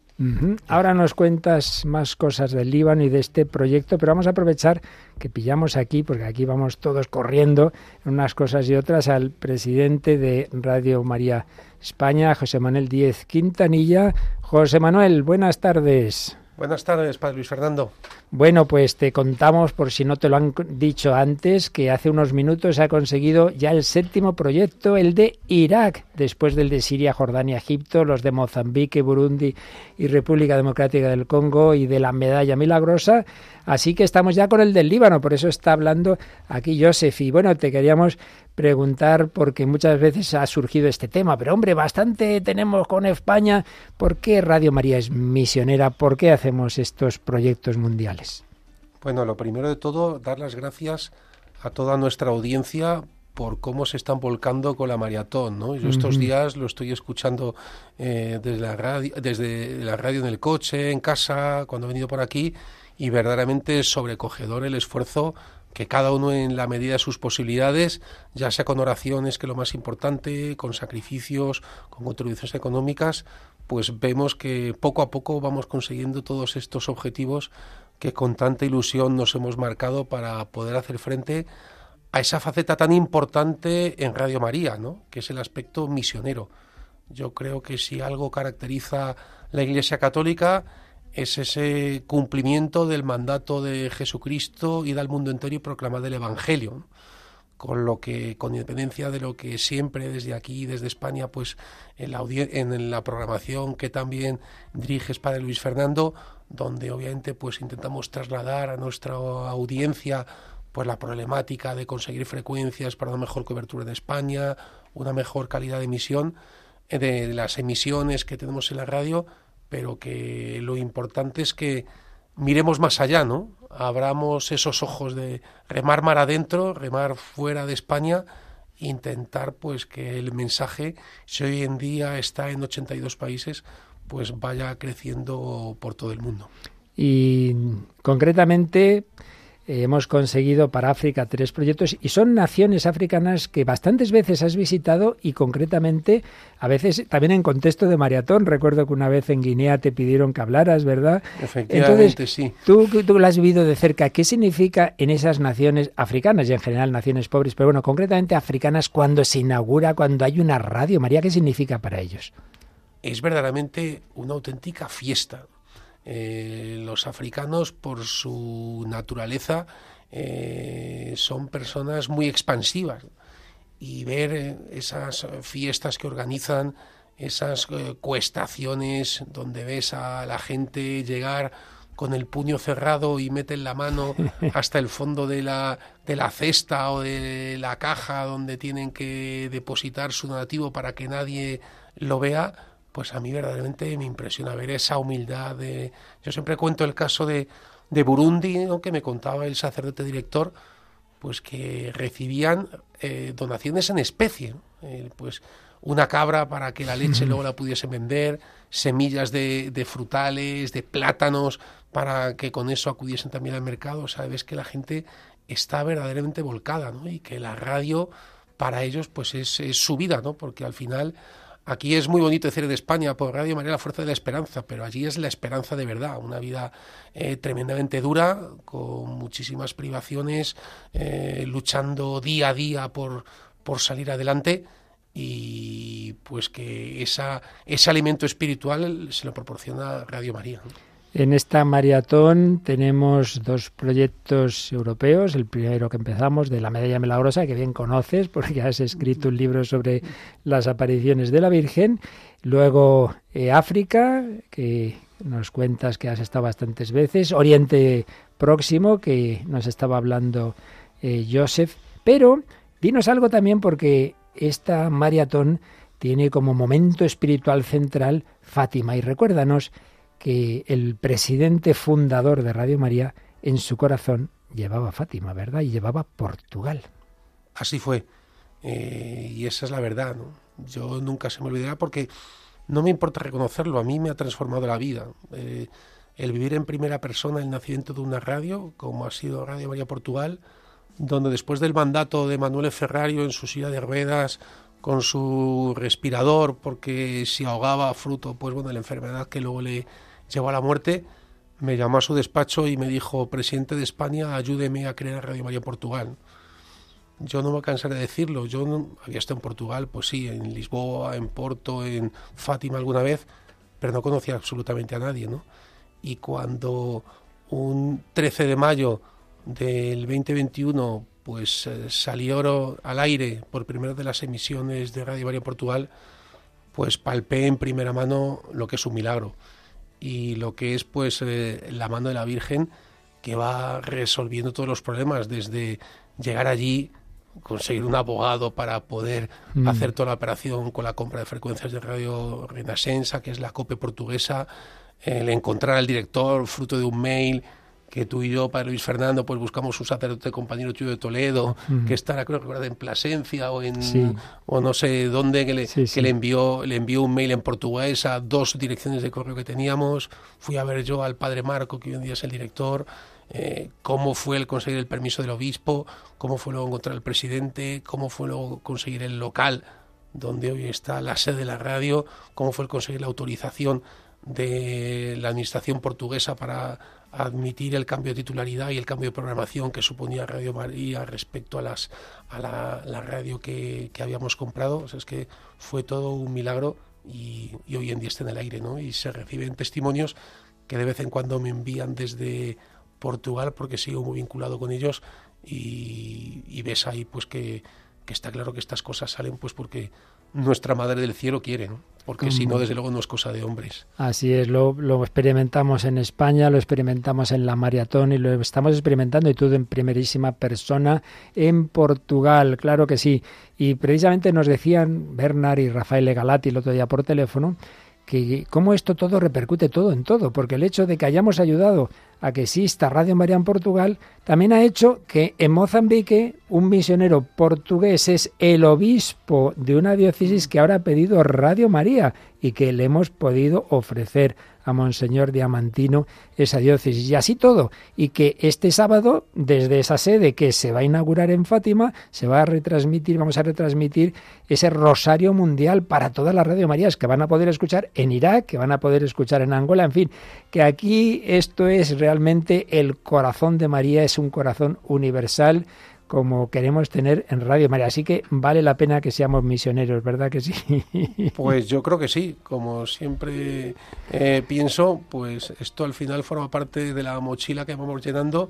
Ahora nos cuentas más cosas del Líbano y de este proyecto, pero vamos a aprovechar que pillamos aquí, porque aquí vamos todos corriendo en unas cosas y otras, al presidente de Radio María España, José Manuel Díez Quintanilla. José Manuel, buenas tardes. Buenas tardes, Padre Luis Fernando. Bueno, pues te contamos, por si no te lo han dicho antes, que hace unos minutos se ha conseguido ya el séptimo proyecto, el de Irak, después del de Siria, Jordania, Egipto, los de Mozambique, Burundi y República Democrática del Congo y de la Medalla Milagrosa. Así que estamos ya con el del Líbano, por eso está hablando aquí Joseph. Y bueno, te queríamos preguntar, porque muchas veces ha surgido este tema, pero hombre, bastante tenemos con España. ¿Por qué Radio María es misionera? ¿Por qué hacemos estos proyectos mundiales? Bueno, lo primero de todo, dar las gracias a toda nuestra audiencia por cómo se están volcando con la maratón, ¿no? Yo estos días lo estoy escuchando eh, desde la radio, desde la radio en el coche, en casa, cuando he venido por aquí, y verdaderamente sobrecogedor el esfuerzo que cada uno en la medida de sus posibilidades, ya sea con oraciones, que es lo más importante, con sacrificios, con contribuciones económicas, pues vemos que poco a poco vamos consiguiendo todos estos objetivos que con tanta ilusión nos hemos marcado para poder hacer frente a esa faceta tan importante en Radio María, ¿no? que es el aspecto misionero. Yo creo que si algo caracteriza la Iglesia Católica es ese cumplimiento del mandato de Jesucristo ir al mundo entero y proclamar el Evangelio. Con lo que, con independencia de lo que siempre desde aquí, desde España, pues en la, en la programación que también diriges Padre Luis Fernando, donde obviamente pues intentamos trasladar a nuestra audiencia pues la problemática de conseguir frecuencias para una mejor cobertura en España, una mejor calidad de emisión eh, de las emisiones que tenemos en la radio, pero que lo importante es que miremos más allá, ¿no? Abramos esos ojos de remar mar adentro, remar fuera de España, intentar pues que el mensaje, si hoy en día está en 82 países, pues vaya creciendo por todo el mundo. Y concretamente, hemos conseguido para África tres proyectos y son naciones africanas que bastantes veces has visitado y concretamente a veces también en contexto de maratón. Recuerdo que una vez en Guinea te pidieron que hablaras, ¿verdad? Efectivamente, sí. Tú, tú lo has vivido de cerca. ¿Qué significa en esas naciones africanas y en general naciones pobres, pero bueno, concretamente africanas cuando se inaugura, cuando hay una radio? María, ¿qué significa para ellos? Es verdaderamente una auténtica fiesta. Eh, los africanos, por su naturaleza, eh, son personas muy expansivas. Y ver eh, esas fiestas que organizan, esas eh, cuestaciones donde ves a la gente llegar con el puño cerrado y meten la mano hasta el fondo de la, de la cesta o de la caja donde tienen que depositar su donativo para que nadie lo vea, pues a mí verdaderamente me impresiona ver esa humildad. De... Yo siempre cuento el caso de, de Burundi, ¿no? que me contaba el sacerdote director, pues que recibían eh, donaciones en especie, ¿no? Eh, pues una cabra para que la leche luego la pudiesen vender, semillas de, de, frutales, de plátanos, para que con eso acudiesen también al mercado. O sea, ves que la gente está verdaderamente volcada, ¿no? Y que la radio para ellos pues es, es su vida, ¿no? Porque al final Aquí es muy bonito decir de España, por Radio María, la fuerza de la esperanza, pero allí es la esperanza de verdad, una vida eh, tremendamente dura, con muchísimas privaciones, eh, luchando día a día por, por salir adelante y pues que esa, ese alimento espiritual se lo proporciona Radio María. En esta maratón tenemos dos proyectos europeos. El primero que empezamos de la Medalla Milagrosa, que bien conoces porque has escrito un libro sobre las apariciones de la Virgen. Luego eh, África, que nos cuentas que has estado bastantes veces. Oriente Próximo, que nos estaba hablando eh, Joseph. Pero dinos algo también porque esta maratón tiene como momento espiritual central Fátima. Y recuérdanos que el presidente fundador de Radio María en su corazón llevaba Fátima, ¿verdad? Y llevaba Portugal. Así fue. Eh, y esa es la verdad. ¿no? Yo nunca se me olvidará porque no me importa reconocerlo. A mí me ha transformado la vida. Eh, el vivir en primera persona el nacimiento de una radio, como ha sido Radio María Portugal, donde después del mandato de Manuel Ferrario en su silla de ruedas, con su respirador, porque si ahogaba fruto, pues bueno, de la enfermedad que luego le, llegó a la muerte, me llamó a su despacho y me dijo, presidente de España, ayúdeme a crear Radio María Portugal. Yo no me cansaré de decirlo, yo había estado en Portugal, pues sí, en Lisboa, en Porto, en Fátima alguna vez, pero no conocía absolutamente a nadie, ¿no? Y cuando un 13 de mayo del 2021 pues eh, salió al aire por primera de las emisiones de Radio María Portugal, pues palpé en primera mano lo que es un milagro y lo que es pues eh, la mano de la Virgen que va resolviendo todos los problemas desde llegar allí conseguir un abogado para poder mm. hacer toda la operación con la compra de frecuencias de radio Renascença, que es la COPE portuguesa, el encontrar al director fruto de un mail que tú y yo, Padre Luis Fernando, pues buscamos un sacerdote compañero tuyo de Toledo, que estará, creo que en Plasencia o en sí. o no sé dónde, que, le, Sí, que sí. le envió, le envió un mail en portugués a dos direcciones de correo que teníamos. Fui a ver yo al Padre Marco, que hoy en día es el director, eh, cómo fue el conseguir el permiso del obispo, cómo fue luego encontrar al presidente, cómo fue luego conseguir el local donde hoy está la sede de la radio, cómo fue el conseguir la autorización de la administración portuguesa para admitir el cambio de titularidad y el cambio de programación que suponía Radio María respecto a las a la, radio que, que, habíamos comprado. O sea, es que fue todo un milagro y, y, hoy en día está en el aire, ¿no? Y se reciben testimonios que de vez en cuando me envían desde Portugal porque sigo muy vinculado con ellos y, y ves ahí pues que, que está claro que estas cosas salen pues porque nuestra Madre del Cielo quiere, ¿no? porque si no, desde luego no es cosa de hombres. Así es, lo, lo, experimentamos en España, lo experimentamos en la maratón y lo estamos experimentando y todo en primerísima persona en Portugal, claro que sí. Y precisamente nos decían Bernard y Rafael Galati el otro día por teléfono que cómo esto todo repercute todo en todo, porque el hecho de que hayamos ayudado a que exista Radio María en Portugal también ha hecho que en Mozambique un misionero portugués es el obispo de una diócesis que ahora ha pedido Radio María y que le hemos podido ofrecer a Monseñor Diamantino esa diócesis. Y así todo. Y que este sábado, desde esa sede que se va a inaugurar en Fátima, se va a retransmitir, vamos a retransmitir ese rosario mundial para todas las Radio Marías que van a poder escuchar en Irak, que van a poder escuchar en Angola, en fin, que aquí esto es realmente el corazón de María, es un corazón universal como queremos tener en Radio María. Así que vale la pena que seamos misioneros, ¿verdad que sí? Pues yo creo que sí. Como siempre eh, pienso, pues esto al final forma parte de la mochila que vamos llenando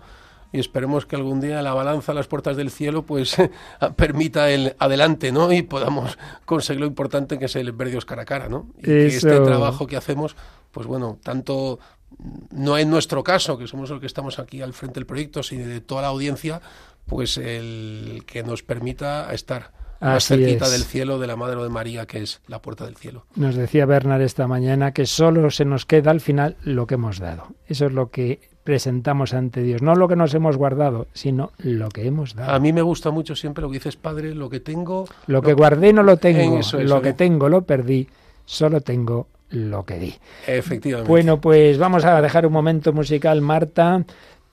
y esperemos que algún día la balanza a las puertas del cielo pues permita el adelante, ¿no? Y podamos conseguir lo importante que es el ver Dios cara a cara, ¿no? Y que este trabajo que hacemos, pues bueno, tanto no en nuestro caso, que somos los que estamos aquí al frente del proyecto, sino de toda la audiencia, pues el que nos permita estar más Así cerquita es. del cielo de la Madre de María, que es la puerta del cielo. Nos decía Bernard esta mañana que solo se nos queda al final lo que hemos dado. Eso es lo que presentamos ante Dios, no lo que nos hemos guardado, sino lo que hemos dado. A mí me gusta mucho siempre lo que dices, Padre, lo que tengo... Lo que guardé no lo tengo, Eso, eso, lo que tengo lo perdí, solo tengo lo que di. Efectivamente. Bueno, pues vamos a dejar un momento musical, Marta,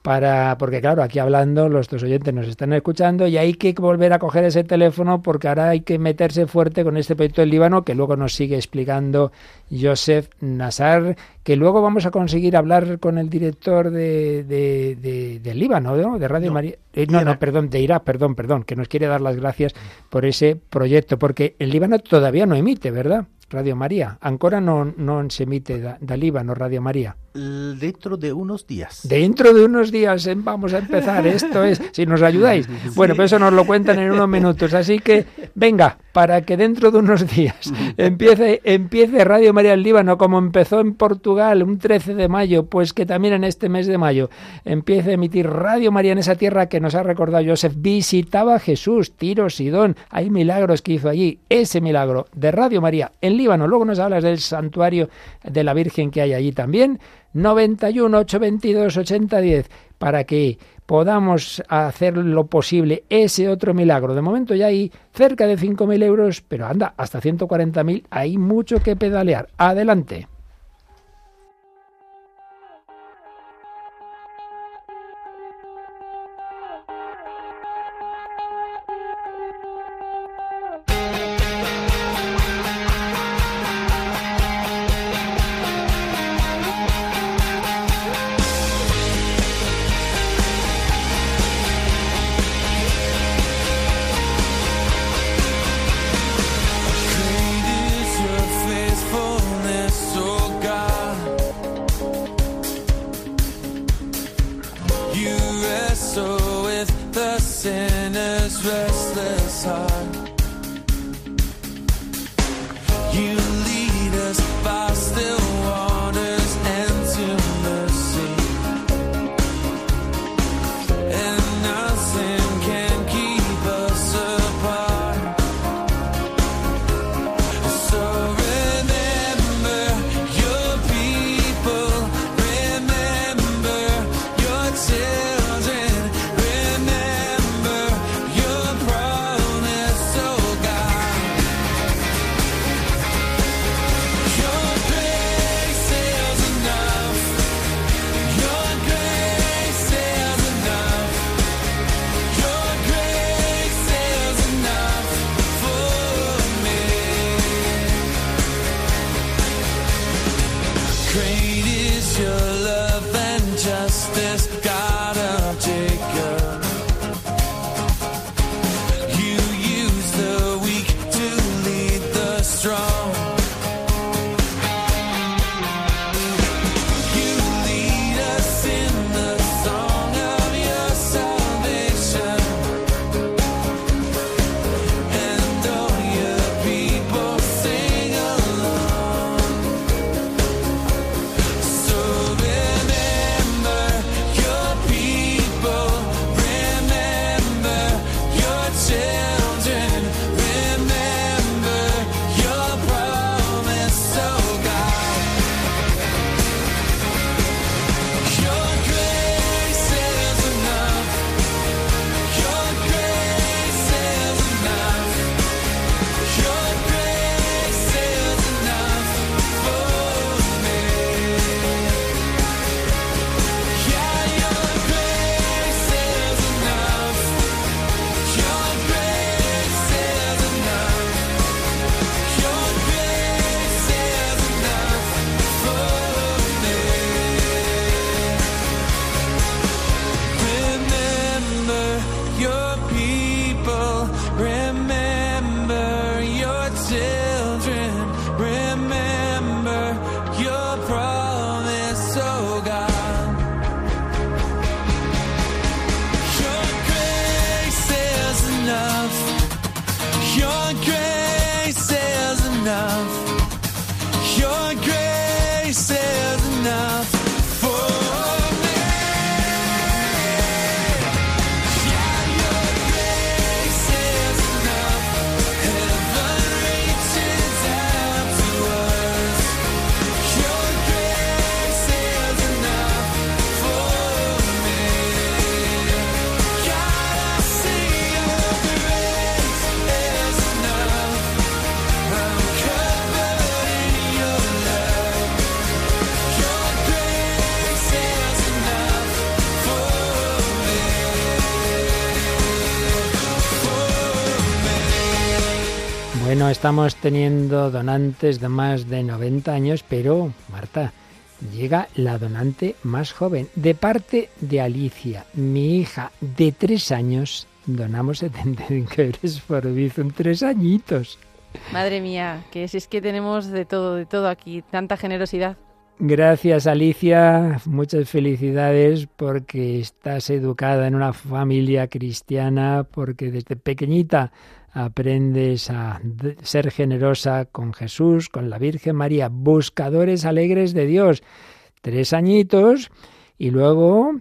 para porque claro, aquí hablando los dos oyentes nos están escuchando y hay que volver a coger ese teléfono porque ahora hay que meterse fuerte con este proyecto del Líbano que luego nos sigue explicando Joseph Nassar, que luego vamos a conseguir hablar con el director de, de, de- del Líbano, ¿no? de Radio María. eh, no, no, perdón, de Irak, perdón, perdón, que nos quiere dar las gracias por ese proyecto, porque el Líbano todavía no emite, ¿verdad? Radio María. Ancora no, no se emite da, da Líbano, Radio María. Dentro de unos días. Dentro de unos días eh, vamos a empezar. Esto es, si nos ayudáis. Bueno, pues eso nos lo cuentan en unos minutos. Así que, venga, para que dentro de unos días empiece, empiece Radio María el Líbano, como empezó en Portugal un 13 de mayo, pues que también en este mes de mayo empiece a emitir Radio María en esa tierra que nos ha recordado Joseph. Visitaba Jesús, Tiro, Sidón. Hay milagros que hizo allí. Ese milagro de Radio María en Líbano. Luego nos hablas del santuario de la Virgen que hay allí también. 91 822 8010 para que podamos hacer lo posible ese otro milagro. De momento ya hay cerca de 5.000 euros, pero anda, hasta 140.000 hay mucho que pedalear. Adelante. Bueno, estamos teniendo donantes de más de 90 años, pero, Marta, llega la donante más joven, de parte de Alicia, mi hija de tres años. Donamos 75 euros por Bizum, tres añitos. Madre mía, que si es que tenemos de todo, de todo aquí, tanta generosidad. Gracias Alicia, muchas felicidades porque estás educada en una familia cristiana, porque desde pequeñita aprendes a ser generosa con Jesús, con la Virgen María, buscadores alegres de Dios. Tres añitos y luego,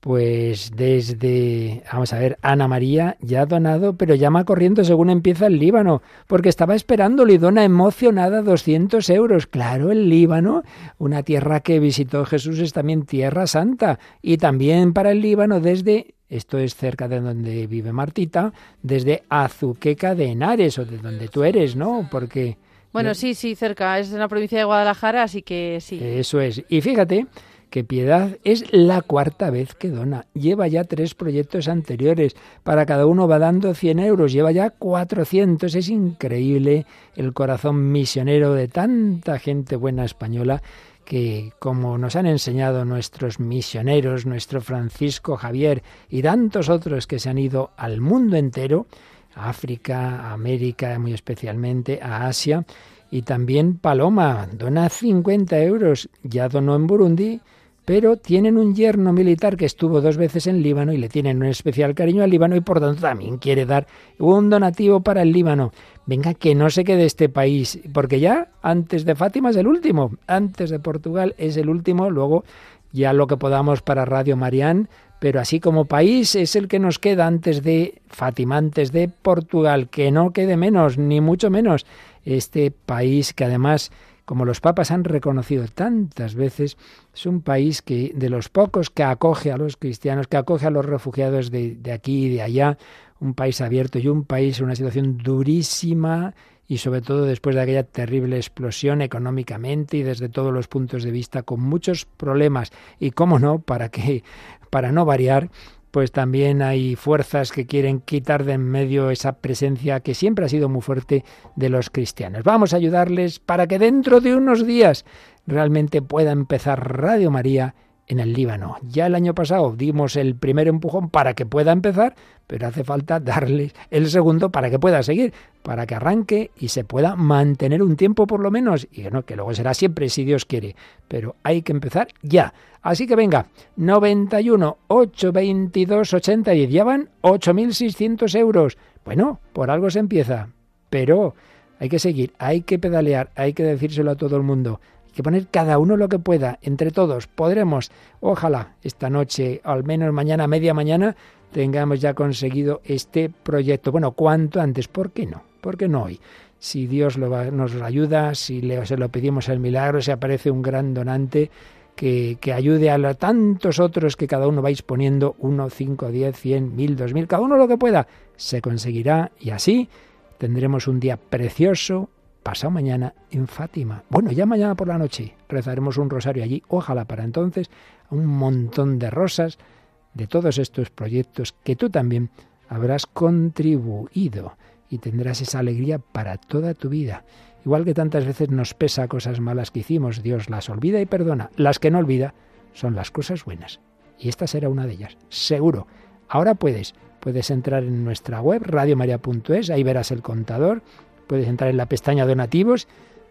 pues desde, vamos a ver, Ana María ya ha donado, pero llama corriendo según empieza el Líbano, porque estaba esperándolo y dona emocionada 200 euros. Claro, el Líbano, una tierra que visitó Jesús, es también tierra santa. Y también para el Líbano desde esto es cerca de donde vive Martita, desde Azuqueca de Henares, o de donde tú eres, ¿no? Porque Bueno, sí, sí, cerca, es en la provincia de Guadalajara, así que sí. eso es. Y fíjate que Piedad es la cuarta vez que dona. Lleva ya tres proyectos anteriores. Para cada uno va dando 100 euros. Lleva ya 400. Es increíble el corazón misionero de tanta gente buena española que, como nos han enseñado nuestros misioneros, nuestro Francisco Javier y tantos otros que se han ido al mundo entero, África, América muy especialmente, a Asia, y también Paloma dona 50 euros, ya donó en Burundi, pero tienen un yerno militar que estuvo dos veces en Líbano y le tienen un especial cariño al Líbano y por tanto también quiere dar un donativo para el Líbano. Venga, que no se quede este país, porque ya antes de Fátima es el último, antes de Portugal es el último, luego ya lo que podamos para Radio Marián, pero así como país es el que nos queda antes de Fátima, antes de Portugal, que no quede menos, ni mucho menos, este país que además como los papas han reconocido tantas veces, es un país que de los pocos que acoge a los cristianos, que acoge a los refugiados de, de aquí y de allá, un país abierto y un país en una situación durísima y sobre todo después de aquella terrible explosión económicamente y desde todos los puntos de vista con muchos problemas y cómo no para que para no variar pues también hay fuerzas que quieren quitar de en medio esa presencia que siempre ha sido muy fuerte de los cristianos. Vamos a ayudarles para que dentro de unos días realmente pueda empezar Radio María en el Líbano. Ya el año pasado dimos el primer empujón para que pueda empezar, pero hace falta darles el segundo para que pueda seguir, para que arranque y se pueda mantener un tiempo por lo menos, y no, que luego será siempre si Dios quiere, pero hay que empezar ya. Así que venga, 91 822 80 y ya van 8.600 euros. Bueno, por algo se empieza, pero hay que seguir, hay que pedalear, hay que decírselo a todo el mundo. Que poner cada uno lo que pueda, entre todos. Podremos, ojalá, esta noche, al menos mañana, media mañana, tengamos ya conseguido este proyecto. Bueno, cuanto antes, ¿por qué no? ¿Por qué no hoy? Si Dios nos ayuda, si le, se lo pedimos al milagro, si aparece un gran donante que, que ayude a tantos otros que cada uno vais poniendo, uno, cinco, diez, cien, mil, dos mil, cada uno lo que pueda, se conseguirá y así tendremos un día precioso, pasado mañana en Fátima. Bueno, ya mañana por la noche rezaremos un rosario allí. Ojalá para entonces un montón de rosas de todos estos proyectos que tú también habrás contribuido y tendrás esa alegría para toda tu vida. Igual que tantas veces nos pesa cosas malas que hicimos, Dios las olvida y perdona. Las que no olvida son las cosas buenas. Y esta será una de ellas, seguro. Ahora puedes, puedes entrar en nuestra web, radiomaria.es, ahí verás el contador, puedes entrar en la pestaña donativos,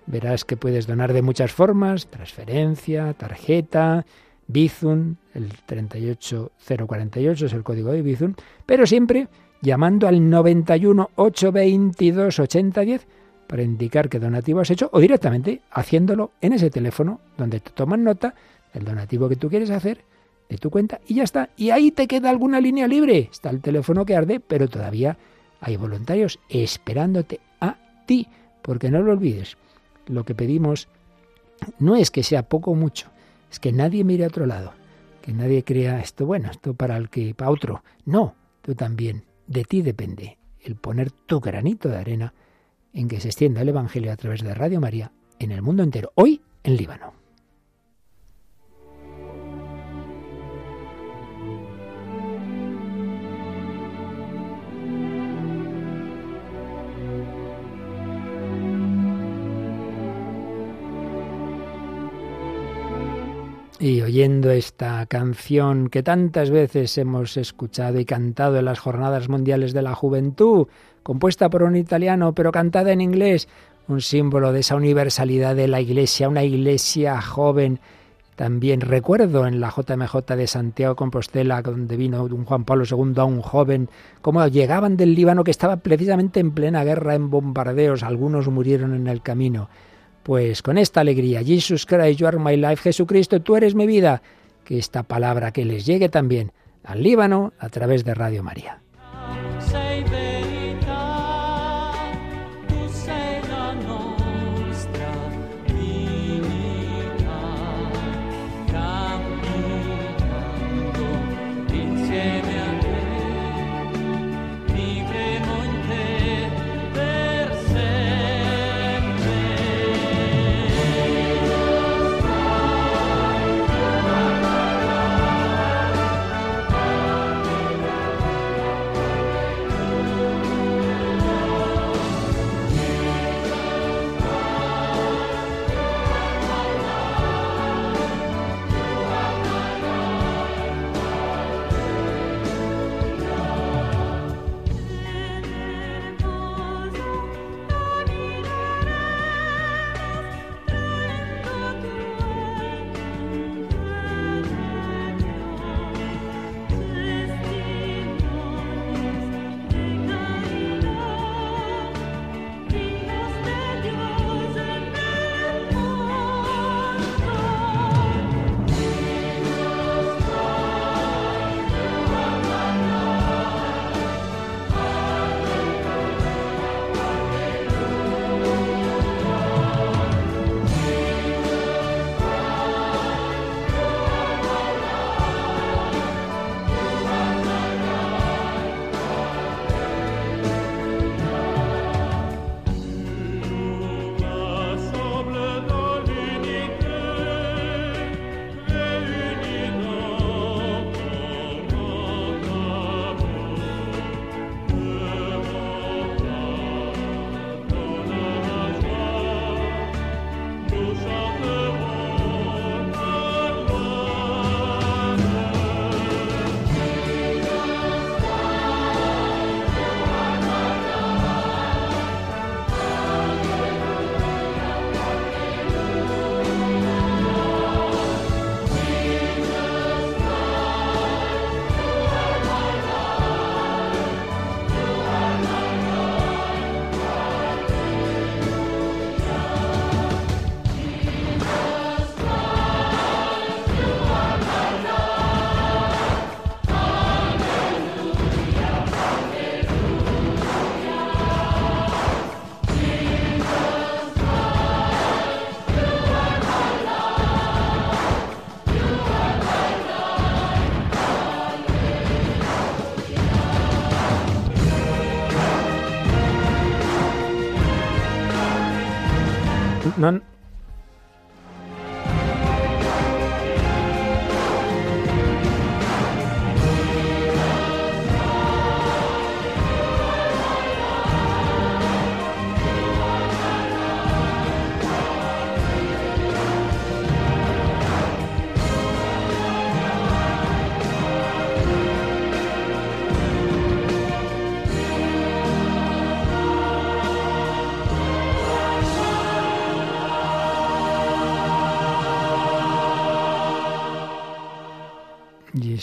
verás que puedes donar de muchas formas, transferencia, tarjeta, Bizum, el 38048 es el código de Bizum, pero siempre llamando al 91 822 8010 para indicar qué donativo has hecho o directamente haciéndolo en ese teléfono donde te toman nota del donativo que tú quieres hacer de tu cuenta y ya está. Y ahí te queda alguna línea libre. Está el teléfono que arde, pero todavía hay voluntarios esperándote ti, porque no lo olvides. Lo que pedimos no es que sea poco o mucho, es que nadie mire a otro lado, que nadie crea esto bueno, esto para el que para otro. No, tú también, de ti depende el poner tu granito de arena en que se extienda el evangelio a través de Radio María en el mundo entero, hoy en Líbano. Y oyendo esta canción que tantas veces hemos escuchado y cantado en las Jornadas Mundiales de la Juventud, compuesta por un italiano pero cantada en inglés, un símbolo de esa universalidad de la Iglesia, una Iglesia joven. También recuerdo en la JMJ de Santiago Compostela, donde vino un Juan Pablo II a un joven, cómo llegaban del Líbano que estaba precisamente en plena guerra, en bombardeos, algunos murieron en el camino. Pues con esta alegría, Jesus Christ, you are my life, Jesucristo, tú eres mi vida, que esta palabra que les llegue también al Líbano a través de Radio María.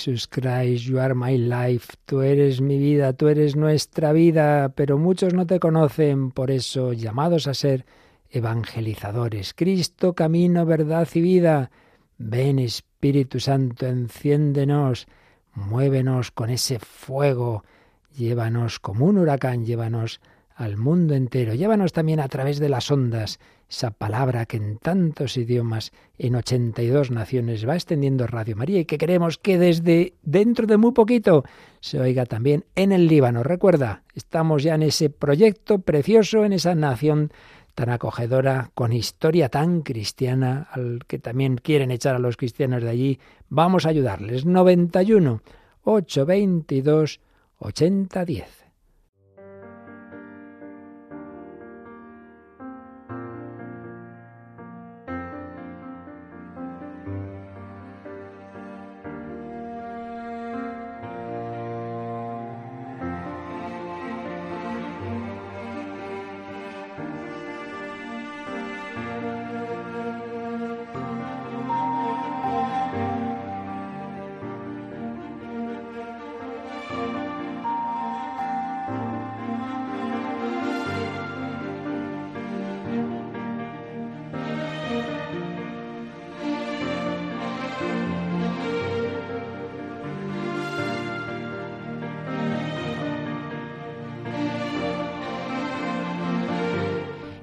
Christ, you are my life, tú eres mi vida, tú eres nuestra vida, pero muchos no te conocen, por eso llamados a ser evangelizadores. Cristo, camino, verdad y vida. Ven Espíritu Santo, enciéndenos, muévenos con ese fuego, llévanos como un huracán, llévanos al mundo entero, llévanos también a través de las ondas, esa palabra que en tantos idiomas, en 82 naciones, va extendiendo Radio María y que queremos que desde dentro de muy poquito se oiga también en el Líbano. Recuerda, estamos ya en ese proyecto precioso, en esa nación tan acogedora, con historia tan cristiana, al que también quieren echar a los cristianos de allí. Vamos a ayudarles. 91 822 8010.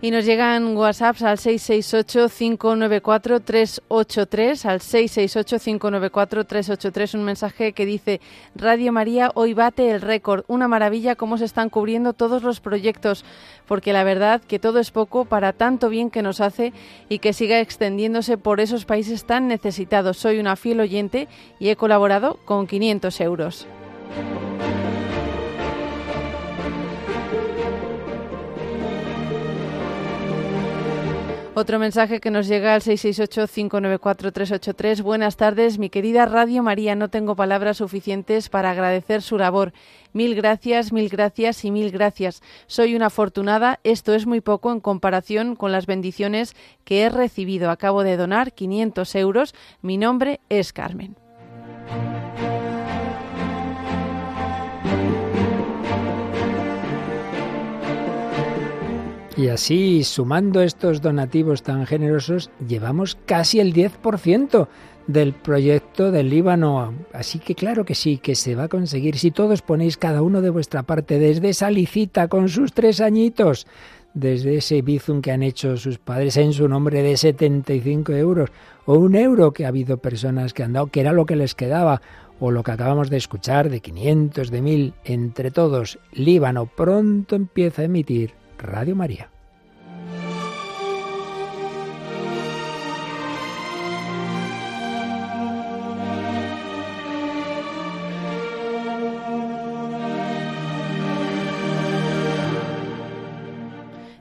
Y nos llegan WhatsApps al 668-594-383, al 668-594-383, un mensaje que dice, Radio María, hoy bate el récord, una maravilla cómo se están cubriendo todos los proyectos, porque la verdad que todo es poco para tanto bien que nos hace y que siga extendiéndose por esos países tan necesitados. Soy una fiel oyente y he colaborado con 500 euros. Otro mensaje que nos llega al 668-594-383. Buenas tardes, mi querida Radio María. No tengo palabras suficientes para agradecer su labor. Mil gracias, mil gracias y mil gracias. Soy una afortunada. Esto es muy poco en comparación con las bendiciones que he recibido. Acabo de donar 500 euros. Mi nombre es Carmen. Y así, sumando estos donativos tan generosos, llevamos casi el 10% del proyecto del Líbano. Así que claro que sí, que se va a conseguir si todos ponéis cada uno de vuestra parte, desde esa licita con sus tres añitos, desde ese bizum que han hecho sus padres en su nombre de 75 euros, o un euro que ha habido personas que han dado, que era lo que les quedaba, o lo que acabamos de escuchar de 500, de 1000, entre todos, Líbano pronto empieza a emitir Radio María.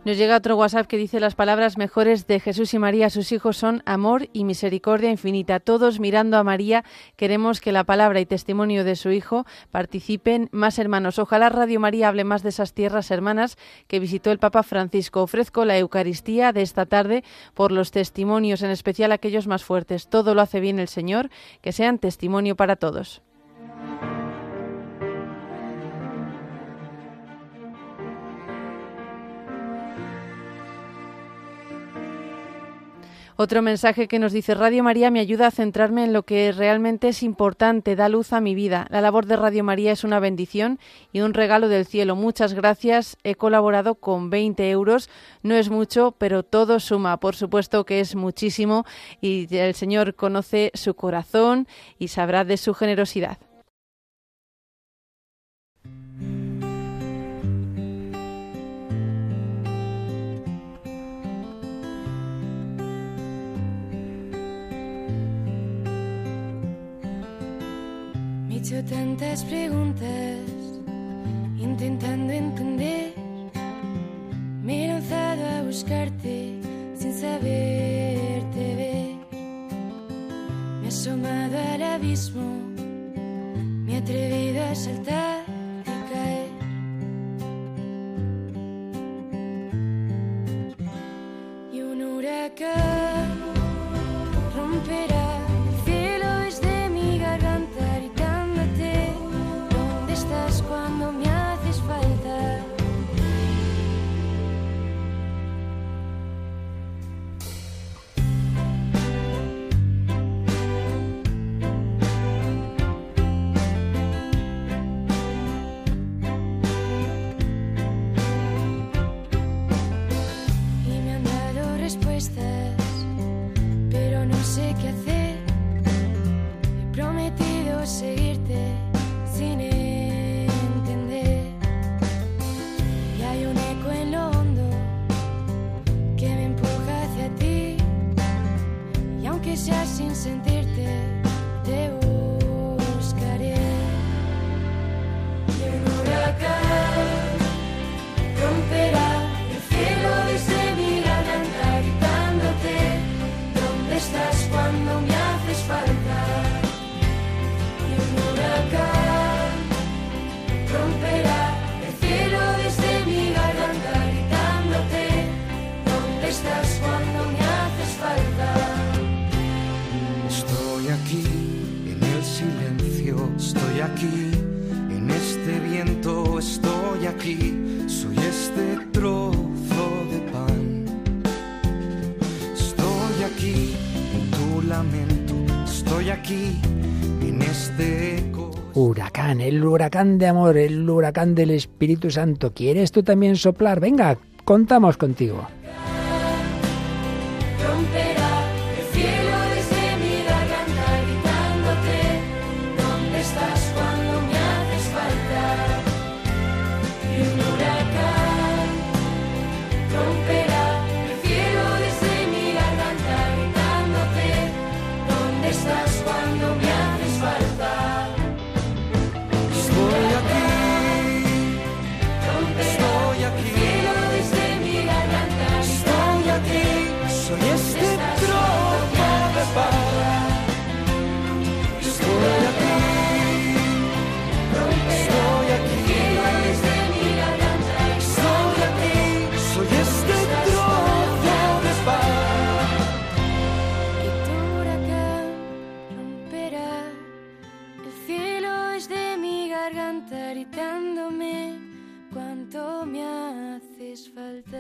Nos llega otro WhatsApp que dice las palabras mejores de Jesús y María sus hijos son amor y misericordia infinita. Todos mirando a María queremos que la palabra y testimonio de su hijo participen más hermanos. Ojalá Radio María hable más de esas tierras hermanas que visitó el Papa Francisco. Ofrezco la Eucaristía de esta tarde por los testimonios, en especial aquellos más fuertes. Todo lo hace bien el Señor, que sean testimonio para todos. Otro mensaje que nos dice Radio María me ayuda a centrarme en lo que realmente es importante, da luz a mi vida. La labor de Radio María es una bendición y un regalo del cielo. Muchas gracias. He colaborado con 20 euros. No es mucho, pero todo suma. Por supuesto que es muchísimo y el Señor conoce su corazón y sabrá de su generosidad. Hecho tantas preguntas, intentando entender. Me he lanzado a buscarte sin saberte ver. Me he asomado al abismo, me he atrevido a saltar y caer. Y un huracán Huracán, de amor, el huracán del Espíritu Santo. ¿Quieres tú también soplar? Venga, contamos contigo. De mayo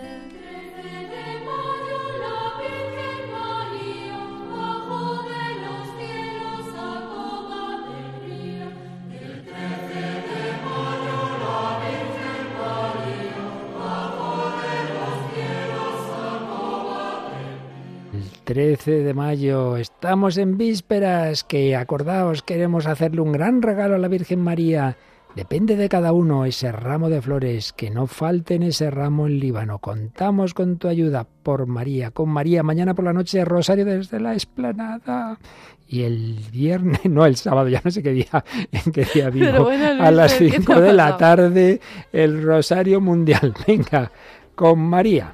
la Virgen María bajo de los cielos a toda alegría. El 13 de mayo la Virgen María bajo de los cielos a toda El 13 de mayo estamos en vísperas que acordaos queremos hacerle un gran regalo a la Virgen María. Depende de cada uno ese ramo de flores, que no falte en ese ramo en Líbano. Contamos con tu ayuda por María, con María. Mañana por la noche Rosario desde la esplanada. Y el viernes, no, el sábado, ya no sé qué día, en qué día vivo. A las ¿qué te 5 ha de la tarde el Rosario Mundial. Venga, con María.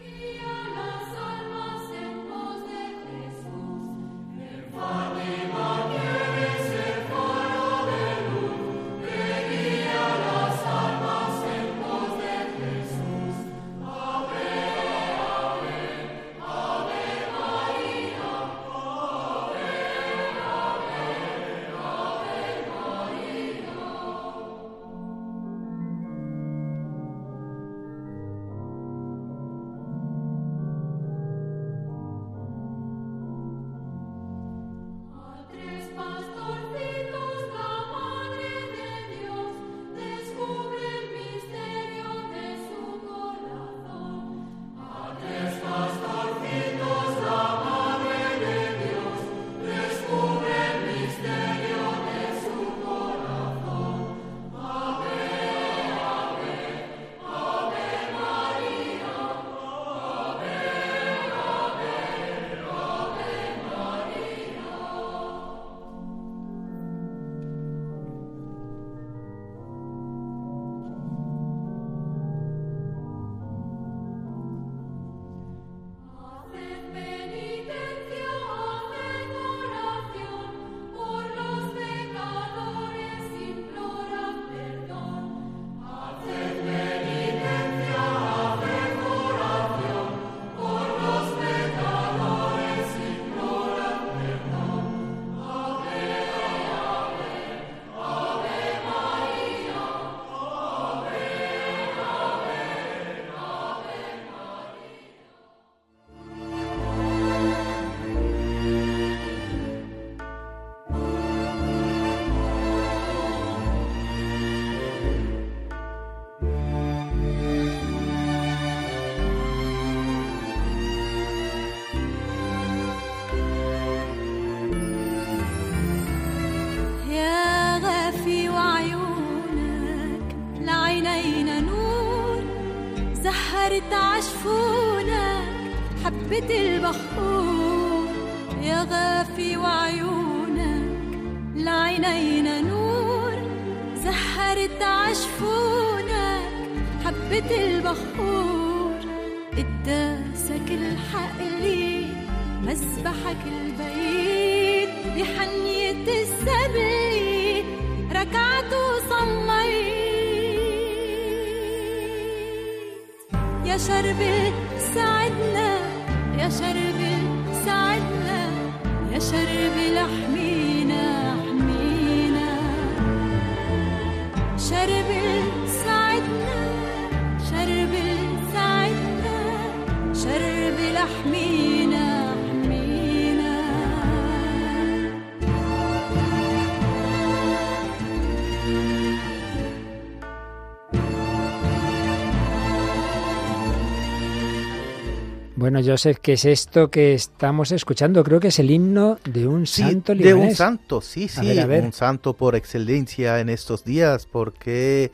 Bueno, Joseph, ¿qué es esto que estamos escuchando? Creo que es el himno de un Sí, santo de un libanés. santo, sí, A sí, ver, a ver. un santo por excelencia en estos días, porque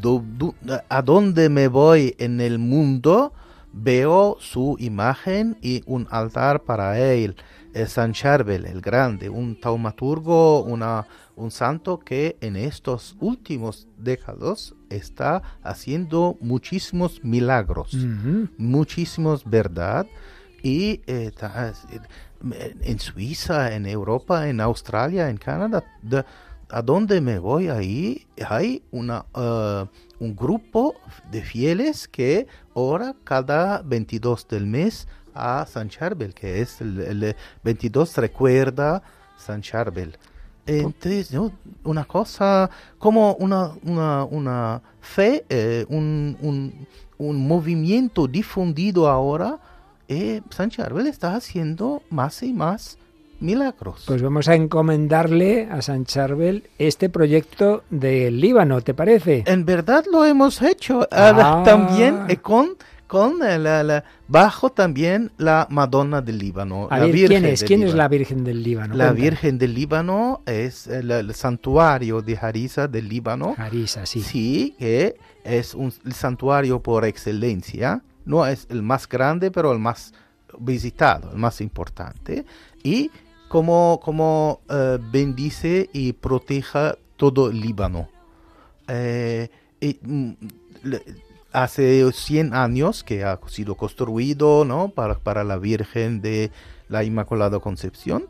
do- do- a donde me voy en el mundo veo su imagen y un altar para él. Es San Charbel, el grande, un taumaturgo, una, un santo que en estos últimos décadas está haciendo muchísimos milagros muchísimos verdad y eh, en Suiza, en Europa, en Australia, en Canadá, de- a donde me voy ahí hay una eh, un grupo de fieles que ora cada 22 del mes a San Charbel, que es el, el 22 recuerda San Charbel. Entonces, ¿no? una cosa como una, una, una fe, eh, un, un, un movimiento difundido ahora, eh, San Charbel está haciendo más y más milagros. Pues vamos a encomendarle a San Charbel este proyecto del Líbano, ¿te parece? En verdad lo hemos hecho Ah. también eh, con, con la, la- bajo también la Madonna del Líbano. A la ver, Virgen ¿quién es? del ¿Quién es Líbano. la Virgen del Líbano? La. Virgen del Líbano es el, el santuario de Harisa del Líbano. Harisa, sí. Sí, que es un el santuario por excelencia. No es el más grande, pero el más visitado, el más importante. Y como, como eh, bendice y proteja todo el Líbano. Eh, y, mm, le- hace 100 años que ha sido construido ¿no? para, para la Virgen de la Inmaculada Concepción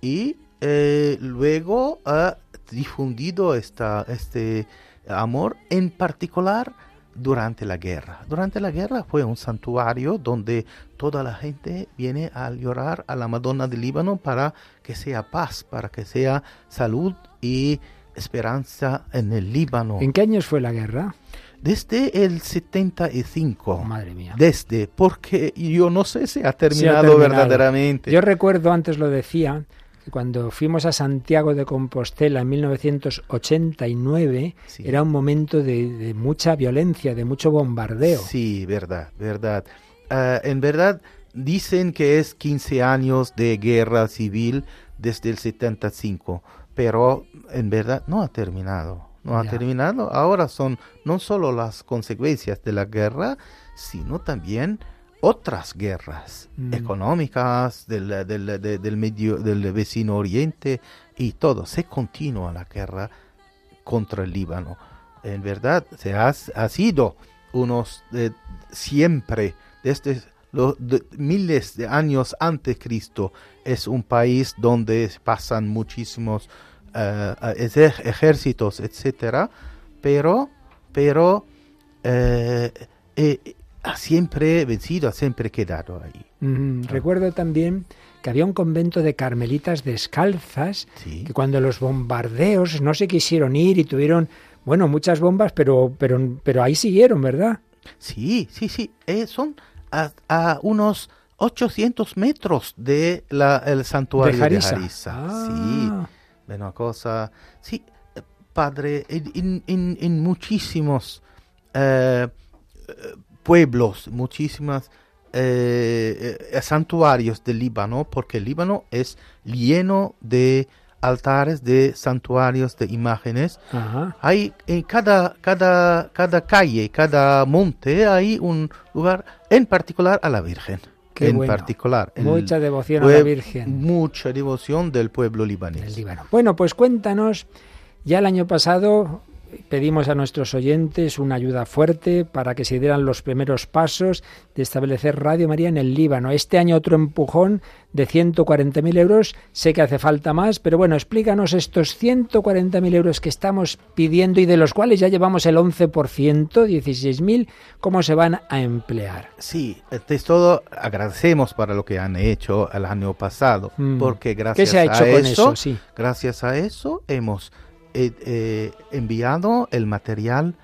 y eh, luego ha difundido esta, este amor en particular durante la guerra. Durante la guerra fue un santuario donde toda la gente viene a llorar a la Madonna del Líbano para que sea paz, para que sea salud y esperanza en el Líbano. ¿En qué años fue la guerra? Desde el 75. Madre mía. Desde, porque yo no sé si ha ha terminado, terminado. verdaderamente. Yo recuerdo, antes lo decía, que cuando fuimos a Santiago de Compostela en 1989, era un momento de, de mucha violencia, de mucho bombardeo. Sí, verdad, verdad. Ah, en verdad, dicen que es 15 años de guerra civil desde el 75, pero en verdad no ha terminado. No ha terminado. Ahora son no solo las consecuencias de la guerra, sino también otras guerras Mm. económicas del, del, de- del medio del vecino oriente y todo. Se continúa la guerra contra el Líbano. En verdad, se ha, ha sido unos eh, siempre, desde los de- miles de años antes de Cristo, es un país donde pasan muchísimos eh, ejer- ejércitos, etcétera, pero, pero eh, eh, ha siempre vencido, ha siempre quedado ahí. Ujú. Recuerdo también que había un convento de carmelitas descalzas que cuando los bombardeos no se quisieron ir y tuvieron, bueno, muchas bombas, pero, pero, pero ahí siguieron, ¿verdad? Sí, sí, sí. eh, son a, a unos 800 metros de la, el santuario de Harissa. Harissa. Ah. Sí, una cosa. Sí, eh, padre, en, en- en- muchísimos eh, pueblos, muchísimas eh, eh, santuarios del Líbano, porque el Líbano es lleno de altares, de santuarios, de imágenes. Ajá. Hay en cada, cada, cada calle, cada monte, hay un lugar en particular a la Virgen. Qué en bueno. particular. Mucha devoción a la Virgen. Mucha devoción del pueblo libanés. Bueno, pues cuéntanos, ya el año pasado pedimos a nuestros oyentes una ayuda fuerte para que se dieran los primeros pasos de establecer Radio María en el Líbano. Este año otro empujón de 140.000 euros. Sé que hace falta más, pero bueno, explícanos estos 140.000 euros que estamos pidiendo y de los cuales ya llevamos el 11%, 16.000, ¿cómo se van a emplear? Sí, antes todo agradecemos para lo que han hecho el año pasado, Mm. porque gracias ¿Qué se ha hecho a con eso, eso? Sí. gracias a eso hemos eh, eh, enviado el material,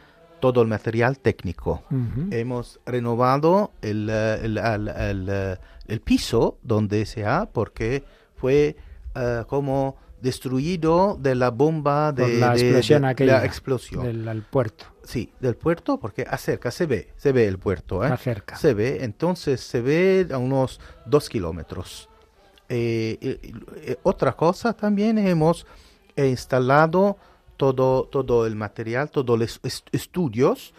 todo el material técnico. Ujú. Hemos renovado el, eh, el, el- el, eh, el piso donde se ha, porque fue eh, como destruido de la bomba de, Por la de- explosión de- aquella la explosión. del puerto. Sí, del puerto, porque acerca se ve, se ve el puerto. ¿eh? Acerca. Se ve, entonces se ve a unos dos kilómetros. Eh, eh, otra cosa también hemos instalado todo, todo el material, todos los est- estudios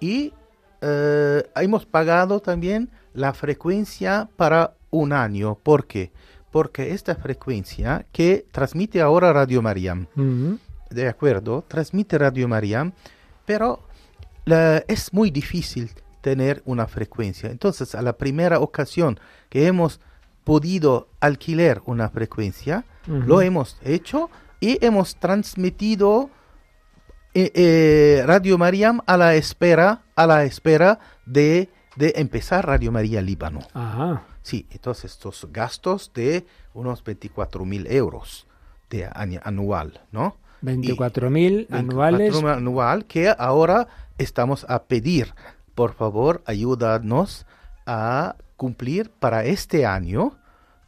y eh, hemos pagado también la frecuencia para un año. ¿Por qué? Porque esta frecuencia que transmite ahora Radio Mariam, Ujú. de acuerdo, transmite Radio María, pero la- es muy difícil tener una frecuencia. Entonces, a la primera ocasión que hemos podido alquilar una frecuencia, lo hemos hecho y hemos transmitido eh, eh, Radio María a la espera, a la espera de, de empezar Radio María Líbano. Ajá. Sí, entonces estos gastos de unos 24 mil euros. de anual, ¿no? 24.000 anuales. 24.000 anual que ahora estamos a pedir, por favor, ayúdanos a cumplir para este año,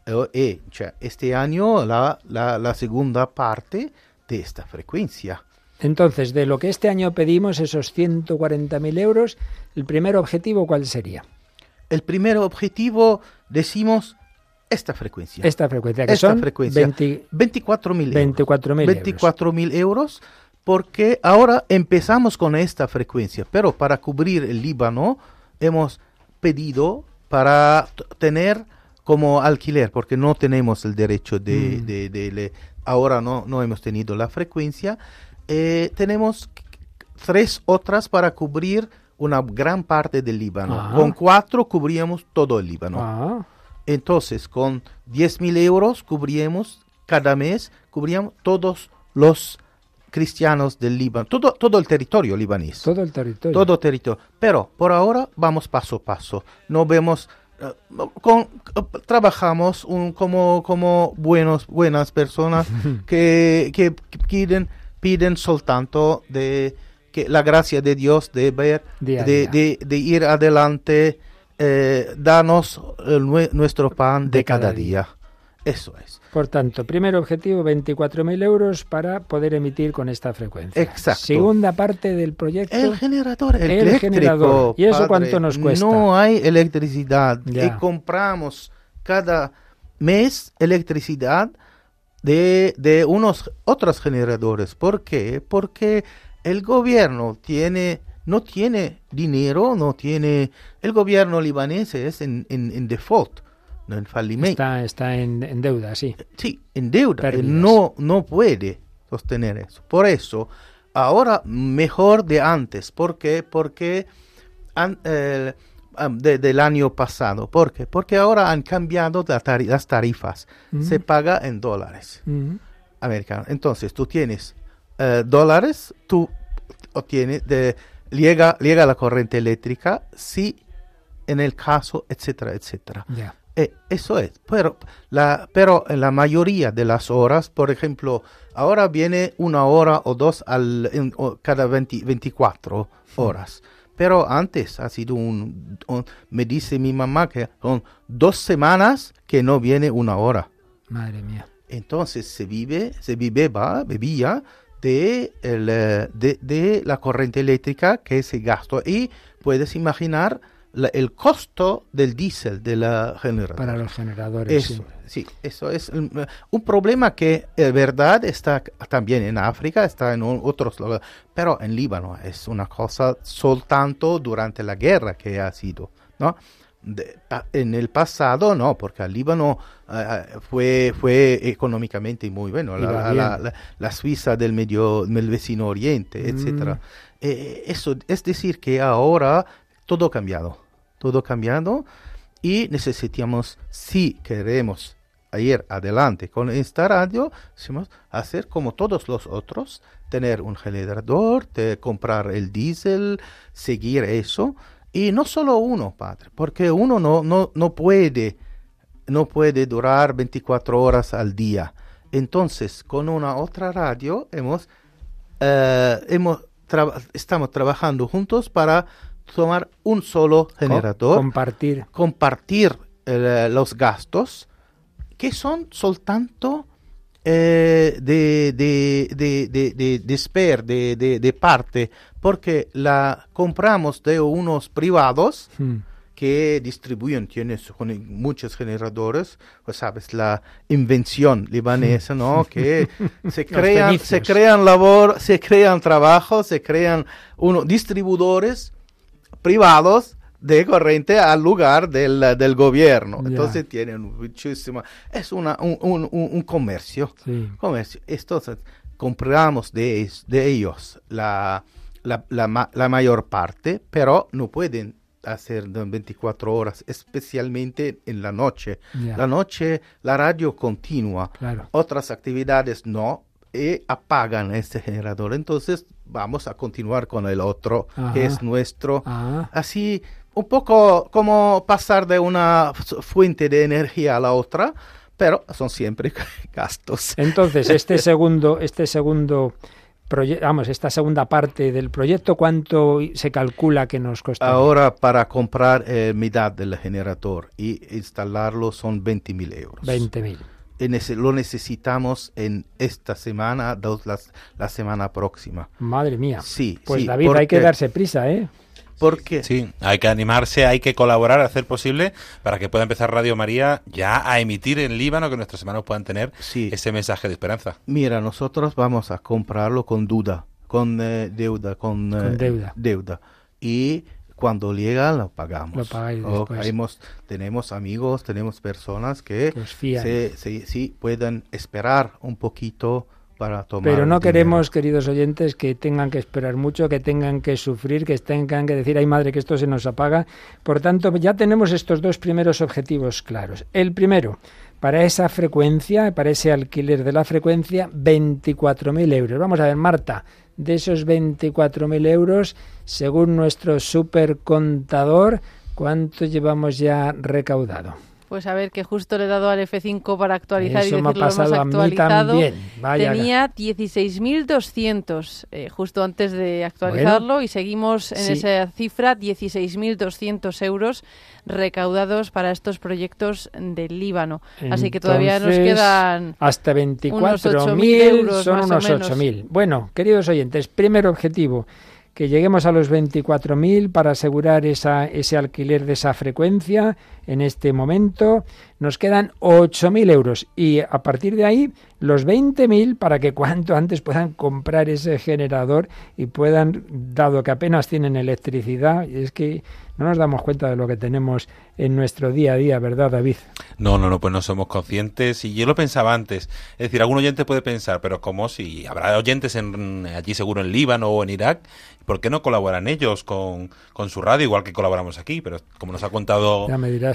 eh, eh, cioè, este año la, la, la segunda parte de esta frecuencia. Entonces, de lo que este año pedimos, esos 140.000 euros, el primer objetivo, ¿cuál sería? El primer objetivo, decimos, esta frecuencia. Esta frecuencia, que Esta son frecuencia. 20 24.000 euros. 24.000 euros. 24.000 euros, porque ahora empezamos con esta frecuencia, pero para cubrir el Líbano hemos pedido para tener como alquiler, porque no tenemos el derecho de, Mm. de- de le- ahora no, no hemos tenido la frecuencia, eh, tenemos tres otras para cubrir una gran parte del Líbano. Ah. Con cuatro cubríamos todo el Líbano. Ah. Entonces, con 10 mil euros cubríamos cada mes, cubríamos todos los cristianos del Líbano, todo, todo el territorio libanés. Todo el territorio. Todo territorio. Pero por ahora vamos paso a paso. No vemos, con, eh, trabajamos un- como, como buenos, buenas personas que, que piden, piden soltanto de que la gracia de Dios de ver, Día de, día. de- de ir adelante, eh, danos el nue- nuestro pan de, cada, día. Eso es. Por tanto, primer objetivo, 24.000 euros para poder emitir con esta frecuencia. Exacto. Segunda parte del proyecto. El generador El eléctrico. generador. ¿Y eso padre, cuánto nos cuesta? No hay electricidad. Ya. Y compramos cada mes electricidad de, de unos otros generadores. ¿Por qué? Porque el gobierno tiene, no tiene dinero, no tiene... El gobierno libanés es en, en, en default, no en. Está, está en, en deuda, sí. Sí, en deuda. Él no, no puede sostener eso. Por eso, ahora mejor de antes. ¿Por qué? Porque an- eh, am- de- del año pasado. ¿Por qué? Porque ahora han cambiado la las tarifas. Se paga en dólares americanos. Entonces, tú tienes eh, dólares, tú obtienes, de, llega, llega la corriente eléctrica, sí, en el caso, etcétera, etcétera. Eh, eso es, pero, la, pero la mayoría de las horas, por ejemplo, ahora viene una hora o dos al, en- o cada 20 24 horas. Pero antes ha sido un, un- me dice mi mamá que son dos semanas que no viene una hora. Madre mía. Entonces se vive, se viveba, bebía de, el, eh, de, de la corriente eléctrica que se gastó. Y puedes imaginar la- el costo del diésel de la generadora. Para los generadores. Eso, sí. sí, eso es mm, un problema que en verdad está también en África, está en otros lugares, pero en Líbano es una cosa soltanto durante la guerra que ha sido, ¿no? De- en el pasado no, porque el Líbano eh, fue, fue económicamente muy bueno, la, la- la- la- Suiza del medio del vecino oriente, Mm. etcétera. Eh, eso es decir que ahora todo ha cambiado, todo ha cambiado y necesitamos, si queremos ir adelante con esta radio, hacer como todos los otros, tener un generador, de comprar el diésel, seguir eso, y no solo uno, padre, porque uno no, no, no puede, no puede durar 24 horas al día. Entonces, con una otra radio hemos, eh, hemos estamos trabajando juntos para tomar un solo generador, compartir. compartir eh, los gastos, que son soltanto eh, de, de, de, de, de, de spare, de, de, de parte, porque la compramos de unos privados Mm. que distribuyen, tienes con muchos generadores, pues sabes, la invención libanesa, ¿no? Que se crean, se crean labor, se crean trabajos, se crean uno, distribuidores privados de corriente al lugar del, del gobierno. Entonces tienen muchísimo, es una, un, un, comercio. Sí. comercio. Entonces compramos de, de ellos la, la, la, la mayor parte, pero no pueden hacer de 24 horas, especialmente en la noche. La noche la radio continúa, Claro. otras actividades no, y apagan este generador. Entonces vamos a continuar con el otro, Ajá. que es nuestro. Ah. Así, un poco como pasar de una fu- fuente de energía a la otra, pero son siempre gastos. Entonces, este segundo, este segundo vamos, esta segunda parte del proyecto, ¿cuánto se calcula que nos costará? Ahora para comprar eh, mitad del generador y instalarlo son 20 mil euros. 20.000. Lo necesitamos en esta semana, dos, las- la semana próxima. Madre mía. Sí, Pues sí, David, hay que darse prisa, ¿eh? Porque Sí, hay que animarse, hay que colaborar, hacer posible para que pueda empezar Radio María ya a emitir en Líbano, que nuestros hermanos puedan tener ese mensaje de esperanza. Mira, nosotros vamos a comprarlo con duda, con eh, deuda, con, Con eh, deuda. Y cuando llega lo pagamos. Lo pagáis O después. hemos- tenemos amigos, tenemos personas que, se, se- sí, pueden esperar un poquito para tomar. Pero no queremos, queridos oyentes, que tengan que esperar mucho, que tengan que sufrir, que tengan que decir, ay madre, que esto se nos apaga. Por tanto, ya tenemos estos dos primeros objetivos claros. El primero, para esa frecuencia, para ese alquiler de la frecuencia, 24.000 euros. Vamos a ver, Marta, de esos 24.000 euros, según nuestro supercontador, ¿cuánto llevamos ya recaudado? Pues a ver, que justo le he dado al F5 para actualizar Eso y me ha decir lo hemos pasado a mí actualizado. también. Vaya. Tenía 16.200 eh, justo antes de actualizarlo y seguimos en sí. esa cifra, 16.200 euros recaudados para estos proyectos del Líbano. Así que todavía nos quedan hasta unos 8.000 24.000 euros son unos o menos. 8.000. Bueno, queridos oyentes, primer objetivo, que lleguemos a los 24.000 para asegurar esa, ese alquiler de esa frecuencia en este momento. Nos quedan 8.000 euros y a partir de ahí los 20.000 para que cuanto antes puedan comprar ese generador y puedan, dado que apenas tienen electricidad, y es que no nos damos cuenta de lo que tenemos en nuestro día a día, ¿verdad, David? No, no, no, pues no somos conscientes. Y yo lo pensaba antes. Es decir, algún oyente puede pensar, pero como si habrá oyentes en, allí seguro en Líbano o en Irak, ¿por qué no colaboran ellos con, con su radio, igual que colaboramos aquí? Pero como nos ha contado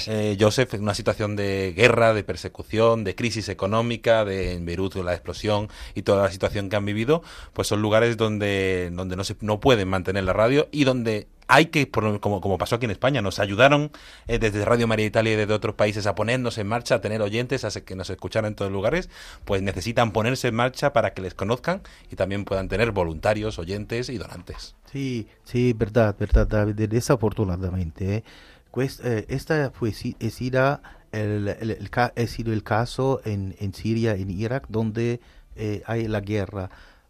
Eh, Joseph, en una situación de guerra, de persecución, de crisis económica, de en Beirut la explosión y toda la situación que han vivido, pues son lugares donde, donde no, se, no pueden mantener la radio y donde hay que, por- como, como pasó aquí en España, nos ayudaron eh, desde Radio María Italia y desde otros países a ponernos en marcha, a tener oyentes, a que nos escucharan en todos lugares, pues necesitan ponerse en marcha para que les conozcan y también puedan tener voluntarios, oyentes y donantes. Sí, sí, verdad, verdad, David. Desafortunadamente, eh, pues, eh, esta fue si- ha sido el, el- el ha sido el caso en, en Siria, en Irak, donde eh, hay la guerra.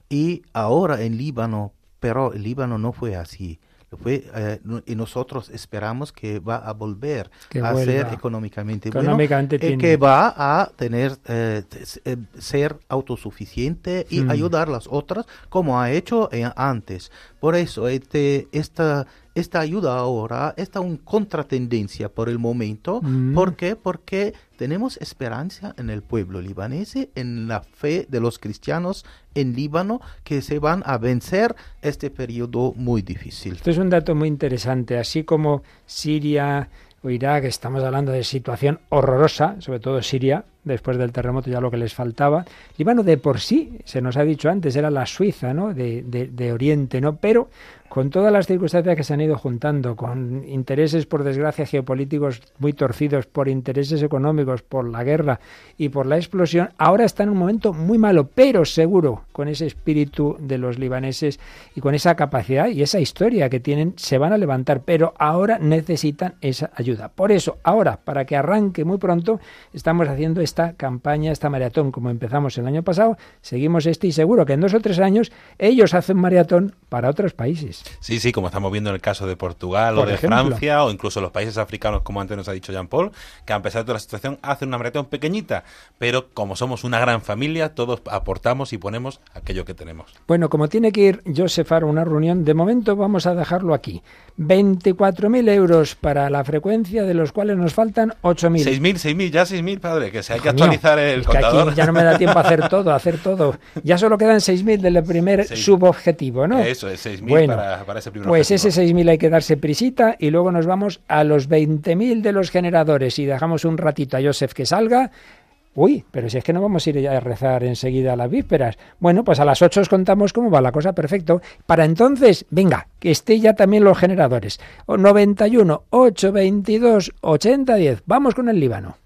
Y ahora en Líbano, pero el Líbano no fue así. Fue, eh, y nosotros esperamos que va a volver Que a ser vuelva. económicamente, Económicamente bueno, eh, que va a tener eh, eh, ser autosuficiente y Mm. ayudar a las otras como ha hecho eh, antes. Por eso este, esta, esta ayuda ahora está en contratendencia por el momento. Mm. ¿Por qué? Porque tenemos esperanza en el pueblo libanés, en la fe de los cristianos en Líbano, que se van a vencer este periodo muy difícil. Esto es un dato muy interesante. Así como Siria o Irak, estamos hablando de situación horrorosa, sobre todo Siria, después del terremoto ya lo que les faltaba. Líbano de por sí, se nos ha dicho antes, era la Suiza ¿no? de, de- de Oriente, ¿no? Pero con todas las circunstancias que se han ido juntando, con intereses, por desgracia, geopolíticos muy torcidos, por intereses económicos, por la guerra y por la explosión, ahora está en un momento muy malo, pero seguro, con ese espíritu de los libaneses y con esa capacidad y esa historia que tienen, se van a levantar, pero ahora necesitan esa ayuda. Por eso, ahora, para que arranque muy pronto, estamos haciendo esta campaña, esta maratón, como empezamos el año pasado, seguimos este y seguro que en dos o tres años ellos hacen maratón para otros países. Sí, sí, como estamos viendo en el caso de Portugal o de ejemplo. Francia o incluso los países africanos, como antes nos ha dicho Jean-Paul, que a pesar de toda la situación hacen una maratón pequeñita, pero como somos una gran familia, todos aportamos y ponemos aquello que tenemos. Bueno, como tiene que ir Joseph a una reunión, de momento vamos a dejarlo aquí. 24.000 euros para la frecuencia, de los cuales nos faltan 8.000. 6.000, 6.000, ya 6.000, padre, que se hay que Coño, actualizar el es que aquí contador. ya no me da tiempo a hacer todo, a hacer todo. Ya solo quedan 6.000 del primer subobjetivo, ¿no? Eso es, 6.000 Bueno, para, para ese primer Pues objetivo. ese 6.000 hay que darse prisita y luego nos vamos a los 20.000 de los generadores y dejamos un ratito a Joseph que salga. Uy, pero si es que no vamos a ir a rezar enseguida a las vísperas. Bueno, pues a las 8 os contamos cómo va la cosa, perfecto. Para entonces, venga, que esté ya también los generadores. O 91 822 8010. Vamos con el Líbano.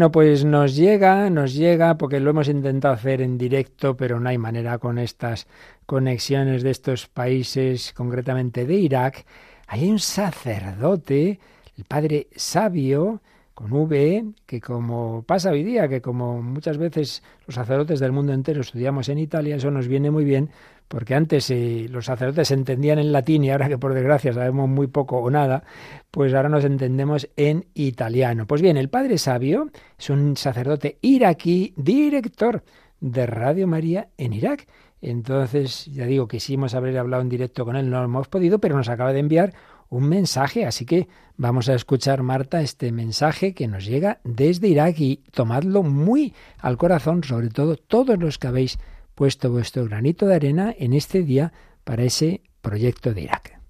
Bueno, pues nos llega, nos llega, porque lo hemos intentado hacer en directo, pero no hay manera con estas conexiones de estos países, concretamente de Irak. Hay un sacerdote, el padre sabio, con V, que como pasa hoy día, que como muchas veces los sacerdotes del mundo entero estudiamos en Italia, eso nos viene muy bien, porque antes eh, los sacerdotes entendían en latín y ahora que por desgracia sabemos muy poco o nada, pues ahora nos entendemos en italiano. Pues bien, el Padre Sabio es un sacerdote iraquí, director de Radio María en Irak. Entonces, ya digo, quisimos haber hablado en directo con él, no lo hemos podido, pero nos acaba de enviar un mensaje, así que vamos a escuchar, Marta, este mensaje que nos llega desde Irak y tomadlo muy al corazón, sobre todo todos los que habéis puesto vuestro granito de arena en este día para ese proyecto de Irak.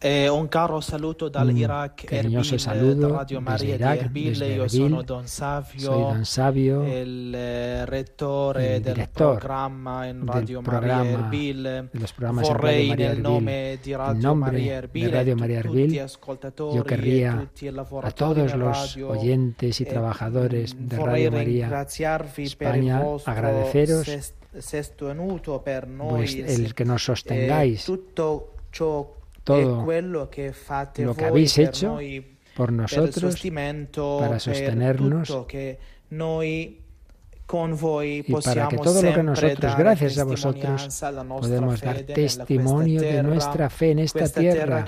Eh, un caro saluto dall'Iraq, cariñoso Erbil, saludo da Radio desde Maria Irak, di Erbil. desde Erbil. sono Don Savio, Soy Don Savio, il eh, rettore il del in del Radio programa Erbil. de los programas en Vorrei Radio María nome di en Radio nombre Maria de Erbil Radio e María Erbil, yo e querría a todos los oyentes y eh, trabajadores de Radio María España, agradeceros pues, el que nos eh, sostengáis. todo lo que habéis hecho noi, por nosotros para sostenernos y para que todo lo que nosotros, gracias a vosotros, podemos dar testimonio de nuestra fe en esta tierra,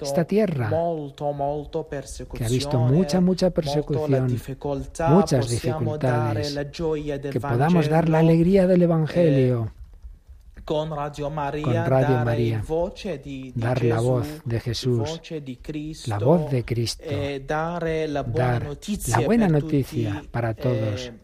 esta tierra que ha visto mucha, mucha persecución, muchas dificultades, que podamos dar la alegría del Evangelio, con Radio Maria, con Radio María, di, di dar la voz de Jesús, la voz de Cristo, e buona dar la buena noticia para todos, eh,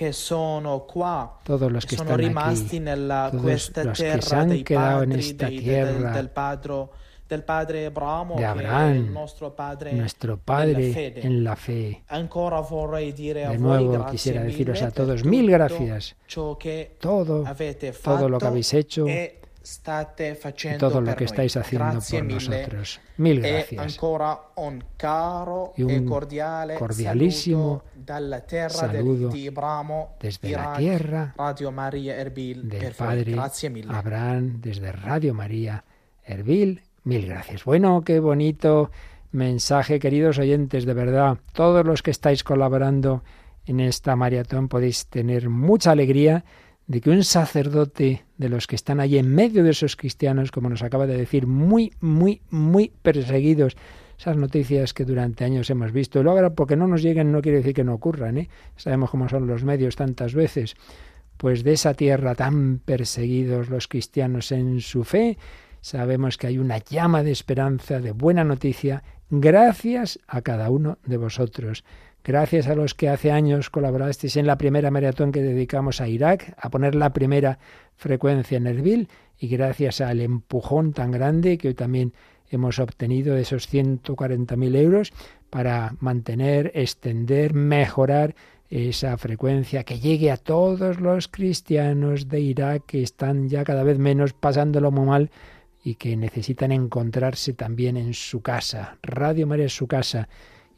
che sono qua, todos los que sono rimasti aquí, nella questa terra dei en padri, esta dei- del, del, padro, del padre Abramo, de Abraham, nostro padre nuestro Padre en la fe. Ancora vorrei dire a De nuevo quisiera deciros a todos mil gracias. Todo, todo lo que habéis hecho e y todo lo que estáis haciendo por nosotros. Mil E gracias. ancora un caro Y un e del- saludo desde la tierra Radio Maria Erbil del. Padre. Abraham desde Radio María Erbil. Mil gracias. Bueno, qué bonito mensaje, queridos oyentes, de verdad. Todos los que estáis colaborando en esta maratón podéis tener mucha alegría de que un sacerdote de los que están allí en medio de esos cristianos, como nos acaba de decir, muy, muy, muy perseguidos, esas noticias que durante años hemos visto. Y luego ahora, porque no nos lleguen, no quiere decir que no ocurran, ¿eh? Sabemos cómo son los medios tantas veces. Pues de esa tierra tan perseguidos los cristianos en su fe, sabemos que hay una llama de esperanza, de buena noticia, gracias a cada uno de vosotros. Gracias a los que hace años colaborasteis en la primera maratón que dedicamos a Irak, a poner la primera frecuencia en Erbil, y gracias al empujón tan grande que hoy también hemos obtenido de esos 140.000 euros para mantener, extender, mejorar esa frecuencia que llegue a todos los cristianos de Irak que están ya cada vez menos pasándolo muy mal y que necesitan encontrarse también en su casa. Radio María es su casa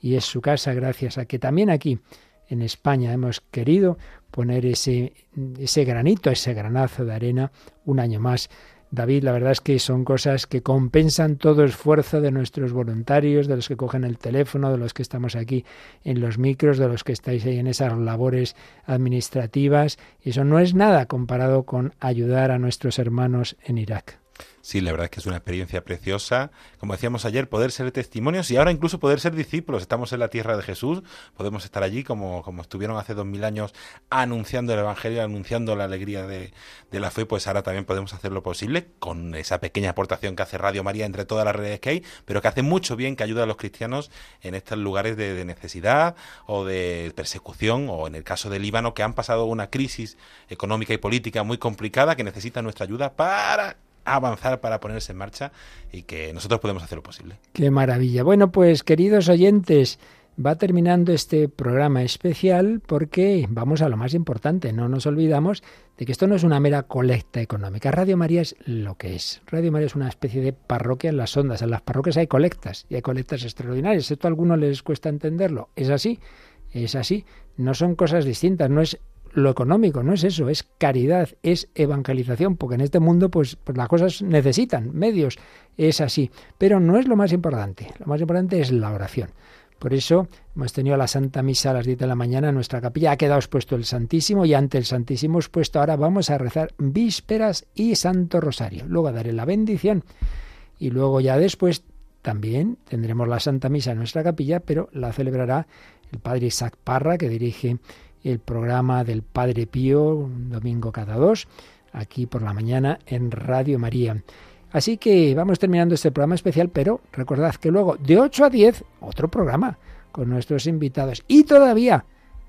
y es su casa gracias a que también aquí en España hemos querido poner ese, ese granito, ese granazo de arena un año más. David, la verdad es que son cosas que compensan todo esfuerzo de nuestros voluntarios, de los que cogen el teléfono, de los que estamos aquí en los micros, de los que estáis ahí en esas labores administrativas. Eso no es nada comparado con ayudar a nuestros hermanos en Irak. Sí, la verdad es que es una experiencia preciosa. Como decíamos ayer, poder ser testimonios y ahora incluso poder ser discípulos. Estamos en la tierra de Jesús, podemos estar allí como, como estuvieron hace dos mil años anunciando el Evangelio, anunciando la alegría de, de, la fe, pues ahora también podemos hacer lo posible con esa pequeña aportación que hace Radio María entre todas las redes que hay, pero que hace mucho bien, que ayuda a los cristianos en estos lugares de, de necesidad o de persecución, o en el caso del Líbano, que han pasado una crisis económica y política muy complicada que necesita nuestra ayuda para avanzar para ponerse en marcha y que nosotros podemos hacer lo posible. Qué maravilla. Bueno, pues queridos oyentes, va terminando este programa especial porque vamos a lo más importante. No nos olvidamos de que esto no es una mera colecta económica. Radio María es lo que es. Radio María es una especie de parroquia en las ondas. En las parroquias hay colectas y hay colectas extraordinarias. Esto a algunos les cuesta entenderlo. Es así, es así. No son cosas distintas. No es lo económico, no es eso, es caridad, es evangelización, porque en este mundo pues, pues, las cosas necesitan medios, es así, pero no es lo más importante, lo más importante es la oración. Por eso hemos tenido la Santa Misa a las 10 de la mañana en nuestra capilla, ha quedado expuesto el Santísimo y ante el Santísimo expuesto ahora vamos a rezar vísperas y Santo Rosario, luego daré la bendición y luego ya después también tendremos la Santa Misa en nuestra capilla, pero la celebrará el Padre Isaac Parra, que dirige el programa del Padre Pío, un domingo cada dos, aquí por la mañana en Radio María. Así que vamos terminando este programa especial, pero recordad que luego de 8 a 10 otro programa con nuestros invitados. Y todavía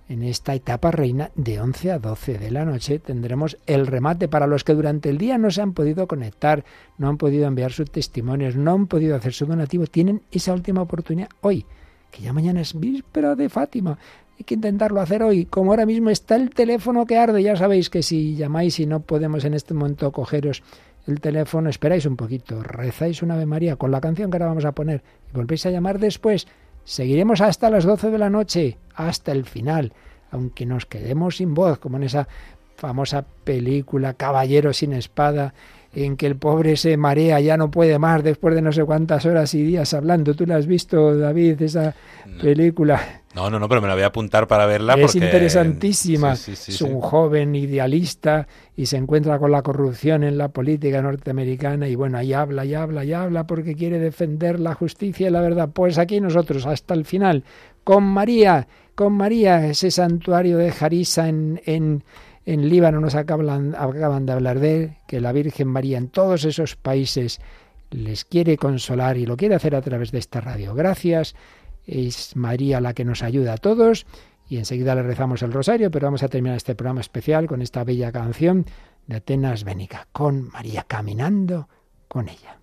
en esta etapa reina de 11 a 12 de la noche tendremos el remate para los que durante el día no se han podido conectar, no han podido enviar sus testimonios, no han podido hacer su donativo. Tienen esa última oportunidad hoy, que ya mañana es víspera de Fátima. Hay que intentarlo hacer hoy. Como ahora mismo está el teléfono que arde, ya sabéis que si llamáis y no podemos en este momento cogeros el teléfono, esperáis un poquito, rezáis una Ave María con la canción que ahora vamos a poner y volvéis a llamar después. Seguiremos hasta las 12 de la noche, hasta el final, aunque nos quedemos sin voz, como en esa famosa película Caballero sin espada, en que el pobre se marea, ya no puede más después de no sé cuántas horas y días hablando. ¿Tú la has visto, David, esa película? No, no, no, pero me la voy a apuntar para verla. Es porque... interesantísima. Sí, sí, sí, es un joven idealista y se encuentra con la corrupción en la política norteamericana y bueno, ahí habla, y habla, y habla porque quiere defender la justicia y la verdad. Pues aquí nosotros, hasta el final, con María, con María, ese santuario de Jarisa en, en, en Líbano, nos acaban, de hablar de que la Virgen María en todos esos países les quiere consolar y lo quiere hacer a través de esta radio. Gracias es María la que nos ayuda a todos y enseguida le rezamos el rosario, pero vamos a terminar este programa especial con esta bella canción de Atenas Bénica, con María caminando con ella.